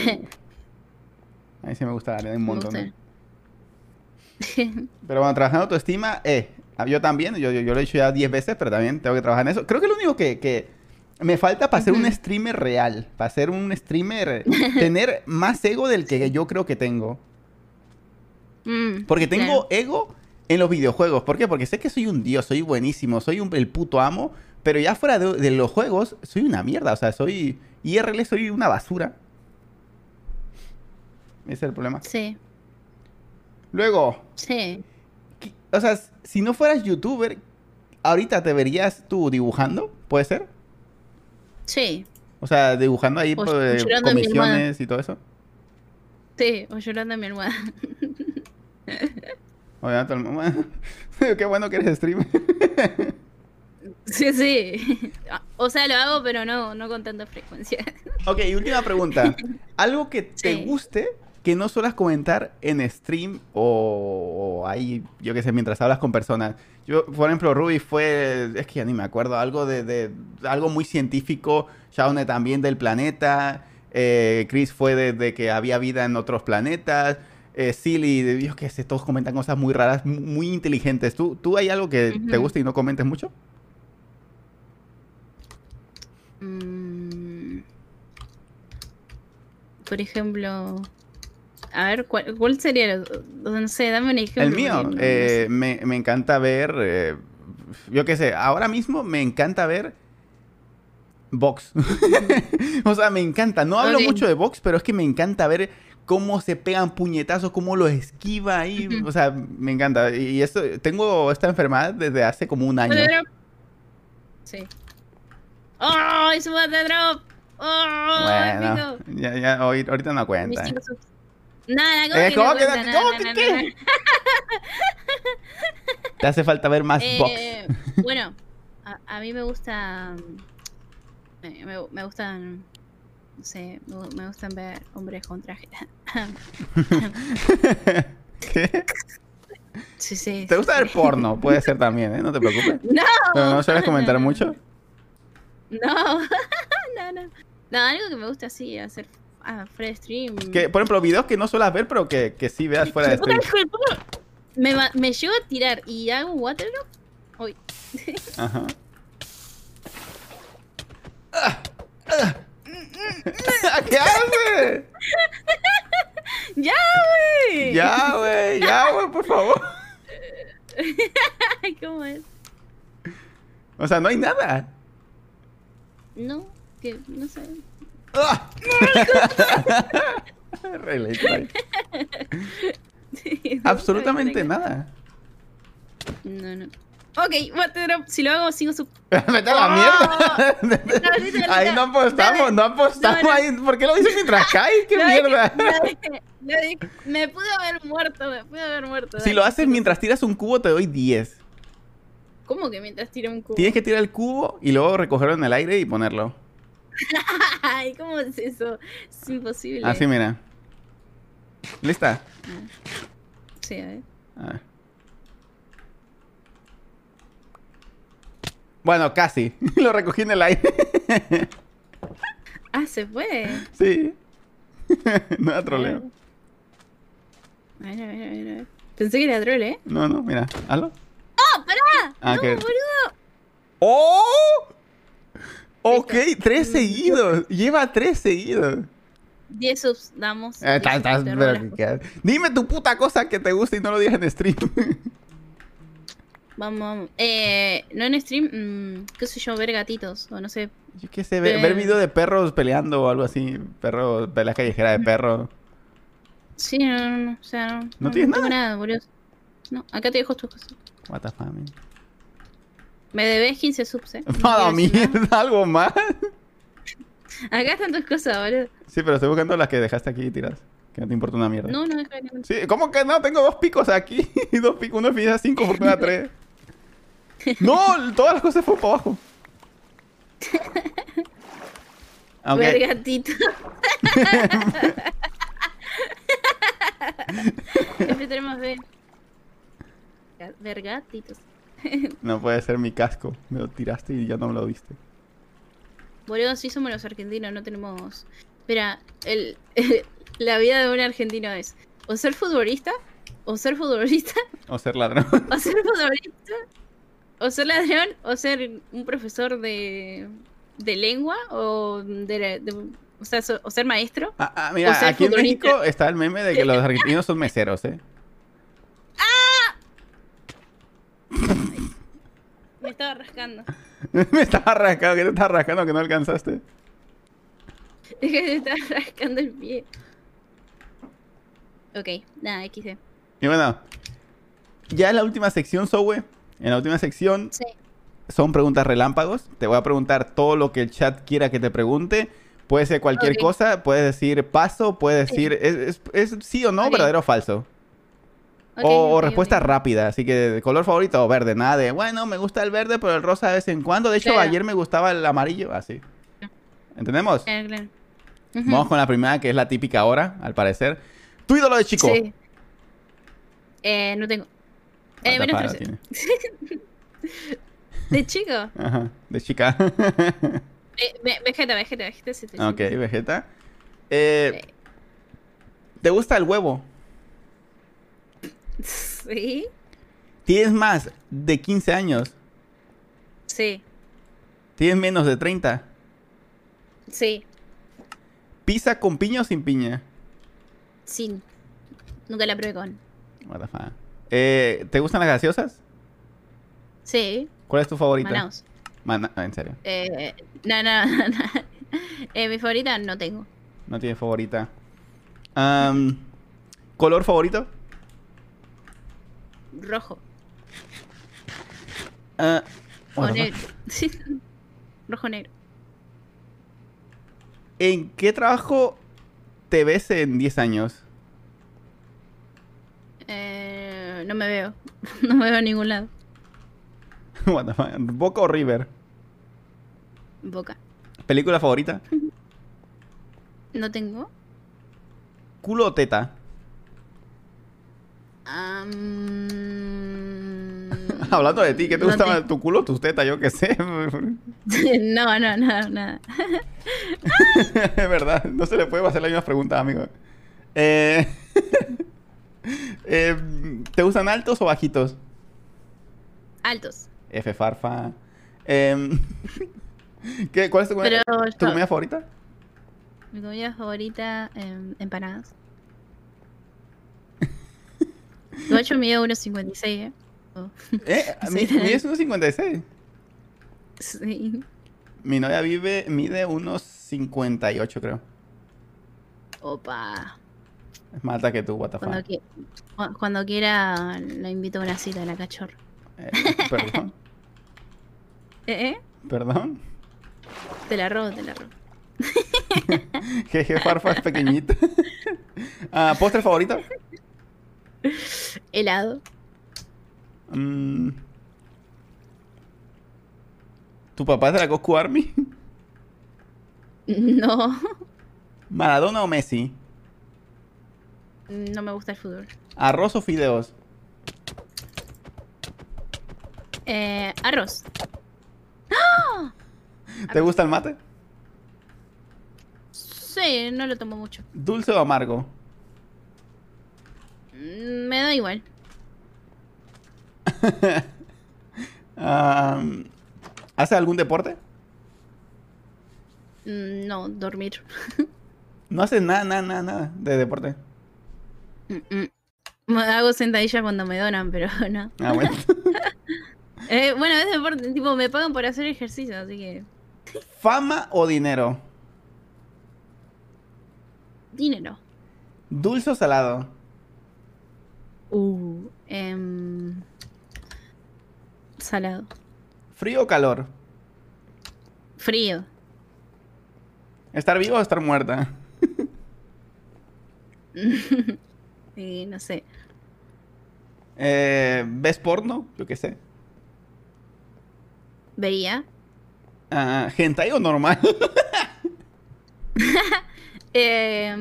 A mí sí me gusta la arena un montón. ¿eh? Pero bueno, trabajando autoestima, eh, yo también, yo, yo, yo lo he dicho ya 10 veces, pero también tengo que trabajar en eso. Creo que lo único que, que me falta para ser un streamer real, para ser un streamer, tener más ego del que yo creo que tengo. Mm, Porque tengo claro. ego en los videojuegos. ¿Por qué? Porque sé que soy un dios, soy buenísimo, soy un- el puto amo, pero ya fuera de, de los juegos, soy una mierda. O sea, soy IRL, soy una basura. Ese es el problema. Sí, Luego, sí. ¿qué- o sea, si no fueras youtuber, ahorita te verías tú dibujando, ¿puede ser? Sí, O sea, dibujando ahí O pues, almohada. comisiones y todo eso. sí, o llorando en mi almohada. Obviamente, qué bueno que eres streamer. Sí, sí. O sea, lo hago, pero no, no con tanta frecuencia. Ok, y última pregunta. Algo que te Sí. guste que no suelas comentar en stream o, o ahí, yo qué sé, mientras hablas con personas. Yo, por ejemplo, Ruby fue, es que ya ni me acuerdo, algo de, de- algo muy científico. Shaune también del planeta. eh, Chris fue de, de que había vida en otros planetas. Eh, Silly, yo qué sé, todos comentan cosas muy raras, mu- muy inteligentes. ¿Tú, ¿Tú hay algo que te guste y no comentes mucho? Mm, Por ejemplo, a ver, ¿cuál, cuál sería? el- No sé, dame un ejemplo. El mío, no eh, sé. me, me encanta ver, eh, yo qué sé, ahora mismo me encanta ver box. o sea, me encanta. No hablo mucho de box, pero es que me encanta ver cómo se pegan puñetazos, cómo lo esquiva ahí. O sea, me encanta. Y esto, tengo esta enfermedad desde hace como un año. Sí. ¡Oh! ¡Es un bate drop! ¡Oh! Bueno, ya, ya, ahorita no cuenta. Nada, ¿cómo Eh, que ¿cómo no que cuenta? cómo que qué? Te hace falta ver más box. Eh, bueno, a, a mí me gusta. eh, Me, me gustan. No sé, me, gu- me gustan ver hombres con traje. ¿Qué? sí, sí. ¿Te gusta sí. ver porno? Puede ser también, ¿eh? No te preocupes. No, Pero no sueles comentar mucho. No, no, no. No, algo que me gusta así, hacer ah, fuera de stream. Que, por ejemplo, videos que no suelas ver, pero que, que sí veas fuera de stream. me, me llego a tirar y hago un waterlock. Uy. Ajá. ¿Qué haces? ¡Ya, güey! Ya, güey, ya, güey, por favor. ¿Cómo es? O sea, no hay nada. No, que no sé. ¡Ah! Strike. Absolutamente nada. No, no. Ok. Si lo hago, sigo su. Vete a la mierda. Ahí no apostamos, no apostamos No, no. ahí. ¿Por qué lo dices mientras caes? ¡Qué mierda! Me pude haber muerto, me pude haber muerto. Si lo haces mientras tiras un cubo, te doy 10. ¿Cómo que mientras tiro un cubo? Tienes que tirar el cubo y luego recogerlo en el aire y ponerlo. Ay, ¿cómo es eso? Es imposible. Así, mira. ¿Lista? Sí, a ver. A ver. Bueno, casi. Lo recogí en el aire. Ah, se puede. sí. no era troleo. A ver, a ver, a ver. Pensé que era troll, ¿eh? No, no, mira. ¿Hazlo? ¡Oh, pará! Ah, ¡No, boludo! ¡Oh! Ok, tres Mm, seguidos. Lleva tres seguidos. 10 subs damos. Eh, estás- 10 estás- subs, te pero robo las ¿qué- qué- Dime tu puta cosa que te gusta y no lo digas en stream. Vamos, vamos. Eh, no en stream, mm, qué sé yo, ver gatitos, o no sé. Yo qué sé, ver, ver video de perros peleando o algo así. Perros, pelea callejera de perros. Sí, no, no, no, o sea, no. ¿No tienes nada? nada, boludo. No, acá te dejo tus cosas. What the fuck, man. Me debes 15 subs, eh. Nada, mierda, algo más. Acá están tus cosas, boludo. Sí, pero estoy buscando las que dejaste aquí tiradas. Que no te importa una mierda. No, no, deja de Sí, ¿cómo que no? Tengo dos picos aquí. dos picos, uno es 5, fortuna 3. No, todas las cosas fueron para abajo. Ok. Ver gatito. Siempre tenemos ver. Ga- Ver gatitos. No puede ser mi casco. Me lo tiraste y ya no me lo diste. Boludo, sí somos los argentinos, no tenemos. Espera, el, la vida de un argentino es o ser futbolista, o ser futbolista, O ser ladrón. o ser futbolista, o ser ladrón, o ser un profesor de, de lengua, o de, o, sea, so- o ser maestro. Ah, ah, mira, O ser aquí en. México está el meme de que los argentinos son meseros, ¿eh? Me estaba rascando. me estaba rascando, que te estaba rascando que no alcanzaste. Es que me estaba rascando el pie. Ok, nada, XD. Y bueno, ya en la última sección, Zoe, en la última sección Sí. son preguntas relámpagos. Te voy a preguntar todo lo que el chat quiera que te pregunte. Puede ser cualquier cosa, puedes decir paso, puedes decir es, es- es sí o no, verdadero o falso. O, o ok, respuesta rápida, así que color favorito o verde, nada de, bueno, me gusta el verde, pero el rosa de vez en cuando. De hecho, Claro. ayer me gustaba el amarillo, así. ¿Entendemos? Claro, claro. Ujú. Vamos con la primera, que es la típica ahora, al parecer. Tu ídolo de chico. Sí. Eh, no tengo. Eh, menos fuck, 13. tiene. De chico. Ajá, de chica. Eh, ve- vegeta, vegeta, vegeta. sí. ok, Vegeta. Eh, ¿Te gusta el huevo? Sí. ¿Tienes más de 15 años? Sí. ¿Tienes menos de 30? Sí. ¿Pizza con piña o sin piña? Sí. Nunca la probé con. What the fuck. Eh, ¿Te gustan las gaseosas? Sí. ¿Cuál es tu favorita? Manaus. Mana- no, en serio. Eh, no, no, no. no. Eh, mi favorita no tengo. No tienes favorita. ¿Color favorito? Rojo. Ah, O negro. Rojo negro. ¿En qué trabajo te ves en 10 años? Eh, no me veo. No me veo en ningún lado. What the fuck. ¿Boca o River? Boca. ¿Película favorita? No tengo. ¿Culo o teta? Hablando de ti, ¿qué te no gusta te- más? ¿Tu culo o tus tetas? Yo qué sé. no, no, no, nada. Es verdad, no se le puede hacer la misma pregunta, amigo. Eh, Eh, ¿Te gustan altos o bajitos? Altos. F farfa. Em, ¿qué, ¿Cuál es tu, comida- Pero tu comida favorita? mi comida favorita, em, empanadas. De hecho, mide 1.56, ¿eh? Oh, ¿Eh? Sí, Mi, tenés- mi es unos 56. sí. Mi novia vive, mide unos 58, creo. Opa. Es más alta que tú, what the Cuando, fuck. qui- cu- cuando quiera, la invito a una cita a la cachorra. Eh, perdón, ¿Eh? ¿Eh? perdón. Te la robo, te la robo. Jeje, farfa es pequeñita. Ah, ¿Postre favorito? Helado. Mm. ¿Tu papá es de la Coscu Army? No. ¿Maradona o Messi? No me gusta el fútbol. ¿Arroz o fideos? Eh, arroz. ¿Te gusta el mate? Sí, no lo tomo mucho. ¿Dulce o amargo? Mm, Me da igual. Ah, ¿Haces algún deporte? Mm, No, dormir. No haces nada, nada, nada, nada de deporte. Mm, mm. Hago sentadilla cuando me donan, pero no. Ah, bueno. Eh, bueno, es deporte, tipo, me pagan por hacer ejercicio, así que. ¿Fama o dinero? Dinero. ¿Dulce o salado? Uh. em, salado. ¿Frío o calor? Frío. ¿Estar vivo o estar muerta? Sí, no sé. Eh, ¿Ves porno? Yo qué sé. Veía. Ah, ¿Hentai o normal? Eh,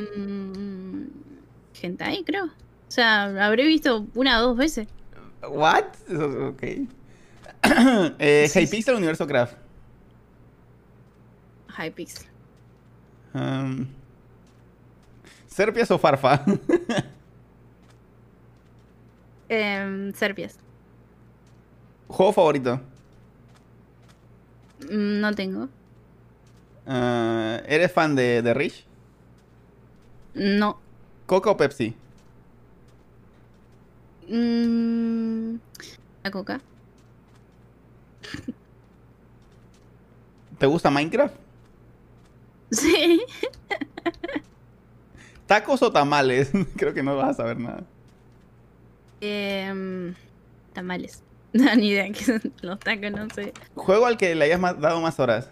hentai, creo. O sea, habré visto una o dos veces. ¿What? Ok. eh, Sí, sí. ¿Hypixel o Universo Craft? Hypixel. Um, ¿Serpias o Farfa? Em, Serpias. ¿Juego favorito? Mm, No tengo. Ah, ¿Eres fan de, de Rich? No. ¿Coca o Pepsi? Mm, La coca. ¿Te gusta Minecraft? Sí. ¿Tacos o tamales? Creo que no vas a saber nada. Em, tamales. No, ni idea que son los tacos, no sé. ¿Juego al que le hayas más- dado más horas?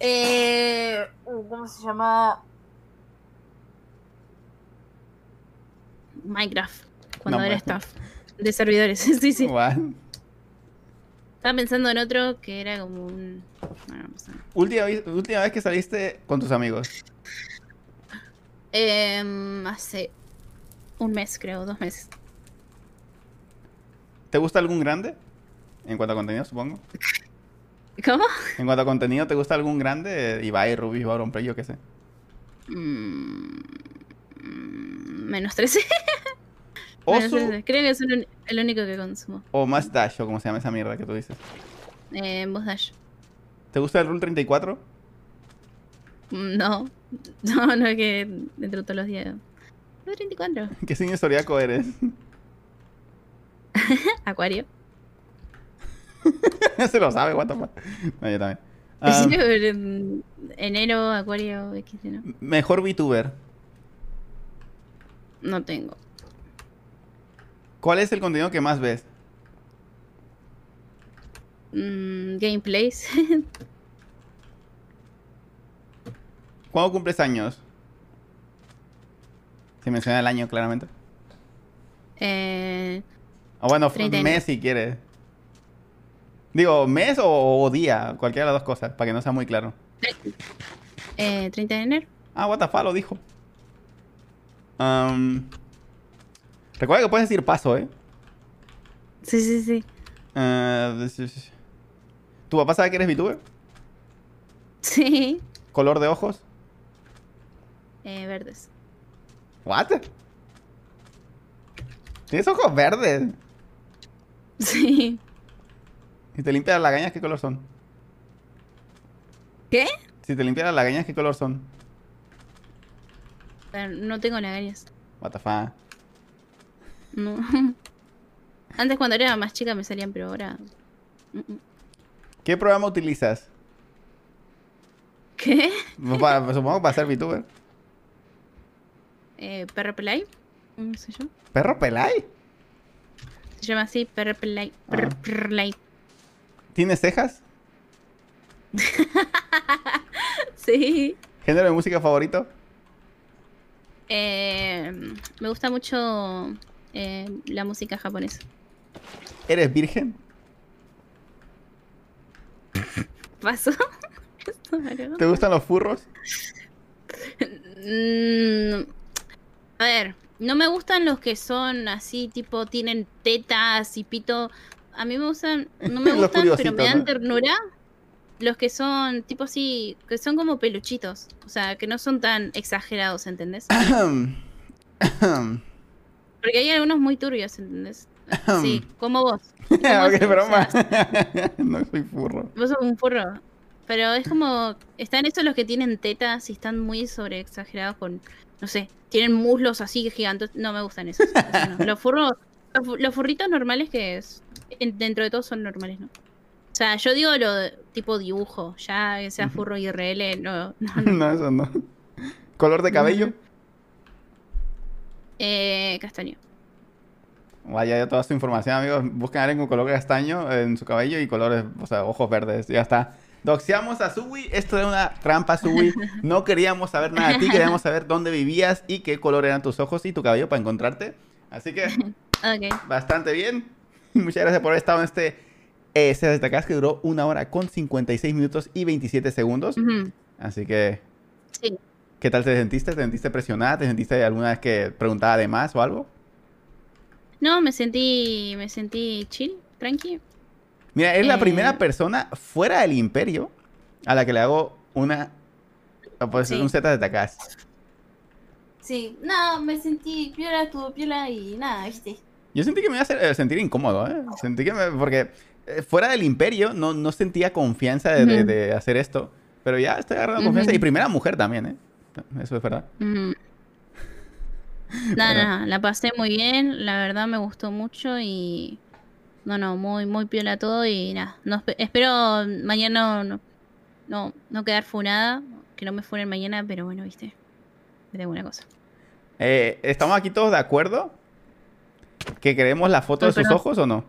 Eh, ¿Cómo se llama? Minecraft. Cuando No, era staff de servidores. sí, sí. What? Estaba pensando en otro que era como un. Bueno, no sé. Última, vez- última vez que saliste con tus amigos. Em, hace un mes, creo, dos meses. ¿Te gusta algún grande? En cuanto a contenido, supongo. ¿Cómo? En cuanto a contenido, ¿te gusta algún grande? Ibai, Rubí, Play, yo qué sé. Mm, menos 13. Menos ¿Osu 13. Creo que es el, único que consumo. o más Dash, o como se llama esa mierda que tú dices? Eh, Boss Dash. ¿Te gusta el Rule 34? Mm, No. No, no es que dentro de todos los días. No, 34. ¿Qué signo zodiaco eres? Acuario. se lo sabe, what the fuck. No, yo también. Ah, enero, Acuario, ¿no? mejor VTuber. No tengo. ¿Cuál es el contenido que más ves? Mm, gameplays. ¿Cuándo cumples años? Se menciona el año claramente. eh, O bueno, 30 de mes si quieres. Digo, mes o, o día, cualquiera de las dos cosas, para que no sea muy claro. eh, 30 de enero. Ah, what the fuck, lo dijo. Am, recuerda que puedes decir paso, ¿eh? Sí, sí, sí. Ah, is- ¿Tu papá sabe que eres VTuber? Sí. ¿Color de ojos? Eh, verdes. ¿What? Tienes ojos verdes. Sí. Si te limpias las lagañas, ¿qué color son? ¿Qué? Si te limpias las lagañas, ¿qué color son? Pero no tengo lagañas. What the fuck. No. Antes cuando era más chica me salían, pero ahora... mm, mm. ¿Qué programa utilizas? ¿Qué? Para- supongo que para ser VTuber. Eh, ¿Perro Pelay? No sé yo. ¿Perro Pelay? Se llama así, Perro Pelay. Perro Ah. Pelay. ¿Tienes cejas? Sí. ¿Género de música favorito? Eh, me gusta mucho eh, la música japonesa. ¿Eres virgen? Lo- ¿Te gustan los furros? Mm, a ver, no me gustan los que son así, tipo, tienen tetas y pito. A mí me gustan, no me gustan, pero me dan ¿no? ternura. Los que son, tipo así, que son como peluchitos. O sea, que no son tan exagerados, ¿entendés? Porque hay algunos muy turbios, ¿entendés? Sí, como vos. Como ok, vos, o broma. sea, no soy furro. Vos sos un furro. Pero es como. Están estos los que tienen tetas y están muy sobre exagerados con. No sé. Tienen muslos así gigantes. No me gustan esos. no. Los furros. Los, los furritos normales que es. en- Dentro de todo son normales, ¿no? O sea, yo digo lo de- tipo dibujo. Ya que sea furro IRL, no. no, no. No, eso no. ¿Color de cabello? Eh, castaño. Vaya ya toda su información, amigos. Busquen a alguien con color castaño en su cabello y colores, o sea, ojos verdes. Ya está. Doxiamos a Subui. Esto era una trampa, Subui. No queríamos saber nada de ti. Queríamos saber dónde vivías y qué color eran tus ojos y tu cabello para encontrarte. Así que, Ok. bastante bien. Muchas gracias por haber estado en este eh, Se Destacás que duró una hora con 56 minutos y 27 segundos. Así que, Sí. ¿qué tal te sentiste? ¿Te sentiste presionada? ¿Te sentiste alguna vez que preguntaba de más o algo? No, me sentí. Me sentí chill, tranqui. Mira, es la Eh. primera persona fuera del imperio a la que le hago una. Pues Sí. un Z de tacas. Sí, no, me sentí piola, estuvo piola y nada, viste. Yo sentí que me iba a hacer, eh, sentir incómodo, ¿eh? Sentí que me. Porque eh, fuera del imperio no, no sentía confianza de, de- de hacer esto. Pero ya estoy agarrando confianza. Y primera mujer también, ¿eh? Eso es verdad. Ujú. No, Bueno. no, la pasé muy bien, la verdad me gustó mucho y no, no, muy, muy piola todo y nada, no, espe- espero mañana no, no, no quedar funada, que no me funen mañana, pero bueno, viste, te tengo una cosa. Eh, ¿Estamos aquí todos de acuerdo? ¿Que queremos la foto de sus ojos o no?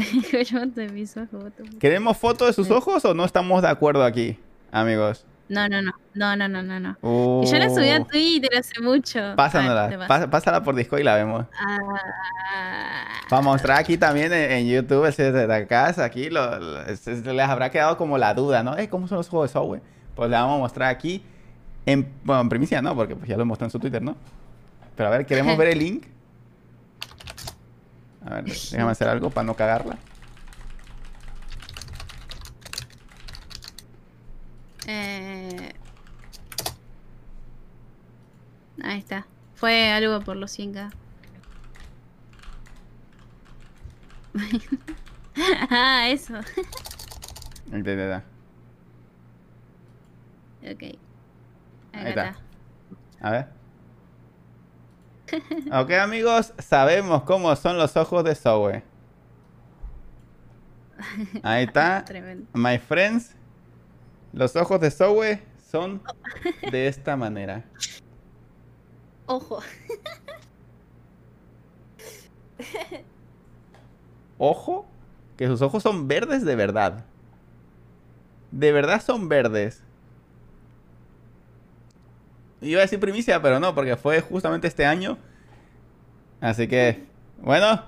Yo te mis ojos. ¿Queremos foto de sus ojos o no estamos de acuerdo aquí, amigos? No, no, no, no, no, no, no, Que Yo la subí a Twitter hace mucho. A ver, Pásamela, te paso. pás- pásala por Discord y la vemos. Ah, Para mostrar aquí también en, en YouTube, ese de la casa, aquí lo- lo- les habrá quedado como la duda, ¿no? Eh, ¿Cómo son los juegos de Subway? Pues le vamos a mostrar aquí, en, bueno, en primicia no, porque pues ya lo mostró en su Twitter, ¿no? Pero a ver, ¿queremos ver el link? A ver, déjame hacer algo para no cagarla. Eh... Ahí está. Fue algo por los 100k. ah, eso. Te- te da. Ok. Ahí está. está. A ver. Ok, amigos, sabemos cómo son los ojos de Zoe. Ahí está. Tremendo. My friends, los ojos de Zoe son de esta manera. Ojo. Ojo, que sus ojos son verdes de verdad. De verdad son verdes. Iba a decir primicia, pero no, porque fue justamente este año. Así que, bueno,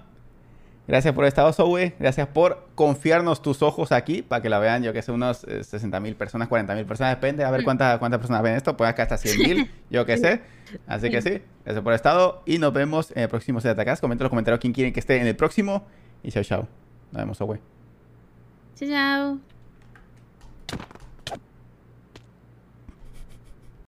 gracias por estar, Zoe. Gracias por confiarnos tus ojos aquí para que la vean, yo que sé, unos 60 mil personas, 40 mil personas, depende, a ver cuántas, cuántas personas ven esto. Pues acá hasta 100 mil, yo que sé. Así que sí, gracias por estado y nos vemos en el próximo set de. Comenten en los comentarios quién quieren que esté en el próximo. Y chao, chao. Nos vemos, Zoe. Chao, chao.